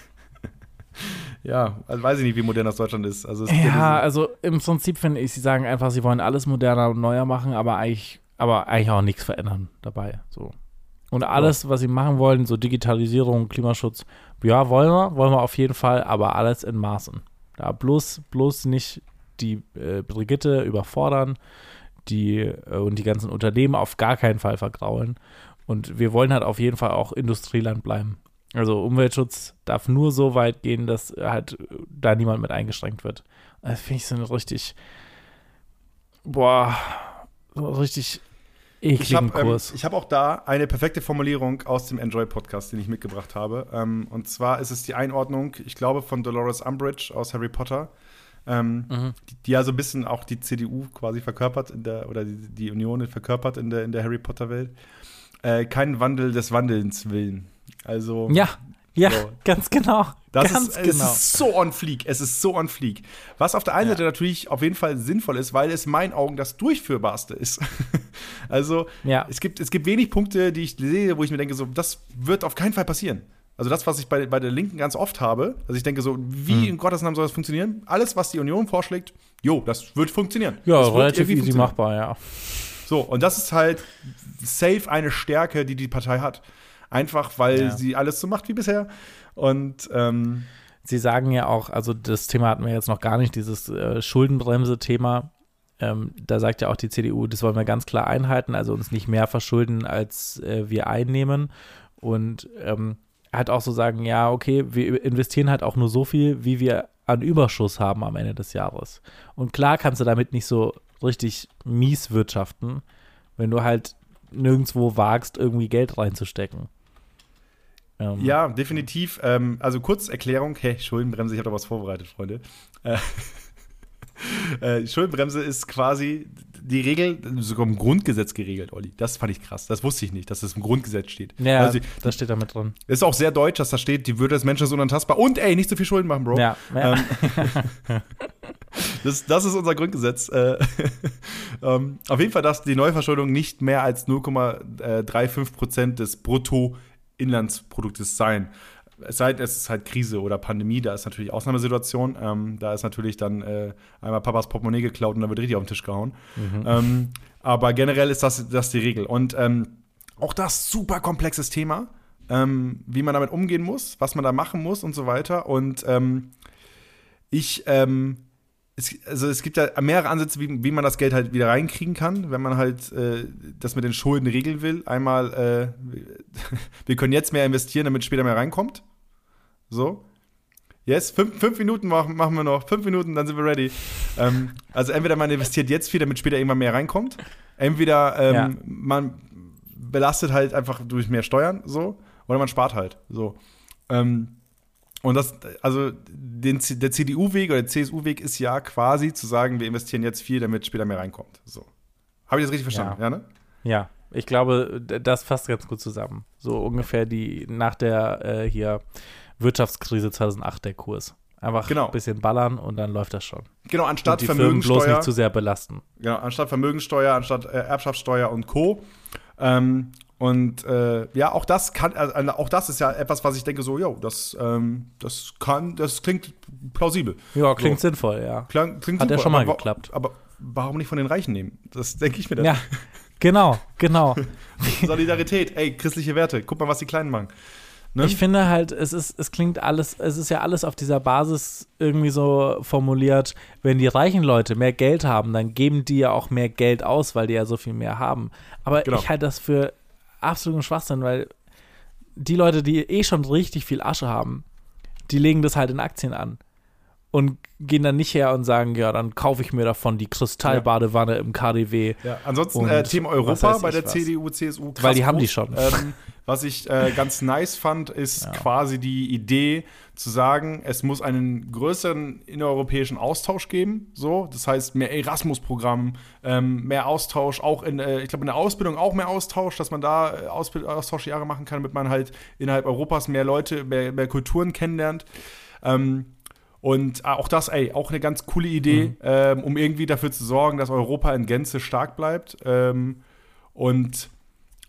A: Ja, also weiß ich nicht, wie modern das Deutschland ist. Also
B: Ja, also im Prinzip finde ich, sie sagen einfach, sie wollen alles moderner und neuer machen, aber eigentlich, aber eigentlich auch nichts verändern dabei. So. Und alles, was sie machen wollen, so Digitalisierung, Klimaschutz, ja, wollen wir, wollen wir auf jeden Fall, aber alles in Maßen. Ja, bloß, bloß nicht die äh, Brigitte überfordern, die äh, und die ganzen Unternehmen auf gar keinen Fall vergraulen. Und wir wollen halt auf jeden Fall auch Industrieland bleiben. Also Umweltschutz darf nur so weit gehen, dass halt äh, da niemand mit eingeschränkt wird. Das finde ich so eine richtig, boah, so richtig
A: Ich
B: ekligen
A: habe ähm,
B: Kurs.
A: ich hab auch da eine perfekte Formulierung aus dem Enjoy-Podcast, den ich mitgebracht habe. Ähm, und zwar ist es die Einordnung, ich glaube, von Dolores Umbridge aus Harry Potter, ähm,
B: Mhm.
A: die, die ja so ein bisschen auch die CDU quasi verkörpert in der, oder die, die Union verkörpert in der, in der Harry Potter-Welt. Äh, kein Wandel des Wandelns willen. Also,
B: ja, ja,
A: So.
B: ganz genau.
A: Das
B: ganz
A: ist,
B: genau.
A: es ist so on fleek. Es ist so on fleek. Was auf der einen
B: Ja.
A: Seite natürlich auf jeden Fall sinnvoll ist, weil es in meinen Augen das durchführbarste ist. also
B: Ja.
A: es, gibt, es gibt wenig Punkte, die ich sehe, wo ich mir denke, so, das wird auf keinen Fall passieren. Also das, was ich bei, bei der Linken ganz oft habe, also ich denke so, wie
B: Hm.
A: in Gottes Namen soll das funktionieren? Alles, was die Union vorschlägt, jo, das wird funktionieren.
B: ja,
A: das
B: relativ easy machbar, ja.
A: So, und das ist halt safe eine Stärke, die die Partei hat. Einfach, weil
B: Ja.
A: sie alles so macht wie bisher. Und ähm,
B: Sie sagen ja auch, also das Thema hatten wir jetzt noch gar nicht, dieses äh, Schuldenbremse-Thema. Ähm, da sagt ja auch die CDU, das wollen wir ganz klar einhalten, also uns nicht mehr verschulden, als äh, wir einnehmen. Und ähm, halt auch so sagen, ja, okay, wir investieren halt auch nur so viel, wie wir an Überschuss haben am Ende des Jahres. Und klar kannst du damit nicht so richtig mies wirtschaften, wenn du halt nirgendwo wagst, irgendwie Geld reinzustecken. Ähm,
A: Ja, definitiv. Ähm, also Kurzerklärung, hey, Schuldenbremse, ich habe da was vorbereitet, Freunde. Äh, äh, Schuldenbremse ist quasi die Regel, sogar im Grundgesetz geregelt, Olli. Das fand ich krass. Das wusste ich nicht, dass das im Grundgesetz steht.
B: Ja,
A: Also,
B: das steht da mit drin.
A: ist auch sehr deutsch, dass da steht, die Würde des Menschen ist unantastbar. Und ey, nicht so viel Schulden machen, Bro.
B: Ja, ja.
A: Ähm, das, das ist unser Grundgesetz. Äh, ähm, auf jeden Fall darf die Neuverschuldung nicht mehr als 0,35 Prozent des Bruttoinlandsproduktes sein. Es sei denn, es ist halt Krise oder Pandemie, da ist natürlich Ausnahmesituation. Ähm, da ist natürlich dann äh, einmal Papas Portemonnaie geklaut und dann wird richtig auf den Tisch gehauen. Ähm, aber generell ist das, das die Regel. Und ähm, auch das super komplexes Thema, ähm, wie man damit umgehen muss, was man da machen muss und so weiter. Und ähm, ich, ähm, es, also es gibt ja mehrere Ansätze, wie, wie man das Geld halt wieder reinkriegen kann, wenn man halt äh, das mit den Schulden regeln will. Einmal, äh, wir können jetzt mehr investieren, damit später mehr reinkommt. So. Yes, fünf, fünf Minuten machen, machen wir noch. Fünf Minuten, dann sind wir ready. ähm, also entweder man investiert jetzt viel, damit später irgendwann mehr reinkommt. Entweder ähm,
B: Ja.
A: man belastet halt einfach durch mehr Steuern, so. Oder man spart halt, so. Ähm, und das, also den, der CDU-Weg oder der CSU-Weg ist ja quasi zu sagen, wir investieren jetzt viel, damit später mehr reinkommt. So. Habe ich das richtig verstanden? Ja, ne?
B: Ja, ich glaube, das fasst ganz gut zusammen. So ungefähr die nach der äh, hier Wirtschaftskrise 2008 der Kurs. Einfach
A: Genau.
B: ein bisschen ballern und dann läuft das schon.
A: Genau,
B: Und
A: anstatt
B: die Firmen bloß
A: Vermögensteuer.
B: nicht zu sehr belasten.
A: Genau, anstatt Vermögensteuer, anstatt äh, Erbschaftssteuer und Co. Ähm, und äh, ja, auch das kann, also, auch das ist ja etwas, was ich denke, so, jo, das, ähm, das kann, das klingt plausibel.
B: Ja, klingt
A: So.
B: sinnvoll, ja.
A: Klang, klingt
B: Hat ja
A: super,
B: schon mal
A: aber
B: geklappt.
A: Aber warum nicht von den Reichen nehmen? Das denke ich mir dann.
B: Ja, genau, genau.
A: Solidarität, ey, christliche Werte, guck mal, was die Kleinen machen. Ne?
B: Ich finde halt, es ist, es klingt alles, es ist ja alles auf dieser Basis irgendwie so formuliert, wenn die reichen Leute mehr Geld haben, dann geben die ja auch mehr Geld aus, weil die ja so viel mehr haben. Aber
A: Genau.
B: ich halte das für absoluten Schwachsinn, weil die Leute, die eh schon richtig viel Asche haben, die legen das halt in Aktien an. Und gehen dann nicht her und sagen, ja, dann kaufe ich mir davon die Kristallbadewanne im KDW.
A: Ja, ansonsten äh, Thema Europa bei der
B: was.
A: CDU, CSU. krass
B: Weil die haben die schon.
A: Ähm, was ich äh, ganz nice fand, ist quasi die Idee zu sagen, es muss einen größeren innereuropäischen Austausch geben. So, das heißt mehr Erasmus-Programm, ähm, mehr Austausch, auch in, äh, ich glaube in der Ausbildung auch mehr Austausch, dass man da äh, Ausbild Austauschjahre machen kann, damit man halt innerhalb Europas mehr Leute, mehr, mehr Kulturen kennenlernt. Ähm, und auch das, ey, auch eine ganz coole Idee, ähm, um irgendwie dafür zu sorgen, dass Europa in Gänze stark bleibt. Ähm, und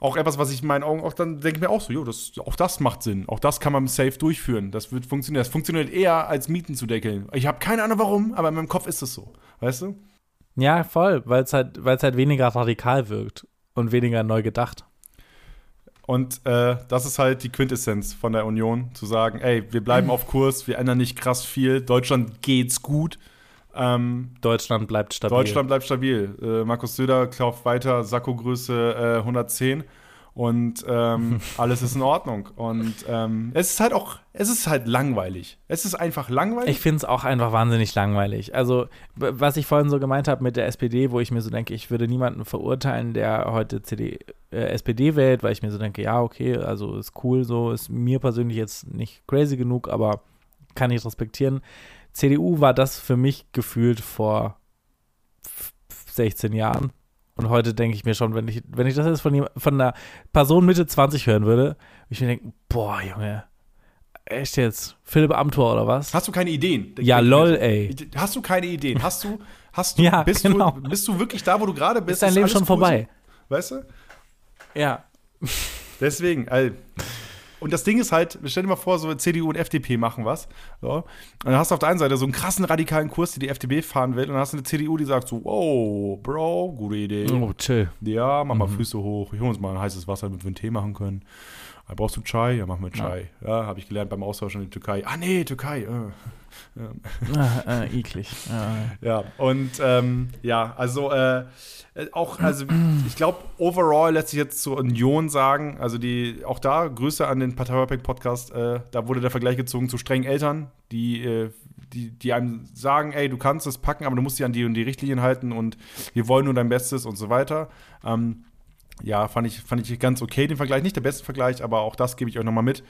A: auch etwas, was ich in meinen Augen auch dann denke ich mir auch so, jo, das, auch das macht Sinn. Auch das kann man safe durchführen. Das wird funktionieren. Das funktioniert eher als Mieten zu deckeln. Ich habe keine Ahnung warum, aber in meinem Kopf ist es so. Weißt du?
B: Ja, voll, weil es halt, weil's halt weniger radikal wirkt und weniger neu gedacht.
A: Und äh, das ist halt die Quintessenz von der Union, zu sagen, ey, wir bleiben auf Kurs, wir ändern nicht krass viel, Deutschland geht's gut. Ähm,
B: Deutschland bleibt stabil.
A: Deutschland bleibt stabil. Äh, Markus Söder kauft weiter Sakko-Größe äh, 110 und ähm, alles ist in Ordnung. Und ähm, es ist halt auch, es ist halt langweilig. Es ist einfach langweilig.
B: Ich finde es auch einfach wahnsinnig langweilig. Also, was ich vorhin so gemeint habe mit der SPD, wo ich mir so denke, ich würde niemanden verurteilen, der heute CD, äh, SPD wählt, weil ich mir so denke, ja, okay, also ist cool so, ist mir persönlich jetzt nicht crazy genug, aber kann ich respektieren. CDU war das für mich gefühlt vor f- f- 16 Jahren. Und heute denke ich mir schon, wenn ich, wenn ich das jetzt von, von einer Person Mitte 20 hören würde, würde ich mir denken, boah, Junge, echt jetzt? Philipp Amthor oder was?
A: Hast du keine Ideen?
B: Ja, lol, ey.
A: Hast du keine Ideen? Hast du, hast du,
B: Ja,
A: bist,
B: genau.
A: du bist du wirklich da, wo du gerade bist?
B: Ist dein Leben schon
A: cool
B: vorbei?
A: So? Weißt du?
B: Ja.
A: Deswegen, ey. Und das Ding ist halt, stell dir mal vor, so CDU und FDP machen was. So. Und dann hast du auf der einen Seite so einen krassen radikalen Kurs, die die FDP fahren will. Und dann hast du eine CDU, die sagt so, wow, Bro, gute Idee.
B: Oh, chill.
A: Ja, mach mal Füße hoch. Ich hol uns mal ein heißes Wasser, damit wir einen Tee machen können. Ah, brauchst du Chai? Ja, mach mal Chai. Ja, habe ich gelernt beim Austausch in der Türkei. Ah, nee, Türkei. Äh.
B: Ah, äh, eklig. Ja.
A: Ja, und ähm, ja, also äh, äh, auch, also ich glaube, overall lässt sich jetzt zur Union sagen, also die, auch da, Grüße an den Parteipack Podcast, äh, da wurde der Vergleich gezogen zu strengen Eltern, die, äh, die, die einem sagen, ey, du kannst es packen, aber du musst dich an die und die Richtlinien halten und wir wollen nur dein Bestes und so weiter. Ähm, ja, fand ich, fand ich ganz okay, den Vergleich. Nicht der beste Vergleich, aber auch das gebe ich euch nochmal mit.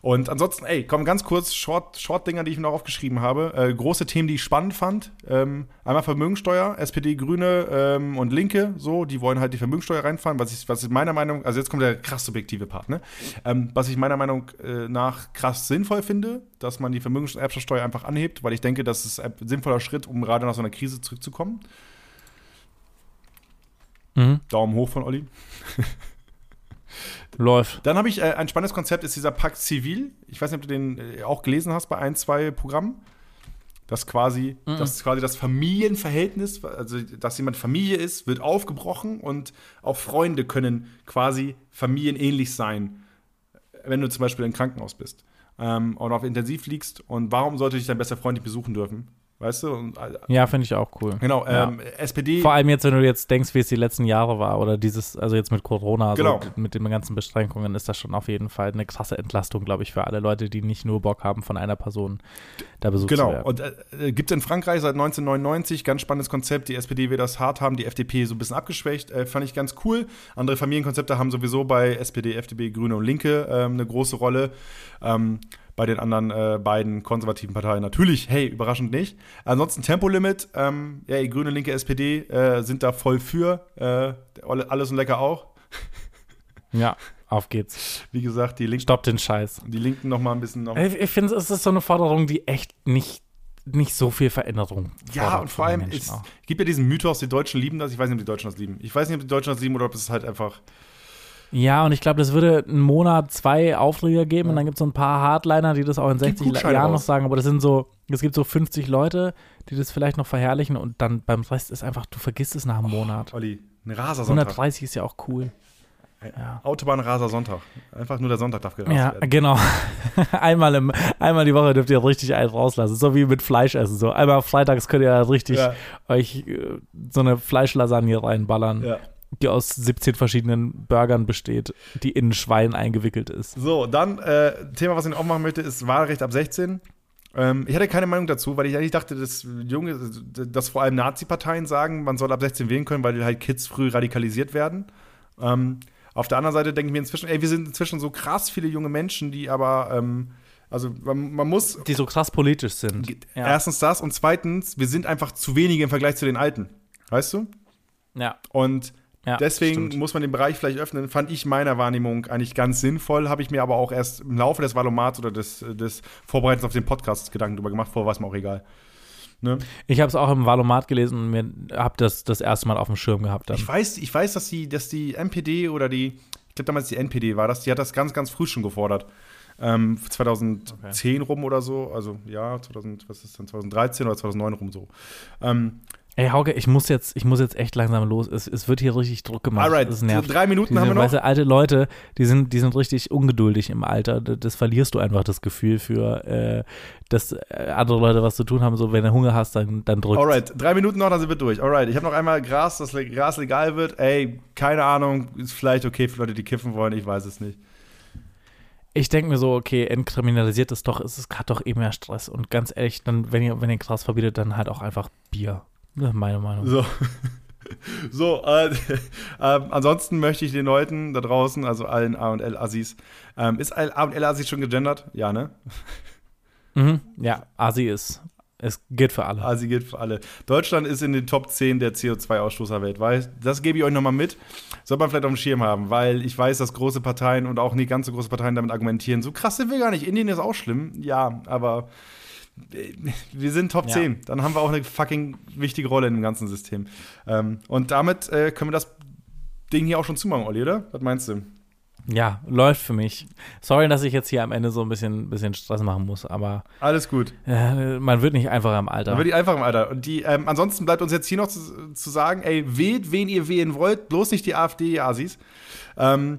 A: Und ansonsten, ey, komm, ganz kurz, Short- Short-Dinger, die ich mir noch aufgeschrieben habe. Äh, große Themen, die ich spannend fand. Ähm, einmal Vermögensteuer, SPD, Grüne ähm, und Linke, so, die wollen halt die Vermögensteuer reinfahren, was ich, was ich meiner Meinung, also jetzt kommt der krass subjektive Part, ne? Ähm, was ich meiner Meinung äh, nach krass sinnvoll finde, dass man die Vermögensteuer einfach anhebt, weil ich denke, das ist ein sinnvoller Schritt, um gerade nach so einer Krise zurückzukommen.
B: Mhm.
A: Daumen hoch von Olli.
B: Läuft.
A: Dann habe ich äh, ein spannendes Konzept, ist dieser Pakt Zivil. Ich weiß nicht, ob du den äh, auch gelesen hast bei ein, zwei Programmen. Das quasi, das ist quasi das Familienverhältnis, also dass jemand Familie ist, wird aufgebrochen und auch Freunde können quasi familienähnlich sein, wenn du zum Beispiel im Krankenhaus bist ähm, oder auf Intensiv liegst. Und warum sollte dich dein bester Freund nicht besuchen dürfen? Weißt du? Und, äh,
B: Ja, finde ich auch cool.
A: genau,
B: Ja.
A: ähm, SPD.
B: Vor allem jetzt, wenn du jetzt denkst, wie es die letzten Jahre war oder dieses, also jetzt mit Corona,
A: Genau.
B: so mit den ganzen Beschränkungen, ist das schon auf jeden Fall eine krasse Entlastung, glaube ich, für alle Leute, die nicht nur Bock haben, von einer Person da besucht zu
A: Genau,
B: werden.
A: und äh, gibt es in Frankreich seit 1999, ganz spannendes Konzept. Die SPD will das hart haben, die FDP so ein bisschen abgeschwächt, äh, fand ich ganz cool. Andere Familienkonzepte haben sowieso bei SPD, FDP, Grüne und Linke ähm, eine große Rolle. Ähm, bei den anderen äh, beiden konservativen Parteien natürlich, hey, überraschend nicht. Ansonsten Tempolimit, ähm, ja, die Grüne, Linke, SPD äh, sind da voll für. Äh, alles und lecker auch.
B: ja, auf geht's.
A: Wie gesagt, die Linken,
B: Stopp den Scheiß.
A: die Linken noch mal ein bisschen noch
B: Ich, ich finde, es ist so eine Forderung, die echt nicht, nicht so viel Veränderung
A: Ja, und vor allem, es gibt ja diesen Mythos, die Deutschen lieben das. Ich weiß nicht, ob die Deutschen das lieben. Ich weiß nicht, ob die Deutschen das lieben oder ob es halt einfach.
B: Ja, und ich glaube, das würde einen Monat, zwei Aufreger geben und dann gibt es so ein paar Hardliner, die das auch in 60
A: Gutscheine
B: Jahren noch sagen, aber das sind so, es gibt so 50 Leute, die das vielleicht noch verherrlichen und dann beim Rest ist einfach, du vergisst es nach einem Monat.
A: Olli, ein Rasersonntag.
B: 130 ist ja auch cool. Ja.
A: Autobahn-Raser-Sonntag. Einfach nur der Sonntag darf gerast
B: Ja,
A: werden.
B: genau. einmal, im, einmal die Woche dürft ihr richtig einen rauslassen. So wie mit Fleischessen. So einmal freitags könnt ihr richtig
A: Ja.
B: euch äh, so eine Fleischlasagne reinballern,
A: Ja.
B: Die aus 17 verschiedenen Burgern besteht, die in Schwein eingewickelt ist.
A: So, dann äh, Thema, was ich noch aufmachen möchte, ist Wahlrecht ab 16. Ähm, ich hatte keine Meinung dazu, weil ich eigentlich dachte, dass junge, dass vor allem Nazi-Parteien sagen, man soll ab 16 wählen können, weil halt Kids früh radikalisiert werden. Ähm, auf der anderen Seite denke ich mir inzwischen, ey, wir sind inzwischen so krass viele junge Menschen, die aber, ähm, also man, man muss
B: Die so krass politisch sind. Ja.
A: erstens das und zweitens, wir sind einfach zu wenige im Vergleich zu den Alten. Weißt du?
B: ja.
A: Und
B: Ja,
A: deswegen
B: stimmt.
A: muss man den Bereich vielleicht öffnen. Fand ich meiner Wahrnehmung eigentlich ganz sinnvoll. Habe ich mir aber auch erst im Laufe des Valomats oder des, des Vorbereitens auf den Podcast Gedanken drüber gemacht. Vorher war es mir auch egal. Ne?
B: Ich habe es auch im Valomat gelesen und mir habe das das erste Mal auf dem Schirm gehabt. Dann.
A: Ich weiß, ich weiß, dass die, dass die MPD oder die, ich glaube damals die NPD war das, die hat das ganz, ganz früh schon gefordert. Ähm, 2010 rum oder so, also ja, 2000, was ist denn, 2013 oder 2009 rum so. Ähm,
B: Ey, Hauke, ich muss jetzt, ich muss jetzt echt langsam los. Es, es wird hier richtig Druck gemacht.
A: alright,
B: Das nervt.
A: drei Minuten
B: Diese,
A: haben wir noch.
B: Weißt du, alte Leute, die sind, die sind richtig ungeduldig im Alter. Das, das verlierst du einfach das Gefühl für, äh, dass äh, andere Leute was zu tun haben. So, wenn du Hunger hast, dann, dann drückt.
A: Alright, drei Minuten noch, dann sind wir durch. Alright, ich habe noch einmal Gras, dass Gras legal wird. Ey, keine Ahnung, ist vielleicht okay für Leute, die kiffen wollen, ich weiß es nicht.
B: Ich denke mir so, okay, entkriminalisiert es doch, es ist gerade doch eh mehr Stress. Und ganz ehrlich, dann, wenn ihr, wenn ihr Gras verbietet, dann halt auch einfach Bier. Meine Meinung.
A: So. So, äh, ähm, ansonsten möchte ich den Leuten da draußen, also allen A und L Assis, ähm, ist A und L Assis schon gegendert? Ja, ne?
B: Mhm. Ja, Asi ist, es gilt für alle.
A: Asi gilt für alle. Deutschland ist in den Top 10 der CO2-Ausstoßer weltweit. Das gebe ich euch nochmal mit. Soll man vielleicht auf dem Schirm haben, weil ich weiß, dass große Parteien und auch nicht ganz so große Parteien damit argumentieren. So krass sind wir gar nicht. Indien ist auch schlimm. Ja, aber äh, wir sind Top
B: Ja.
A: 10. Dann haben wir auch eine fucking wichtige Rolle in dem ganzen System. Ähm, und damit äh, können wir das Ding hier auch schon zumachen, Olli, oder? Was meinst du?
B: Ja, läuft für mich. Sorry, dass ich jetzt hier am Ende so ein bisschen, bisschen Stress machen muss, aber
A: Alles gut.
B: äh, man wird nicht einfacher im Alter.
A: Dann würde ich einfach im Alter. Und die, ähm, ansonsten bleibt uns jetzt hier noch zu, zu sagen, ey, wählt, wen ihr wählen wollt, bloß nicht die AfD, ihr Asis. Ähm,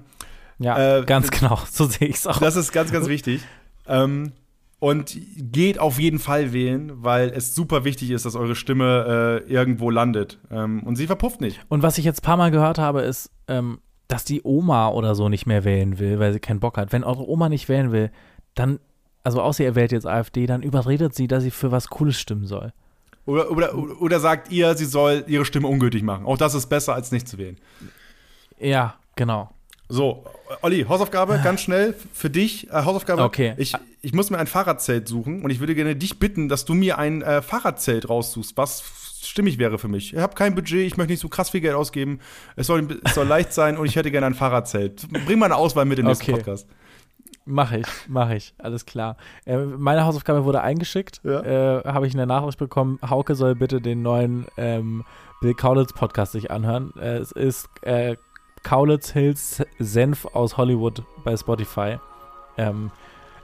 B: ja,
A: äh,
B: ganz genau. So sehe ich es auch.
A: das ist ganz, ganz wichtig. Ähm, und geht auf jeden Fall wählen, weil es super wichtig ist, dass eure Stimme äh, irgendwo landet. Ähm, und sie verpufft nicht.
B: Und was ich jetzt ein paar Mal gehört habe, ist, ähm, dass die Oma oder so nicht mehr wählen will, weil sie keinen Bock hat. Wenn eure Oma nicht wählen will, dann, also außer ihr wählt jetzt AfD, dann überredet sie, dass sie für was Cooles stimmen soll.
A: Oder, oder, oder sagt ihr, sie soll ihre Stimme ungültig machen. Auch das ist besser, als nicht zu wählen.
B: Ja, genau.
A: So, Olli, Hausaufgabe, ganz schnell für dich. Äh, Hausaufgabe.
B: Okay.
A: Ich, ich muss mir ein Fahrradzelt suchen und ich würde gerne dich bitten, dass du mir ein äh, Fahrradzelt raussuchst, was stimmig wäre für mich. Ich habe kein Budget, ich möchte nicht so krass viel Geld ausgeben. Es soll, es soll leicht sein und ich hätte gerne ein Fahrradzelt. Bring mal eine Auswahl mit in den nächsten
B: Okay.
A: Podcast.
B: Mach ich, mach ich, alles klar. Äh, meine Hausaufgabe wurde eingeschickt,
A: Ja.
B: äh, habe ich eine Nachricht bekommen. Hauke soll bitte den neuen ähm, Bill Kaulitz Podcast sich anhören. Äh, es ist äh, Kaulitz Hills Senf aus Hollywood bei Spotify. Ähm,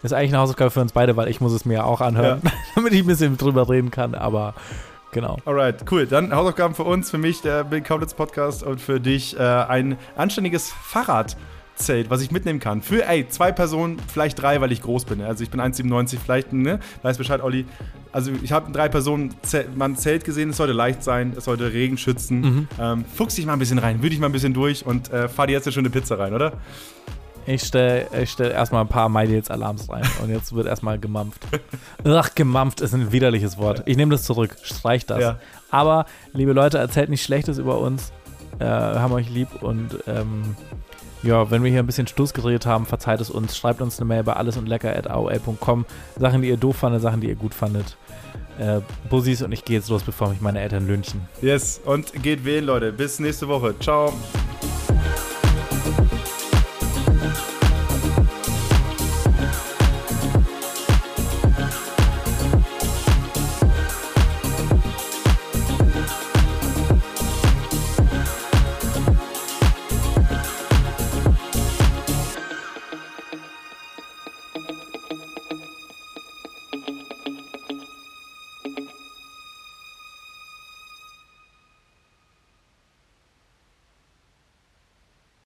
B: ist eigentlich eine Hausaufgabe für uns beide, weil ich muss es mir auch anhören, damit ich ein bisschen drüber reden kann, aber genau.
A: Alright, cool. Dann Hausaufgaben für uns, für mich der Bill Kaulitz Podcast und für dich äh, ein anständiges Fahrrad Zelt, was ich mitnehmen kann. Für, ey, zwei Personen, vielleicht drei, weil ich groß bin. Also ich bin 1,97, vielleicht, ne? Weiß Bescheid, Olli. Also ich habe drei Personen Zelt, mal ein Zelt gesehen, es sollte leicht sein, es sollte Regen schützen.
B: Mhm.
A: Ähm, fuchs dich mal ein bisschen rein, wühl dich mal ein bisschen durch und äh, fahr dir jetzt eine schöne Pizza rein, oder?
B: Ich stelle ich stell erstmal ein paar MyDeals-Alarms rein und jetzt wird erstmal gemampft. Ach, gemampft ist ein widerliches Wort. Ich nehme das zurück, streich das.
A: Ja.
B: Aber, liebe Leute, erzählt nicht Schlechtes über uns. Äh, wir haben euch lieb und ähm, ja, wenn wir hier ein bisschen Stuss gedreht haben, verzeiht es uns. Schreibt uns eine Mail bei allesundlecker.aol.com. Sachen, die ihr doof fandet, Sachen, die ihr gut fandet. Äh, Bussis und ich gehe jetzt los, bevor mich meine Eltern lynchen.
A: Yes, und geht wählen, Leute. Bis nächste Woche. Ciao.